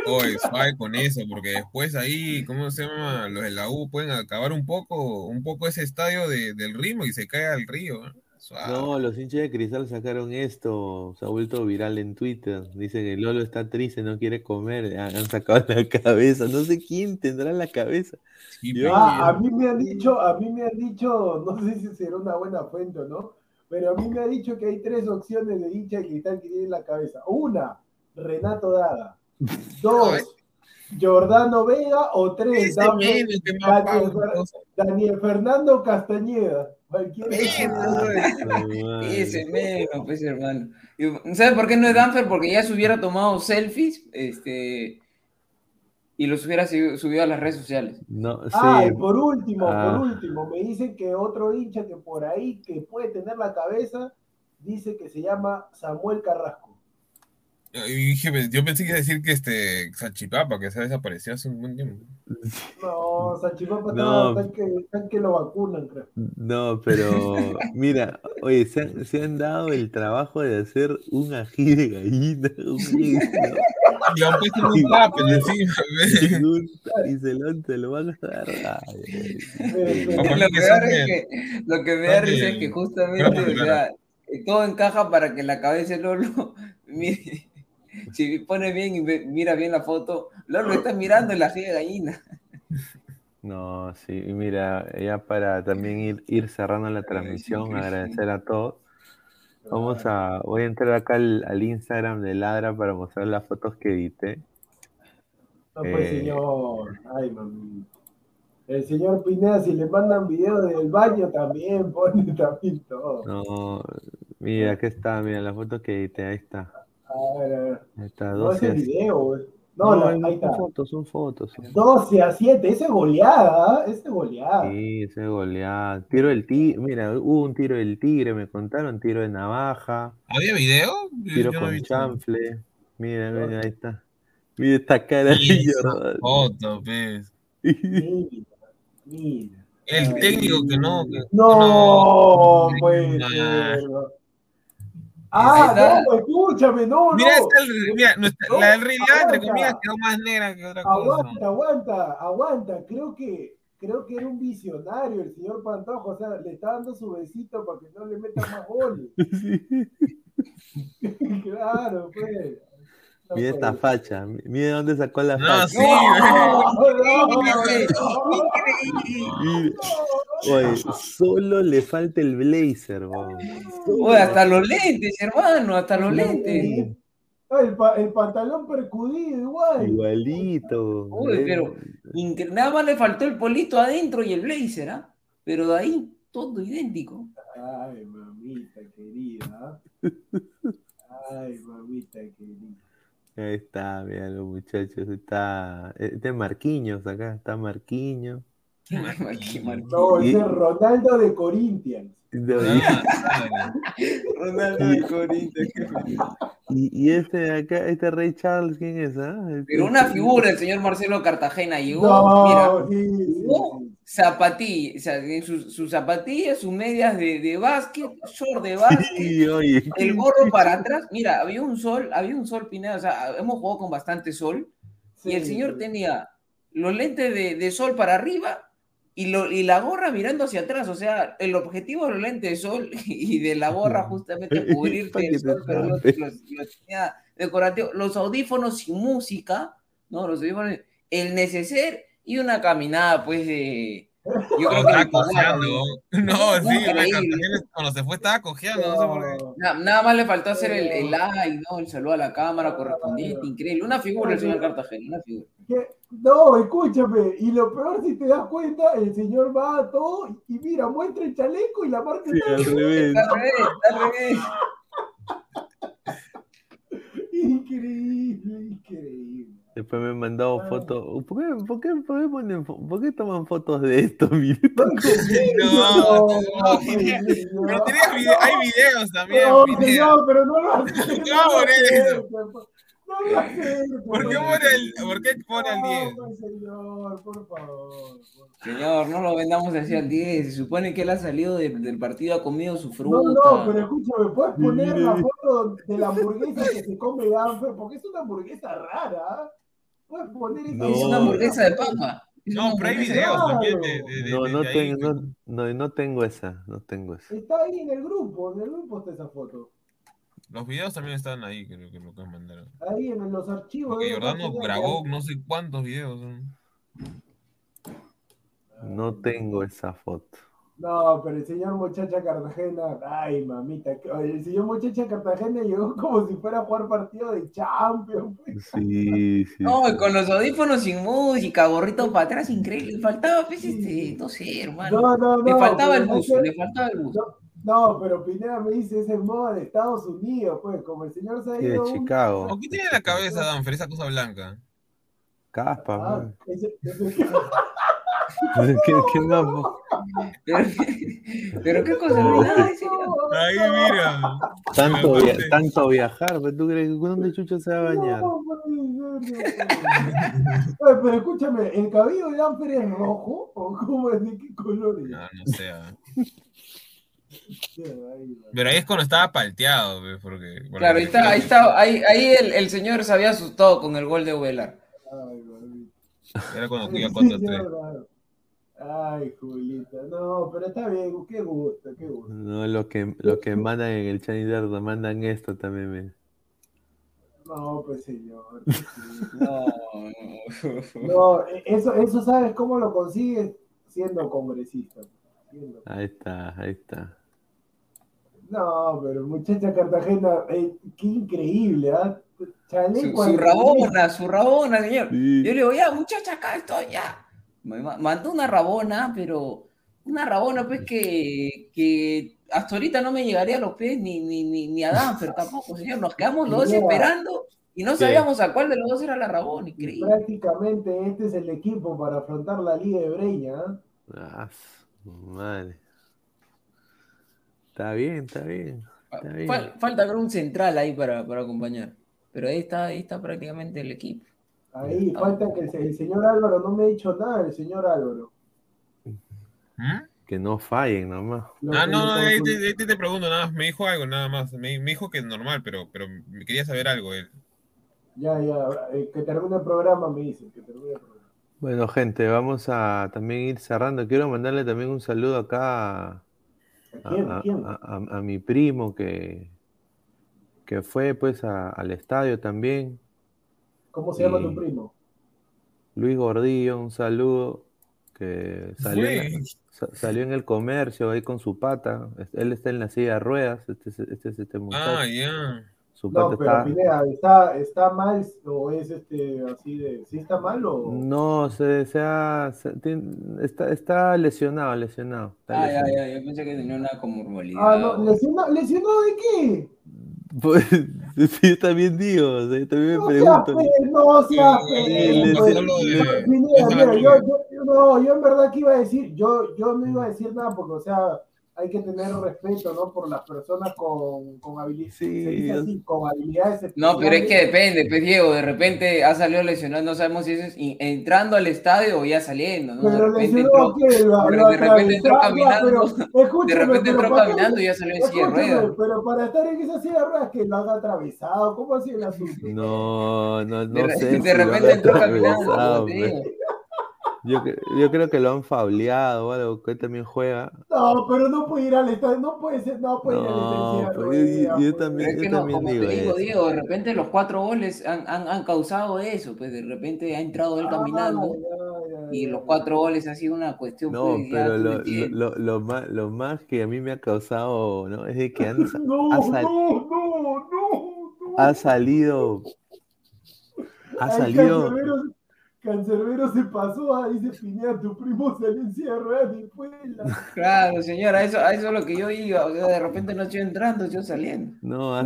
Oye, suave con eso, porque después ahí, ¿cómo se llama? Los de la U pueden acabar un poco, un poco ese estadio de- del ritmo y se cae al río. ¿eh? Suave. No, los hinchas de Cristal sacaron esto, se ha vuelto viral en Twitter. Dice que Lolo está triste, no quiere comer, han han sacado la cabeza. No sé quién tendrá la cabeza. Sí, Yo- pe, Ah, a mí me han dicho, a mí me han dicho, no sé si será una buena fuente o no, pero a mí me ha dicho que hay tres opciones de hincha de cristal que tiene en la cabeza. Una, Renato Daga. Dos, Jordano Vega o tres, Daniel, Daniel Fernando Castañeda. Dos. Ese mero, pues hermano. ¿Sabes por qué no es Danfer? Porque ya se hubiera tomado selfies, este, y los hubiera subido, subido a las redes sociales. No, sí. Ah, y por último, Ah. por último, me dicen que otro hincha que por ahí que puede tener la cabeza, dice que se llama Samuel Carrasco. Yo dije, yo pensé que iba a decir que este Salchipapa, que se ha desaparecido hace un buen tiempo. No, Sanchipapa No. está, que, está que lo vacunan, creo. No, pero mira, oye, se han, se han dado el trabajo de hacer un ají de gallina. un Y han puesto un encima, y se lo, se lo van a dar. Lo que me da risa es que justamente, o sea, todo encaja para que la cabeza de Lolo, mire, si pone bien y mira bien la foto, Lolo está mirando la ají de gallina. No, sí, y mira, ya para también ir, ir cerrando la transmisión, agradecer a todos. Vamos a, voy a entrar acá al, al Instagram de Ladra para mostrar las fotos que edité. No, pues, Eh. señor. Ay, mami. El señor Pineda, si le mandan video del baño, también pone también todo. No, mira, aquí está, mira las fotos que edité, ahí está. A ver. Ahí está, No, ese 12 a video. No, la- no, ahí está. son fotos, son fotos. son 12 a 7, ese es goleada, ¿ah? ese es goleada. Sí, ese goleada. Tiro del tigre, mira, hubo un tiro del tigre, me contaron, tiro de navaja, ¿Había video? Tiro yo no con visto. chanfle. Mira, mira, ahí está. Mira esta cara de foto, pues. Mira, mira. El técnico que no. que- No, no, pues. Ah, no, escúchame, no, Mira, no. esta, el- mira, nuestra- No, la realidad, entre aguanta. comillas, quedó más negra que otra cosa. Aguanta, aguanta, aguanta. Creo que, creo que era un visionario el señor Pantoja, o sea, le está dando su besito para que no le metan más goles. claro, pues. No Mira esta facha, mi- mira dónde sacó la No, facha. sí, Mira. Oye, solo le falta el blazer, weón. Oye, hasta los lentes, hermano, hasta los lentes. Ah, El, pa- el pantalón percudido igual. Igualito. Uy, pero nada más le faltó el polito adentro y el blazer, ¿ah? Pero de ahí todo idéntico. Ay, mamita querida. Ay, mamita querida. Ahí está, mira los muchachos. Está. Este es Marquinhos acá, está Marquinhos. No, Y- ese es Ronaldo de Corinthians. Ronaldo de Corinthians. Y, y este de acá, este Rey Charles, ¿quién es? ah? Este- Pero una figura, el señor Marcelo Cartagena llegó, No, mira, sí, sí, llegó zapatilla, o sea, en sus, sus zapatillas, sus medias de, de básquet, short de básquet, Sí, oye. el gorro para atrás. Mira, había un sol, había un sol Pineda, o sea, hemos jugado con bastante sol, y el Sí, señor sí. tenía los lentes de, de sol para arriba y, lo, y la gorra mirando hacia atrás, o sea, el objetivo de los lentes de sol y de la gorra justamente cubrirte el sol, pero tenía decorativo, los audífonos sin música, ¿no? Los audífonos, el neceser y una caminada, pues, de... Yo creo que... Estaba cojeando. No, sí. Cartagena cuando se fue estaba cojeando, no sé por qué. Na- Nada más le faltó hacer el, el like, ¿no? El saludo a la cámara correspondiente, increíble. Una figura el señor Cartagena, una figura. ¿Qué? No, escúchame, y lo peor si te das cuenta, el señor va a todo y mira, muestra el chaleco y la marca Sí, al revés. Al revés, al revés. Increíble, increíble. Después me han mandado fotos. ¿Por qué, por, qué, por, qué ponen por qué toman fotos de esto? Mire, No, No, no. Pero tienes vide- hay videos también, No, señor, pero no lo hace. ¿Qué No hace, eso? No lo hace. ¿Por qué pone el, por qué pone el 10? No, señor, por favor. Señor, no lo vendamos así al 10. Se supone que él ha salido de- del partido, ha comido su fruta. No, no, pero escúchame, ¿puedes poner la foto de la hamburguesa que se come Danfer? Porque es una hamburguesa rara. Puedes poner esa No. Es una hamburguesa de papa. No, pero hay videos también de, de, de- No, no, ahí. tengo, no, no, no tengo esa, no tengo esa. Está ahí en el grupo, en el grupo está esa foto. Los videos también están ahí, creo que lo que mandaron. Ahí en los archivos. Porque Jordano grabó no sé cuántos videos. No tengo esa foto. No, pero el señor Muchacha Cartagena, ay mamita, el señor Muchacha Cartagena llegó como si fuera a jugar partido de Champions. pues. Sí, sí. No, con los audífonos sin música, gorrito para atrás, increíble. Le faltaba, pues, este, no sé, hermano. No, no, no. le faltaba el buzo, ese- le faltaba el buzo. No, pero Pineda me dice, ese es moda de Estados Unidos, pues, como el señor se ha Sí, de ido. un- Chicago. ¿O qué tiene en la cabeza, Danfer, esa cosa blanca? Caspa, Ah, man. ese- ese- ¿Qué, qué más? Pero, pero qué cosa, no serio. Ahí, mira. Tanto, via- tanto viajar, pero ¿tú crees que dónde Chucho se va a bañar? No, no. Oye, pero escúchame, ¿el cabello de Danfer es rojo o cómo es de qué color es? No, no sé. ah. Pero ahí es cuando estaba palteado, pues, porque... porque- Claro, ahí está, ahí está, ahí, ahí el, el señor se había asustado con el gol de Ovelar. Ay, mamita. Era cuando iba Sí, 4-3. señor, Ay, Julita, no, pero está bien, qué gusto, qué gusto. No, lo que, lo que mandan en el Chinese mandan esto también. me- No, pues señor. No, No, e- eso, eso sabes cómo lo consigues siendo congresista. Siendo- Ahí está, ahí está. No, pero muchacha Cartagena, eh, qué increíble, ¿ah? Su, Chaleco su al- rabona, su rabona, señor. Sí. Yo le digo, ya, muchacha, acá estoy, ya. Me mandó una rabona, pero una rabona, pues, que, que hasta ahorita no me llegaría a los pies ni, ni, ni, ni a Danfer tampoco, señor. Nos quedamos los dos esperando y no Sí. sabíamos a cuál de los dos era la rabona, increíble. Prácticamente este es el equipo para afrontar la Liga de Breña. ¿ah? Ah, madre. Está bien, está bien. Está bien. Fal- falta un central ahí para, para acompañar. Pero ahí está, ahí está prácticamente el equipo. Ahí falta que el, el señor Álvaro no me ha dicho nada, el señor Álvaro. ¿Mm? Que no fallen nomás. Ah, no, no, ahí te, ahí te- te pregunto nada más. Me dijo algo, nada más. Me, me dijo que es normal, pero, pero me quería saber algo él. Ya, ya, eh, que termine el programa, me dicen, que termine el programa. Bueno, gente, vamos a también ir cerrando. Quiero mandarle también un saludo acá a, quién? a- ¿Quién? a- a- a mi primo que, que fue pues a- al estadio también. ¿Cómo se llama tu primo? Luis Gordillo, un saludo que salió, en- salió en el comercio ahí con su pata. Él está en la silla de ruedas, este es este, es este muchacho. Ah, ya. Su No, pata pero está, Pineda, ¿está, ¿está mal o es este así de. ¿Sí está mal o.? no, se, se ha- se- está, está lesionado, lesionado. está Ah, ya, ya, yo pensé que tenía una comorbilidad. Ah, no, ¿lesionado, ¿lesionado de qué? Pues, sí, yo también digo, o sea, yo también me pregunto. no seas pues. no, yo en verdad que iba a decir, yo, yo no iba a decir nada porque, o sea, hay que tener respeto, ¿no? Por las personas con, con habilidades, dice así, con habilidades No, pero es que depende, pues Diego, de repente ha salido lesionado, no sabemos si eso es entrando al estadio o ya saliendo, ¿no? De Pero repente lesionado entró, que lo, de lo repente entró caminando, pero de repente entró para caminando y estar- ya salió en silla de ruedas. Pero para estar en esa silla de ruedas que lo han atravesado, ¿cómo ha sido el asunto? No, no, no De sé. de si han repente entró caminando, Yo, yo creo que lo han fauleado o algo, que él también juega. No, pero no puede ir al estadio, no puede ser, no puede ir al estadio pues yo, yo- ruedas, yo pues. también, yo que no, también como digo te digo, eso. Diego, de repente los cuatro goles han, han, han causado eso, pues de repente ha entrado él caminando y los cuatro goles ha sido una cuestión, No, pues, pero lo, lo, entiendes. lo, lo más, lo más que a mí me ha causado, ¿no? Es de que han, No, ha, sal- no, no, no. ha salido, ha salido, Cancerbero se pasó a dice Pineda, tu primo salió en silla de ruedas. Claro, señora, a eso, a eso es lo que yo iba, o sea, de repente no estoy entrando, estoy saliendo. no,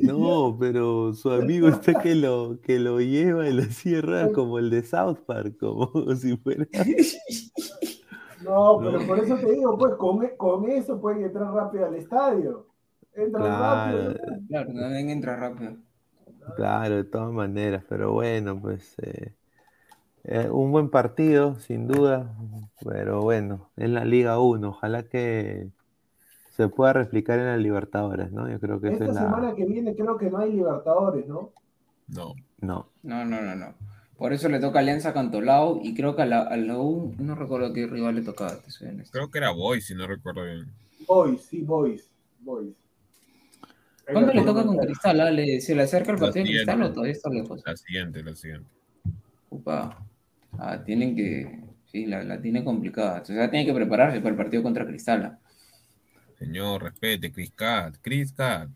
no, pero su amigo está que lo, que lo lleva y lo cierra como el de South Park, como si fuera. No, pero No. por eso te digo, pues con, con eso pueden entrar rápido al estadio. Entran Claro, rápido. Claro, también entra rápido. Claro, de todas maneras, pero bueno, pues eh, eh, un buen partido, sin duda, pero bueno, es la Liga 1, ojalá que se pueda replicar en la Libertadores, ¿no? Yo creo que Esta es la... semana que viene creo que no hay Libertadores, ¿no? No. No, No, no, no, no. Por eso le toca Alianza Cantolao y creo que a la, a la U, no recuerdo qué rival le tocaba, te soy honesto. Creo que era Boy, si no recuerdo bien. Boys, sí, Boys. Boys. ¿Cuándo le toca con Cristal? ¿Le- ¿Se le acerca el partido de Cristal o todavía está lejos? La siguiente, la siguiente. Upa. Ah, tienen que. Sí, la, la tiene complicada. O sea, tiene que prepararse para el partido contra Cristal. ah. Señor, respete, Chris Cat, Chris Cat.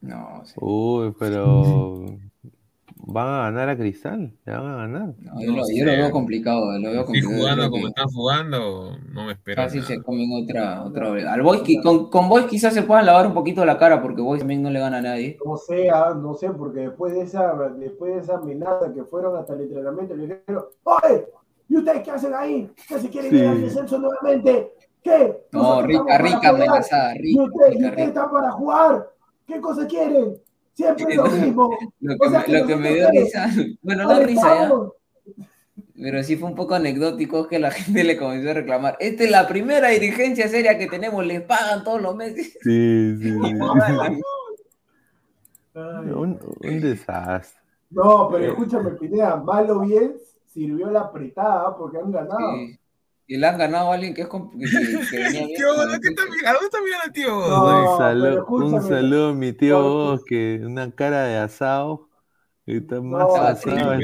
No, sí. uy, pero van a ganar a Cristal, le van a ganar. No, yo, lo, yo lo veo complicado. Lo veo complicado. Jugando como que están jugando, no me espero. Fácil nada. se comen otra, otra vez. Al Boys, con, con Boys quizás se puedan lavar un poquito la cara porque Boys también no le gana a nadie. No sé, ah, no sé, porque después de esa, después de esa amenaza que fueron hasta el entrenamiento, le dijeron, ¡Oye! ¿Y ustedes qué hacen ahí? ¿Que se quieren Sí. ir al descenso nuevamente? ¿Qué? No, rica, rica amenazada, ¿Y rica, ustedes, y rica, ustedes rica. están para jugar? ¿Qué cosa quieren? Siempre lo mismo. Lo O que, sea, me, lo que nosotros me dio risa, bueno, no risa ya, pero sí fue un poco anecdótico que la gente le comenzó a reclamar. Esta es la primera dirigencia seria que tenemos, les pagan todos los meses. Sí, sí. Un, un desastre. No, pero escúchame, Pineda, mal o bien, sirvió la apretada porque han ganado. Sí. Y le han ganado a alguien que es que, que-. Tío, ¿dónde está mirando? ¿Dónde está mirando el tío? No, un, saludo, un saludo a mi tío Vos, que una cara de asado, que está más No, asado.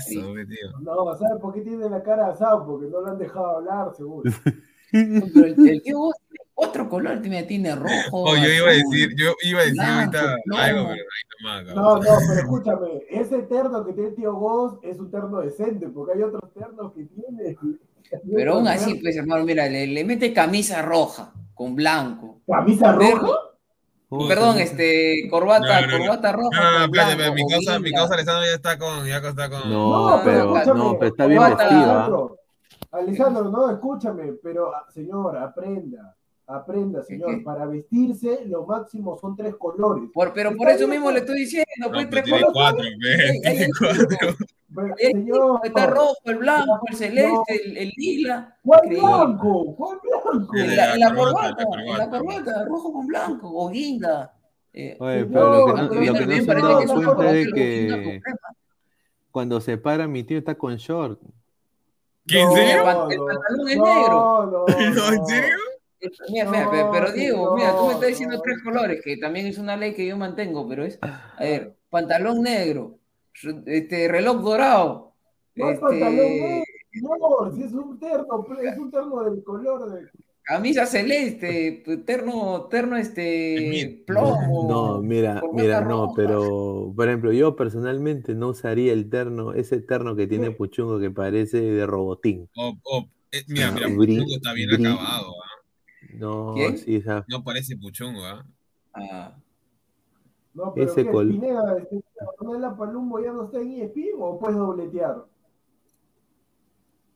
sí, ve, tío. No, ¿sabes por qué tiene la cara asado? Porque no lo han dejado hablar, seguro. Pero el, el tío Vos tiene otro color, tiene, tiene rojo. Oh, yo iba a decir, yo iba a decir blanco, ahorita algo, pero ahí nomás, No, cabrón. no, pero escúchame, ese terno que tiene el tío Goss es un terno decente, porque hay otros ternos que tiene. Pero aún así, pues hermano, mira, le, le mete camisa roja con blanco. ¿Camisa roja? Uy, Perdón, este, corbata, No, no, no. corbata roja. No, no, no, blanco, mi causa, mi causa Alessandro ya está con, ya está con. No, No, pero no, pero está bien corbata- vestido, ¿ah? Alessandro, no, escúchame, pero ah, señor, aprenda, aprenda, señor. qué? Para vestirse, lo máximo son tres colores. Por, pero por eso bien, mismo pues. le estoy diciendo, pues pero tres tiene colores. cuatro, ve, ahí tiene cuatro. Señor, Está rojo, el blanco, el celeste, el, el lila. ¿cuál blanco? ¿Cuál blanco? En la la, en la corbata, en la corbata. rojo con blanco, o guinda. Eh, Oye, pero lo que lo que no se parece han dado que es cuenta que cuando se para mi tío está con short. ¿Qué, en El, serio? el pantalón es No, negro. no, ¿No, en serio? Mira, mira, pero Diego, mira, tú me estás diciendo no. tres colores, que también es una ley que yo mantengo, pero es, a ver, pantalón negro, este, reloj dorado, No es este, pantalón señor, si es un terno, es un terno del color de. camisa celeste, p- terno, terno, este, plomo. No, mira, mira, no, roja. pero por ejemplo, yo personalmente no usaría el terno, ese terno que tiene Puchungo que parece de robotín. Oh, oh, eh, mira, mira, Puchungo está bien acabado, ¿ah? No, No parece Puchungo, ¿ah? Ah, No, pero Ese ¿qué? ¿Ornella Palumbo ya no está en ESPN o puedes dobletear?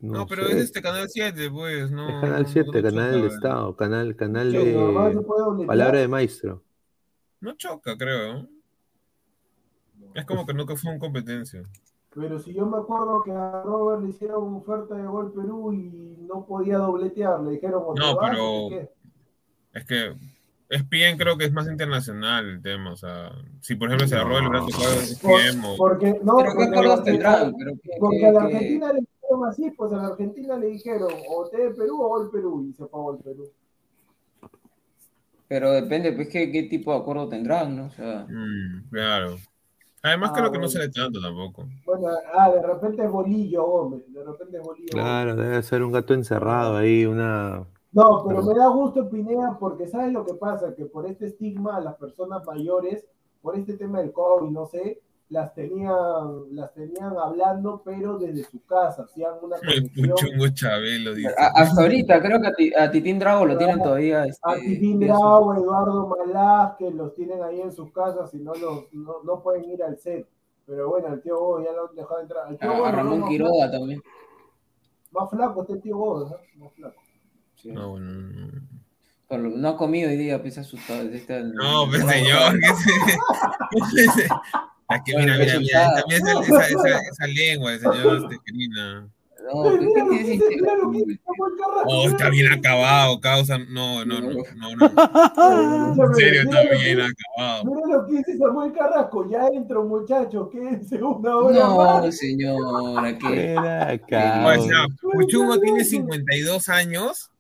No, no pero sé. es este Canal 7, pues, no. Es Canal no- 7, no canal del Estado, canal, canal Sí, de palabra de maestro. No choca, creo. Es como que que fue en competencia. Pero si yo me acuerdo que a Robert le hicieron oferta de gol Perú y no podía dobletear, le dijeron No, pero-. Es que ESPN creo que es más internacional el tema. O sea, si por ejemplo se agarró el brazo de ESPN o. Porque, no, pero qué porque, acuerdos a- tendrán, pero porque a la Argentina le dijeron así, pues a la Argentina le dijeron o te de Perú o gol Perú y se a gol Perú. pero depende, pues, qué, qué tipo de acuerdo tendrán, ¿no? O sea, Mm, claro. Además Ah, creo que no bueno. sale tanto tampoco. Bueno, ah, de repente es Bolillo Gómez, de repente es Bolillo. Claro, debe ser un gato encerrado ahí, una. No, pero me da gusto Pineda porque sabes lo que pasa, que por este estigma a las personas mayores, por este tema del COVID, no sé, las tenían, las tenían hablando, pero desde su casa, hacían una conexión. Puchungo Chabelo dice. a- hasta ahorita creo que a, ti- a Titín Drago lo tienen todavía. Este, A Titín vía su- Bravo, Eduardo Malásquez, los tienen ahí en sus casas y no, los, no, no pueden ir al set. Pero bueno, el tío Godo ya lo han dejado entrar. El tío a, Ramón más Quiroga flaco- también. Más flaco este tío Godo, ¿no? Más flaco. Sí. No, bueno, lo- no ha comido hoy día, pues asustado. Está, No, pues señor, que se... Aquí, mira, mira, mira, también esa, esa, esa, esa lengua del señor este, Samuel Carrasco, Oh, está bien acabado, causa. No, no, no, no, no. En serio, está bien acabado. Mira lo que dice Samuel Carrasco, ya entro muchachos, quédense una hora No, señora, que Era acá. O sea, Puchungo tiene 52 años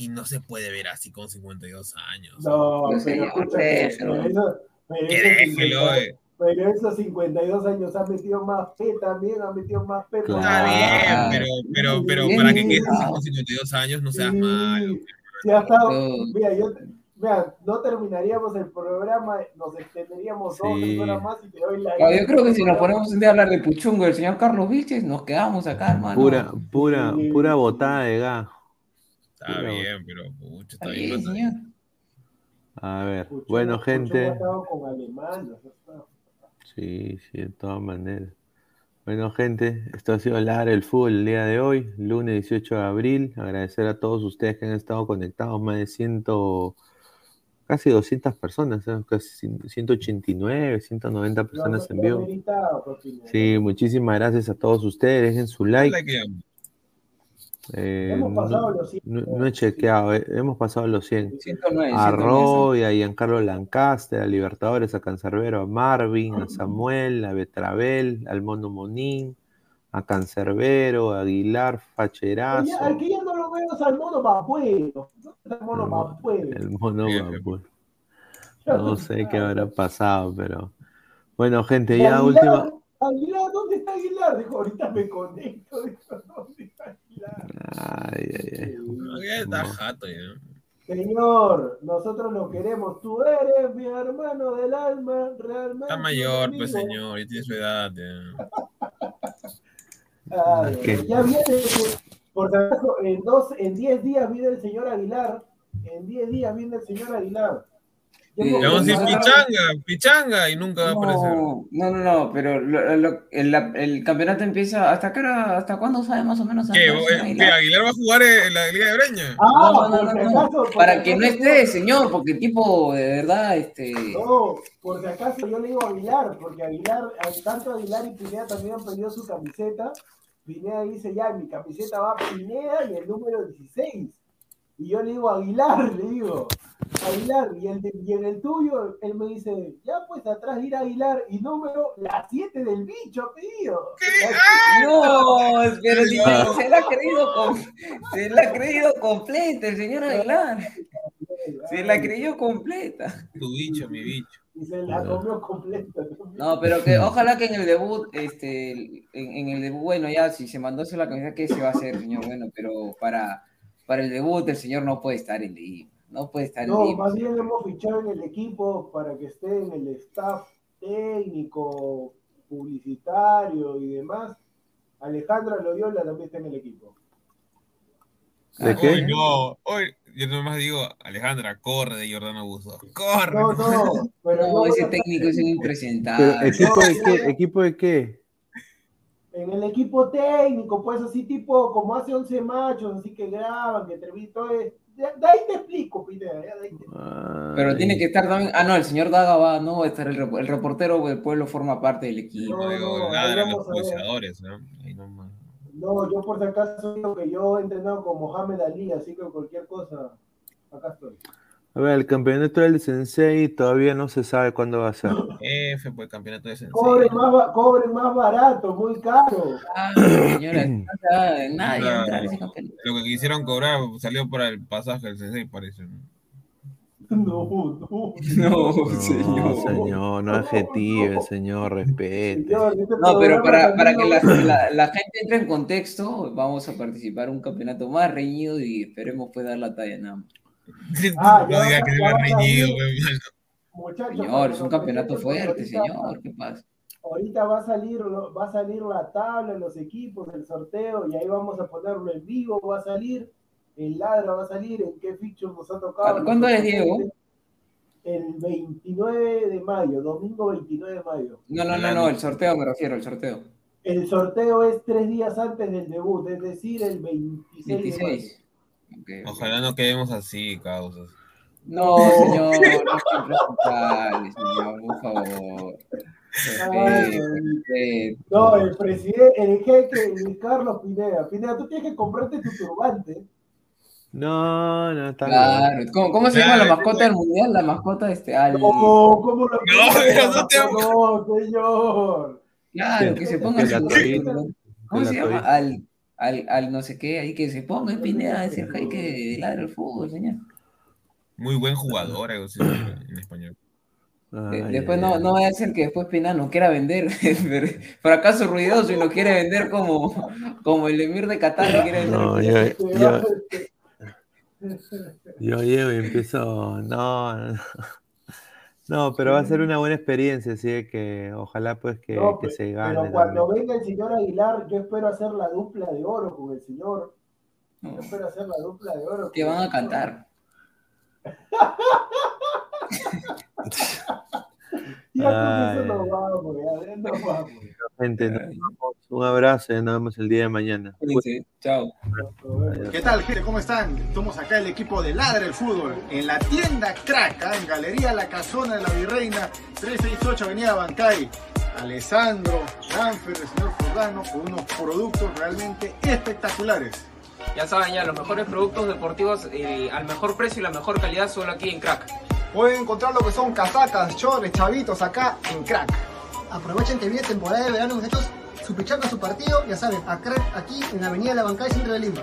y no se puede ver así con 52 años. No, pero escúchame, pero eso- pero Que déjelo, 50 eh. Pero esos 52 años ha metido más P también, ha metido más. Claro. Está bien, pero, pero, pero para que quedes con 52 años no seas Sí, malo. sí ha estado- mira, yo, mira, no terminaríamos el programa, nos extenderíamos dos, Sí. horas más y te doy la Ah, yo creo que si nos ponemos un día a hablar de Puchungo del señor Carlos Vilches, nos quedamos acá, hermano. Pura, pura, Sí. pura botada de gas. Está bien, pero pucha, está bien. bien, mano. señor. A ver, bueno, gente. con Sí, sí, de todas maneras. Bueno, gente, esto ha sido Ladra el Fútbol el día de hoy, lunes 18 de abril. Agradecer a todos ustedes que han estado conectados, más de 100, casi 200 personas, ¿eh? casi 189, 190 personas en vivo. Sí, muchísimas gracias a todos ustedes. Dejen su like. Eh, Hemos pasado no, los 100. no- no he chequeado, eh, hemos pasado los 100. 109, A 109. Roy, a Giancarlo Lancaster, a Libertadores, a Cancerbero, a Marvin, a Samuel, a Betravel, al Mono Monín, a Cancerbero, a Aguilar, Facherazo, al que ya no lo veo es al mono Papuelo. ¿Dónde está el mono El mo- Papuelo? el Mono. Ya No sé qué habrá pasado, pero bueno, gente, ya Aguilar, última. Aguilar, ¿dónde está Aguilar? Dijo, ahorita me conecto. Dijo, ¿dónde está? Ay, ay, ay. No, ya está jato ya. Señor, nosotros lo queremos. Tú eres mi hermano del alma, realmente. Está mayor, pues señor, ya tiene su edad. ya. Ay, ¿Qué? ya viene, por si acaso, en dos, en 10 días viene el señor Aguilar. En 10 días viene el señor Aguilar. Le vamos a decir pichanga, pichanga y nunca va a aparecer. No, no, no, pero lo- lo- el, la- el campeonato empieza. ¿Hasta qué hora- ¿Hasta cuándo sabe más o menos? ¿Qué, Andrés eh, Aguilar? ¿Qué, Aguilar va a jugar en la Liga de Breña? Ah, No, no, no, por si no, no. acaso, por Para que no esté, señor, porque el tipo, de verdad, este. No, por si acaso yo le digo Aguilar, porque Aguilar, tanto Aguilar y Pineda también han pedido su camiseta. Pineda dice ya, mi camiseta va a Pineda y el número 16. Y yo le digo, Aguilar, le digo, Aguilar. Y, el de- y en el tuyo, él me dice, ya pues atrás ir a Aguilar y número, la 7 del bicho ha pedido. No, pero si se la ha creído, se la ha creído completa el señor Aguilar. Se la creyó completa. Tu bicho, mi bicho. Y se la comió completa. No, pero que ojalá que en el debut, este, en, en el debut, bueno, ya si se mandó la camiseta, ¿qué se va a hacer, señor? Bueno, pero para, para el debut el señor no puede estar en Lima. No puede estar en No, Lima. más bien hemos fichado en el equipo para que esté en el staff técnico, publicitario y demás. Alejandra Loyola también está en el equipo. ¿De Hoy qué? no, hoy yo nomás digo, Alejandra, corre de Jordano Buzo. Corre. No, no, pero No, ese técnico es un impresentable. ¿Equipo de qué? ¿Equipo de qué? En el equipo técnico, pues así tipo, como hace 11 machos, así que graban, que entrevistan. De, de ahí te explico, Pineda. de ahí te- Pero tiene que estar también. Ah, no, el señor Daga va, no va a estar el, el reportero del pueblo forma parte del equipo. No, no, los ¿no? Ahí nomás. No, yo por si acaso digo que yo he entrenado con Mohamed Ali, así que cualquier cosa, acá estoy. A ver, el campeonato del Sensei todavía no se sabe cuándo va a ser. F, pues campeonato de sensei. Cobre más, cobre más barato, muy caro. Ah, señora, Claro. entrar ese campeonato. Lo que quisieron cobrar salió para el pasaje del sensei, parece. ¿no? No, no. Señor. señor, no adjetive, señor, respete. Señor, este No, pero para, para que la- la gente entre en contexto, vamos a participar en un campeonato más reñido y esperemos pues dar la talla nada más. Ah, no que reñido. Muchachos, Señor, es un campeonato fuerte, ahorita- señor, ¿qué pasa? Ahorita va a salir, va a salir la tabla, los equipos, el sorteo, y ahí vamos a ponerlo en vivo, va a salir, el ladra va a salir, en qué fichos nos ha tocado. ¿Cu- cuándo es, Diego? El 29 de mayo, domingo 29 de mayo. No, no, no, no, el sorteo me refiero, el sorteo. El sorteo es tres días antes del debut, es decir, el 26, de mayo. 26. Ok, ok. Ojalá no quedemos así, causas. No, señor, no señor, por favor. Ay, respete. No, el presidente, el jeque, Luis Carlos Pineda. Pineda, tú tienes que comprarte tu turbante. No, no, está Claro, bien. ¿cómo, cómo se llama la mascota del mundial? La mascota este, al... No, ¿cómo lo pero no te- No, señor. Claro, que se ponga su- ¿Cómo se la llama? Al, al, al no sé qué, ahí que se ponga en Pineda, es el que de ladra el fútbol, señor. Muy buen jugador, algo así, en español. De- Ay, después ay, no, ay. no vaya a ser que después Pineda nos quiera vender, fracaso ruidoso y nos quiere vender como, como el Emir de Qatar que quiere vender. No, yo, yo, yo llego y empiezo. No, no, no. Pero va a ser una buena experiencia, así que ojalá pues que, No, que pe- se gane. Pero cuando también. venga el señor Aguilar, yo espero hacer la dupla de oro con el señor. Yo No, espero hacer la dupla de oro. que con van a cantar. Ya con Ay. eso nos vamos, ya, nos vamos. Gente, nos vemos. un abrazo y nos vemos el día de mañana. Cuídense, chao. ¿Qué tal, gente? ¿Cómo están? Estamos acá el equipo de Ladra el Fútbol en la tienda Crack, ¿ah? en Galería La Casona de la Virreina, 368 Avenida Bancay. Alessandro, Danfer, el señor Jordano, con unos productos realmente espectaculares. Ya saben, ya los mejores productos deportivos eh, al mejor precio y la mejor calidad solo aquí en Crack. Pueden encontrar lo que son casacas, chores, chavitos acá en Crack. Aprovechen que viene temporada de verano, muchachos. Su pichanga, su partido, ya saben, a Crack aquí en la Avenida La Bancay, centro de Lima.